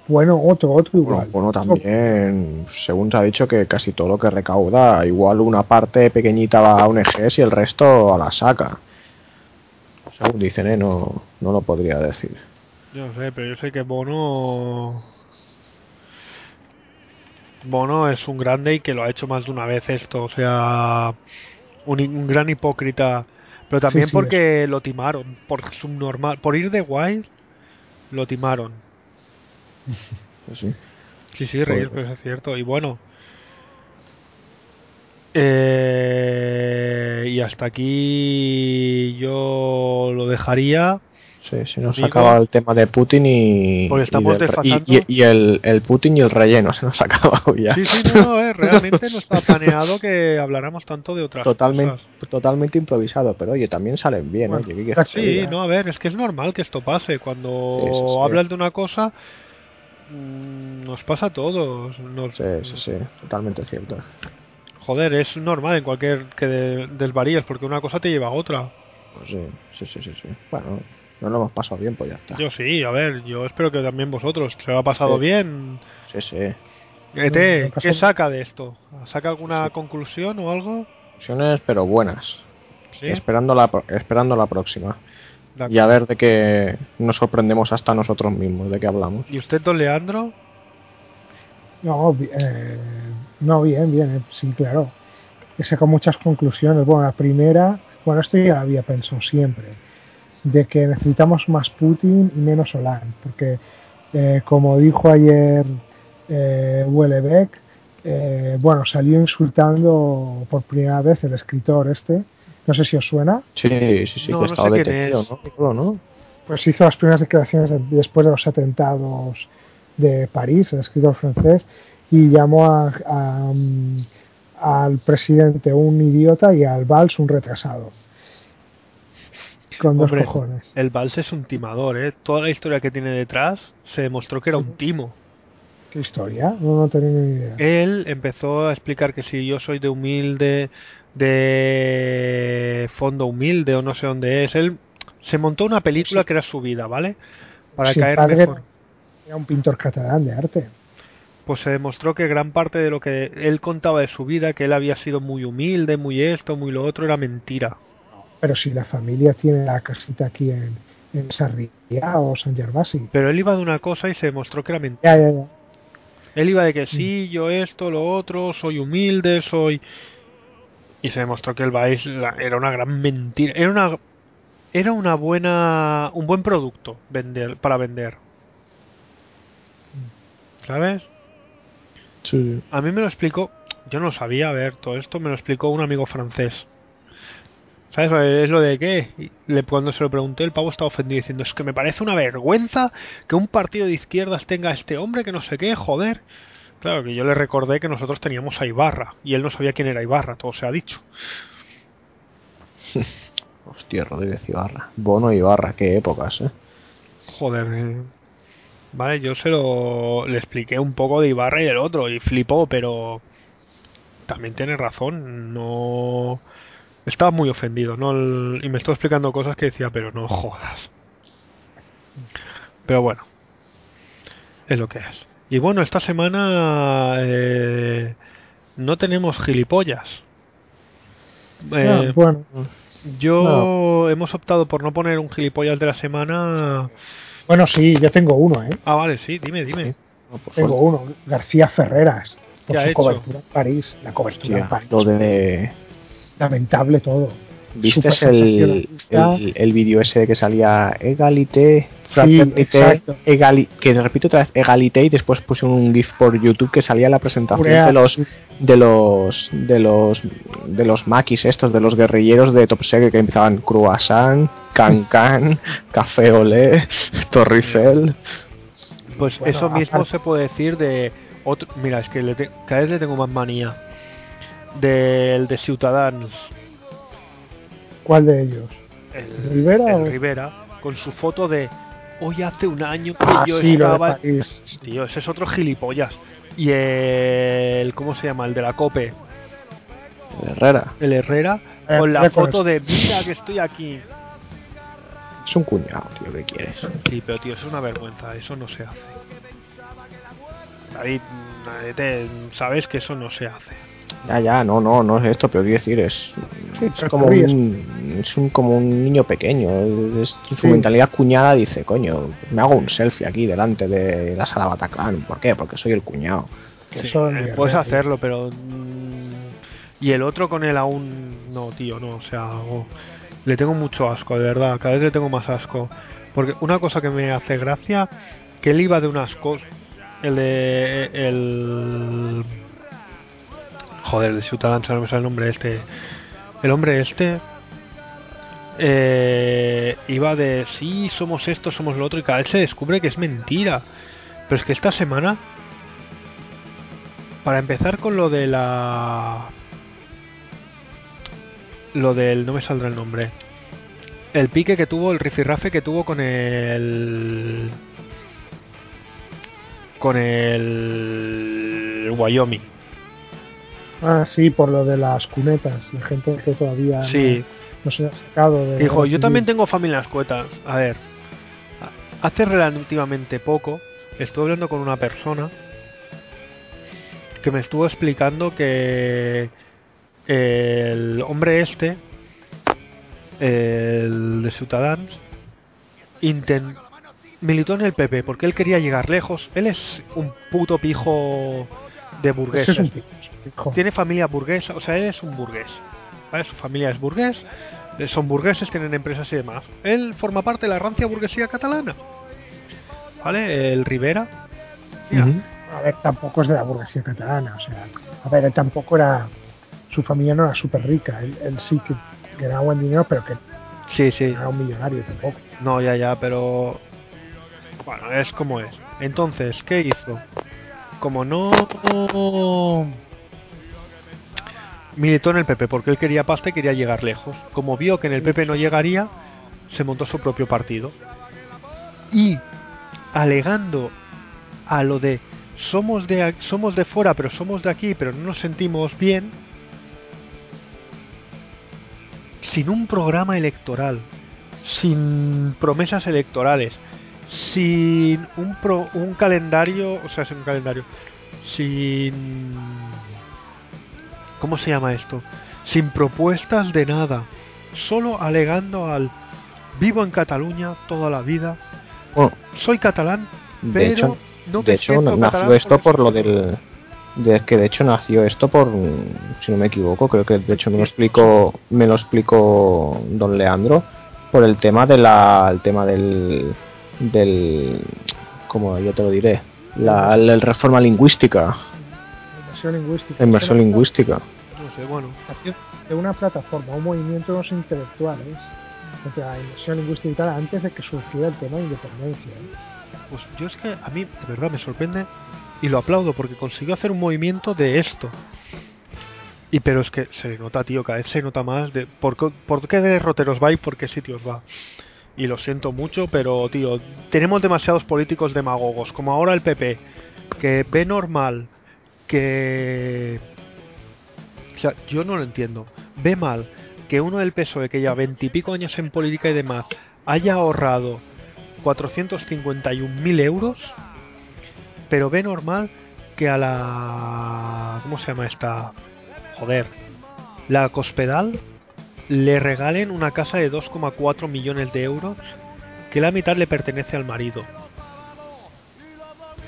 Bueno, otro, otro Bueno, igual. bueno, también, según se ha dicho, que casi todo lo que recauda, igual una parte pequeñita va a ONGs y el resto a la saca. Según dicen, ¿eh? no, no lo podría decir. Yo no sé, pero yo sé que Bono. Bono es un grande y que lo ha hecho más de una vez esto. O sea, un, un gran hipócrita. Pero también Sí, sí, porque lo timaron. Por subnormal. Por ir de guay, lo timaron. Pues sí. Sí, sí, reír, Joder. pero es cierto. Y bueno. Eh, y hasta aquí yo lo dejaría. Sí, se nos Digo- acaba el tema de Putin y, Porque estamos y, del re- desfasando. y- el, el Putin y el relleno se nos ha acabado ya. Sí, sí, no, no, eh, realmente no estaba planeado que habláramos tanto de otras totalmente, cosas. totalmente improvisado, pero oye, también salen bien, Bueno, oye, ¿qué quieres que Sí, no, a ver, es que es normal que esto pase. Cuando Sí, sí, sí. hablas de una cosa, mm, nos pasa a todos. Nos, Sí, sí, sí, totalmente cierto. Joder, es normal en cualquier que de- desvaríes, porque una cosa te lleva a otra. Pues sí, sí, sí, sí, sí. Bueno, no lo hemos pasado bien, pues ya está. Yo sí, a ver, yo espero que también vosotros. ¿Se lo ha pasado Sí. bien? Sí, sí. ET, ¿qué saca de esto? ¿Saca alguna Sí. conclusión o algo? Opciones, pero buenas. Sí. Esperando, la, pro- esperando la próxima. Y a ver de qué nos sorprendemos hasta nosotros mismos, de qué hablamos. ¿Y usted, don Leandro? No, eh, no, bien, bien, eh, sí, claro. He sacado muchas conclusiones. Bueno, la primera, bueno, esto ya lo había pensado siempre, de que necesitamos más Putin y menos Hollande, porque Eh, como dijo ayer eh, Wellebeck, eh, bueno, salió insultando por primera vez el escritor este. No sé si os suena. Sí, sí, sí, No, que no estaba detenido, es. ¿no? ¿no? Pues hizo las primeras declaraciones de- después de los atentados de París, el escritor francés, y llamó a, a, al presidente un idiota y al Valls un retrasado. Con dos cojones. El Vals es un timador, ¿eh? Toda la historia que tiene detrás se demostró que era un timo. ¿Qué historia? No, no tenía ni idea. Él empezó a explicar que si yo soy de humilde, de fondo humilde o no sé dónde es, él se montó una película que era su vida, ¿vale? Para caer padre mejor. Era un pintor catalán de arte. Pues se demostró que gran parte de lo que él contaba de su vida, que él había sido muy humilde, muy esto, muy lo otro, era mentira. Pero si la familia tiene la casita aquí en, en Sarriá o San Gervasi. Pero él iba de una cosa y se demostró que era mentira. Ya, ya, ya. Él iba de que sí, yo esto, lo otro, soy humilde, soy... Y se demostró que el la- era una gran mentira. Era una... Era una buena... Un buen producto vender para vender. ¿Sabes? Sí. A mí me lo explicó... Yo no sabía, a ver, todo esto me lo explicó un amigo francés. ¿Sabes? Es lo de qué. Le- cuando se lo pregunté, el pavo estaba ofendido diciendo: Es que me parece una vergüenza que un partido de izquierdas tenga a este hombre que no sé qué, joder. Claro que yo le recordé que nosotros teníamos a Ibarra y él no sabía quién era Ibarra, todo se ha dicho. Hostia, Rodríguez Ibarra. Bono Ibarra, qué épocas, ¿eh? Joder. eh. Vale, yo se lo le expliqué un poco de Ibarra y del otro y flipó, pero también tiene razón, no estaba muy ofendido, no y me estaba explicando cosas que decía, pero no jodas. Pero bueno, es lo que es. Y bueno, esta semana eh, no tenemos gilipollas. Eh, Ah, bueno, yo hemos optado por no poner un gilipollas de la semana. Bueno, sí, yo tengo uno, ¿eh? Ah, vale, sí, dime, dime. No, Tengo suerte. uno, García Ferreras, por ¿Qué ha su hecho? cobertura en París. La cobertura en Hostia, París. lo de... Lamentable todo. ¿Viste el, el, el vídeo ese que salía Egalité, Sí, Fraternité, exacto. egali, que repito otra vez Egalité y después puse un GIF por YouTube que salía la presentación Urea. de los de los de los de los maquis estos de los guerrilleros de Top Secret que empezaban croissant, cancan, café olé, torrifel. Pues Bueno, eso mismo aparte- se puede decir de otro. Mira, es que le te- cada vez le tengo más manía. Del de Ciudadanos. ¿Cuál de ellos? El ¿Rivera el o- Rivera, con su foto de. Hoy hace un año que Ah, yo sí, lo de estaba. París. Tío, ese es otro gilipollas. Y el. ¿Cómo se llama? El de la COPE. Herrera. El Herrera. Eh, Con la foto de. Mira que estoy aquí. Es un cuñado, tío, ¿qué quieres? Sí, pero tío, eso es una vergüenza. Eso no se hace. David, te- sabes que eso no se hace. Ya, ya, no, no, no es esto, pero quiero decir, es, Sí, es como un, es un, como un niño pequeño. Es, su Sí. mentalidad cuñada dice, coño, me hago un selfie aquí delante de la sala Bataclan. ¿Por qué? Porque soy el cuñado. Sí, eh, puedes hacerlo, pero. mm, Y el otro con él aún. No, tío, no. O sea, o- le tengo mucho asco, de verdad. Cada vez le tengo más asco. Porque una cosa que me hace gracia. Que él iba de unas cosas. El de. El. Joder, de Ciudadanos, no me sale el nombre este. El hombre este. eh, iba de sí, somos esto, somos lo otro, y cada vez se descubre que es mentira. Pero es que esta semana para empezar con lo de la. Lo del. No me saldrá el nombre. El pique que tuvo, el rifirrafe que tuvo con el. Con el. Wyoming. Ah, sí, por lo de las cunetas. La gente que todavía no- Sí. no, se ha sacado de. Dijo, yo recibir". también tengo familia en las cuetas. A ver. Hace relativamente poco estuve hablando con una persona que me estuvo explicando que el hombre este, el de Ciudadanos, inten- militó en el PP porque él quería llegar lejos. Él es un puto pijo de un pijo. Tiene familia burguesa, o sea, él es un burgués. ¿vale? Su familia es burgués, eh, son burgueses, tienen empresas y demás. Él forma parte de la rancia burguesía catalana. ¿vale? El Rivera. Mira. A ver, tampoco es de la burguesía catalana, o sea, a ver, él tampoco era, su familia no era súper rica, él, él sí que ganaba buen dinero, pero que Sí, sí. no era un millonario tampoco. No, ya, ya, pero. Bueno, es como es. Entonces, ¿qué hizo? Como no. Militó en el PP porque él quería pasta y quería llegar lejos. Como vio que en el PP no llegaría, se montó su propio partido. Y alegando a lo de somos de somos de fuera, pero somos de aquí, pero no nos sentimos bien, sin un programa electoral, sin promesas electorales, sin un, pro- un calendario, o sea, sin un calendario, sin... ¿Cómo se llama esto? Sin propuestas de nada, solo alegando al vivo en Cataluña toda la vida, Bueno, soy catalán, de pero hecho, no de hecho nació esto por lo del de que de hecho nació esto por si no me equivoco creo que de hecho me lo explicó me lo explicó don Leandro por el tema de la el tema del del como ya te lo diré la, la reforma lingüística Inversión lingüística. inversión lingüística No sé, bueno. de una plataforma, un movimiento de los intelectuales contra la inversión lingüística y tal antes de que surgiera el tema de independencia. ¿eh? Pues yo es que a mí de verdad me sorprende y lo aplaudo porque consiguió hacer un movimiento de esto. Y pero es que se le nota, tío, cada vez se nota más de por, por qué derroteros va y por qué sitios va. Y lo siento mucho, pero tío, tenemos demasiados políticos demagogos, como ahora el PP, que ve normal que... O sea, yo no lo entiendo. Ve mal que uno del PSOE, que lleva veintipico años en política y demás, haya ahorrado 451.000 euros, pero ve normal que a la... ¿Cómo se llama esta? Joder. La Cospedal le regalen una casa de 2,4 millones de euros que la mitad le pertenece al marido.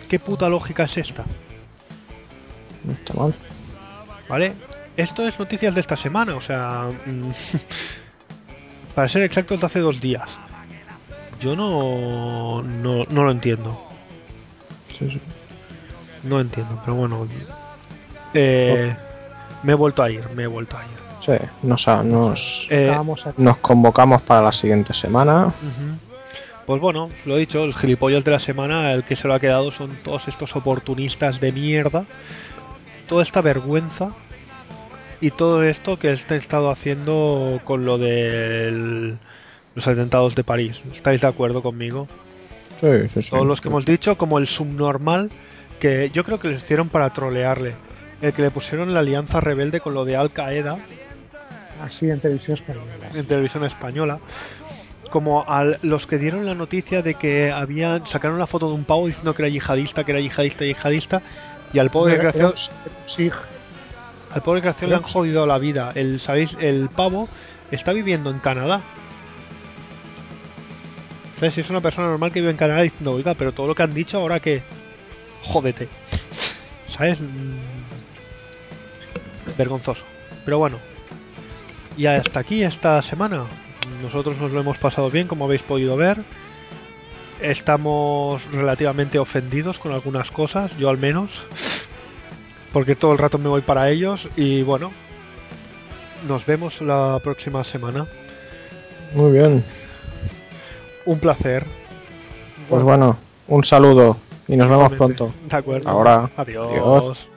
¿Qué puta lógica es esta? no está mal ¿Vale? Esto es noticias de esta semana, o sea, mm, para ser exactos de hace dos días. Yo no, no, no lo entiendo, Sí, sí. no entiendo, pero bueno, eh, me he vuelto a ir, me he vuelto a ir. Sí, nos, nos, Eh, nos convocamos para la siguiente semana. Pues bueno, lo he dicho, el gilipollas de la semana, el que se lo ha quedado son todos estos oportunistas de mierda, toda esta vergüenza y todo esto que está estado haciendo con lo de los atentados de París. ¿Estáis de acuerdo conmigo? sí, sí, sí. Todos los que hemos dicho, como el subnormal, que yo creo que lo hicieron para trolearle. El que le pusieron la alianza rebelde con lo de Al Qaeda así en televisión española. en televisión española como a los que dieron la noticia de que habían sacaron la foto de un pavo diciendo que era yihadista, que era yihadista, yihadista y al pobre Sí, al pobre desgraciado le han jodido la vida. El sabéis, el pavo está viviendo en Canadá. ¿Sabes? Si es una persona normal que vive en Canadá diciendo, oiga, pero todo lo que han dicho ahora que jódete. ¿Sabes? Mm, Vergonzoso. Pero bueno. Y hasta aquí esta semana. Nosotros nos lo hemos pasado bien, como habéis podido ver. Estamos relativamente ofendidos con algunas cosas, yo al menos. Porque todo el rato me voy para ellos. Y bueno. Nos vemos la próxima semana. Muy bien. Un placer. Pues bueno, un saludo y nos vemos pronto. De acuerdo. Ahora. Adiós. Adiós.